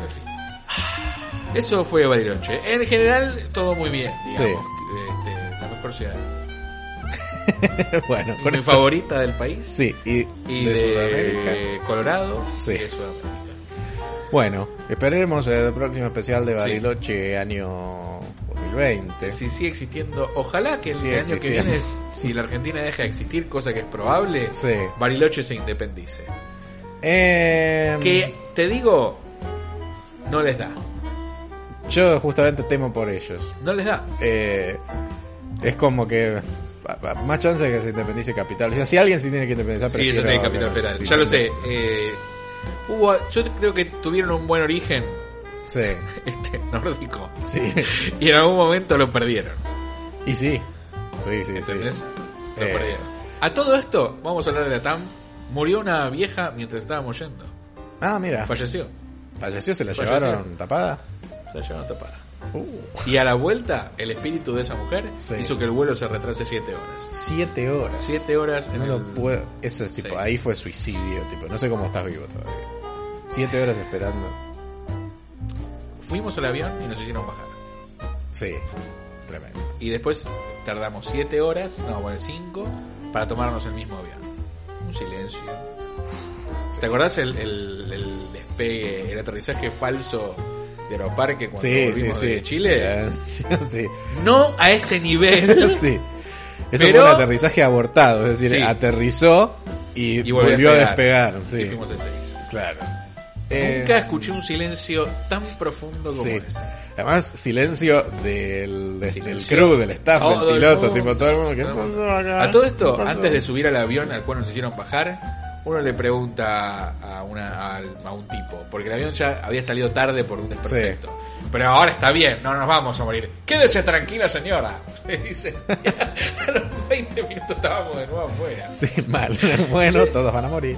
En fin. Eso fue Bariloche. En general, todo muy bien, digamos. Este, la mejor ciudad. [LAUGHS] bueno, con Mi esto- favorita del país. Sí, y, Y de, de, Sudamérica. Colorado Sí. y de Sudamérica. Bueno, esperaremos el próximo especial de Bariloche año 2020. Si sigue existiendo, ojalá que el año que viene, si la Argentina deja de existir, cosa que es probable, Sí. Bariloche se independice. Eh, Que te digo, no les da. Yo justamente temo por ellos. No les da. Eh, es como que más chance de que se independice Capital. O sea, si alguien se tiene que independizar, Sí, eso sí, Capital Federal. Ya lo sé. eh, hubo, yo creo que tuvieron un buen origen Sí, [LAUGHS] este nórdico. sí. [LAUGHS] Y en algún momento lo perdieron. y sí. Sí, sí, sí. Lo Eh. perdieron. A todo esto, vamos a hablar de la TAM. Murió una vieja mientras estábamos yendo. Ah, mira. Falleció. Falleció, se la Falleció. llevaron tapada. Se la llevaron tapada. Uh, Y a la vuelta, el espíritu de esa mujer Sí. hizo que el vuelo se retrase siete horas. siete horas. Siete horas en No lo el... puedo. Eso es tipo, Sí. ahí fue suicidio, tipo. No sé cómo estás vivo todavía. Siete horas esperando. Fuimos al avión y nos hicieron bajar. Sí, tremendo. Y después tardamos siete horas, no, bueno, cinco, para tomarnos el mismo avión. Un silencio. ¿Te acordás el, el- el despegue, el aterrizaje falso de Aeroparque cuando Sí, volvimos sí. de Chile? [LAUGHS] Sí, sí. No a ese nivel. [LAUGHS] Eso Pero- fue un aterrizaje abortado, es decir, aterrizó y, Y volvió, a despegar. Sí, Y fuimos de seis. claro. Nunca escuché un silencio tan profundo como Eh, ese. Además, silencio del, del Silencio. crew, del staff, Todo del el piloto, tipo todo el mundo. ¿Qué Todo el mundo. pasó acá? A todo ¿Qué esto, antes de subir al avión al cual nos hicieron bajar, uno le pregunta a, una, a un tipo, porque el avión ya había salido tarde por un desperfecto. Pero ahora está bien, no nos vamos a morir. Quédese tranquila, señora. [LAUGHS] Le dice. [LAUGHS] a los 20 minutos estábamos de nuevo afuera. Sí, mal. [LAUGHS] Bueno, todos van a morir.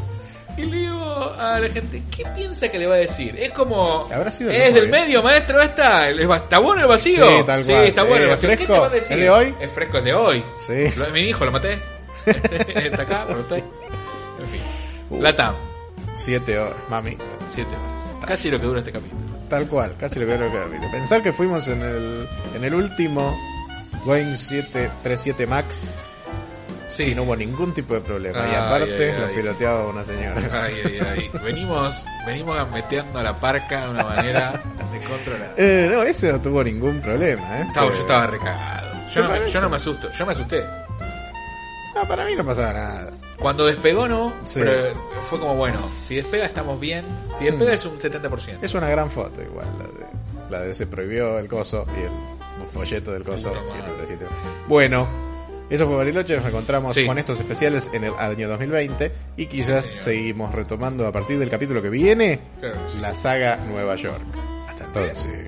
Y le digo a la gente, ¿qué piensa que le va a decir? Es como, Habrá sido el es del medio, maestro, esta, ¿El va- ¿está bueno el vacío? Sí, tal cual. está bueno el Eh, vacío. ¿Qué te va a decir? ¿Es de hoy? Es fresco, es de hoy. Sí. Lo- mi hijo lo maté. Está acá, usted. Uh. La TAM, Siete horas, mami. siete horas. Casi lo que dura este capítulo. Tal cual, casi lo que era que Pensar que fuimos en el, en el último Boeing 737 Max Sí, y no hubo ningún tipo de problema. y aparte ay, lo piloteaba una señora. Ay, ay, ay. Venimos, venimos gambeteando a la parca de una manera [LAUGHS] descontrolada. Eh, no, ese no tuvo ningún problema, ¿eh? Estaba- yo Pero- estaba recagado. Yo ¿Te no, me, yo no me asusto, yo me asusté. No, para mí no pasaba nada. Cuando despegó no, Sí. pero fue como bueno, si despega estamos bien, si despega Mm. es un 70%. Es una gran foto igual, la de, la de se prohibió el coso y el folleto del coso. El tomate. 137. Bueno, eso fue Bariloche, nos encontramos Sí. con estos especiales en el año 2020 y quizás seguimos retomando a partir del capítulo que viene Claro. la saga Nueva York. Hasta entonces.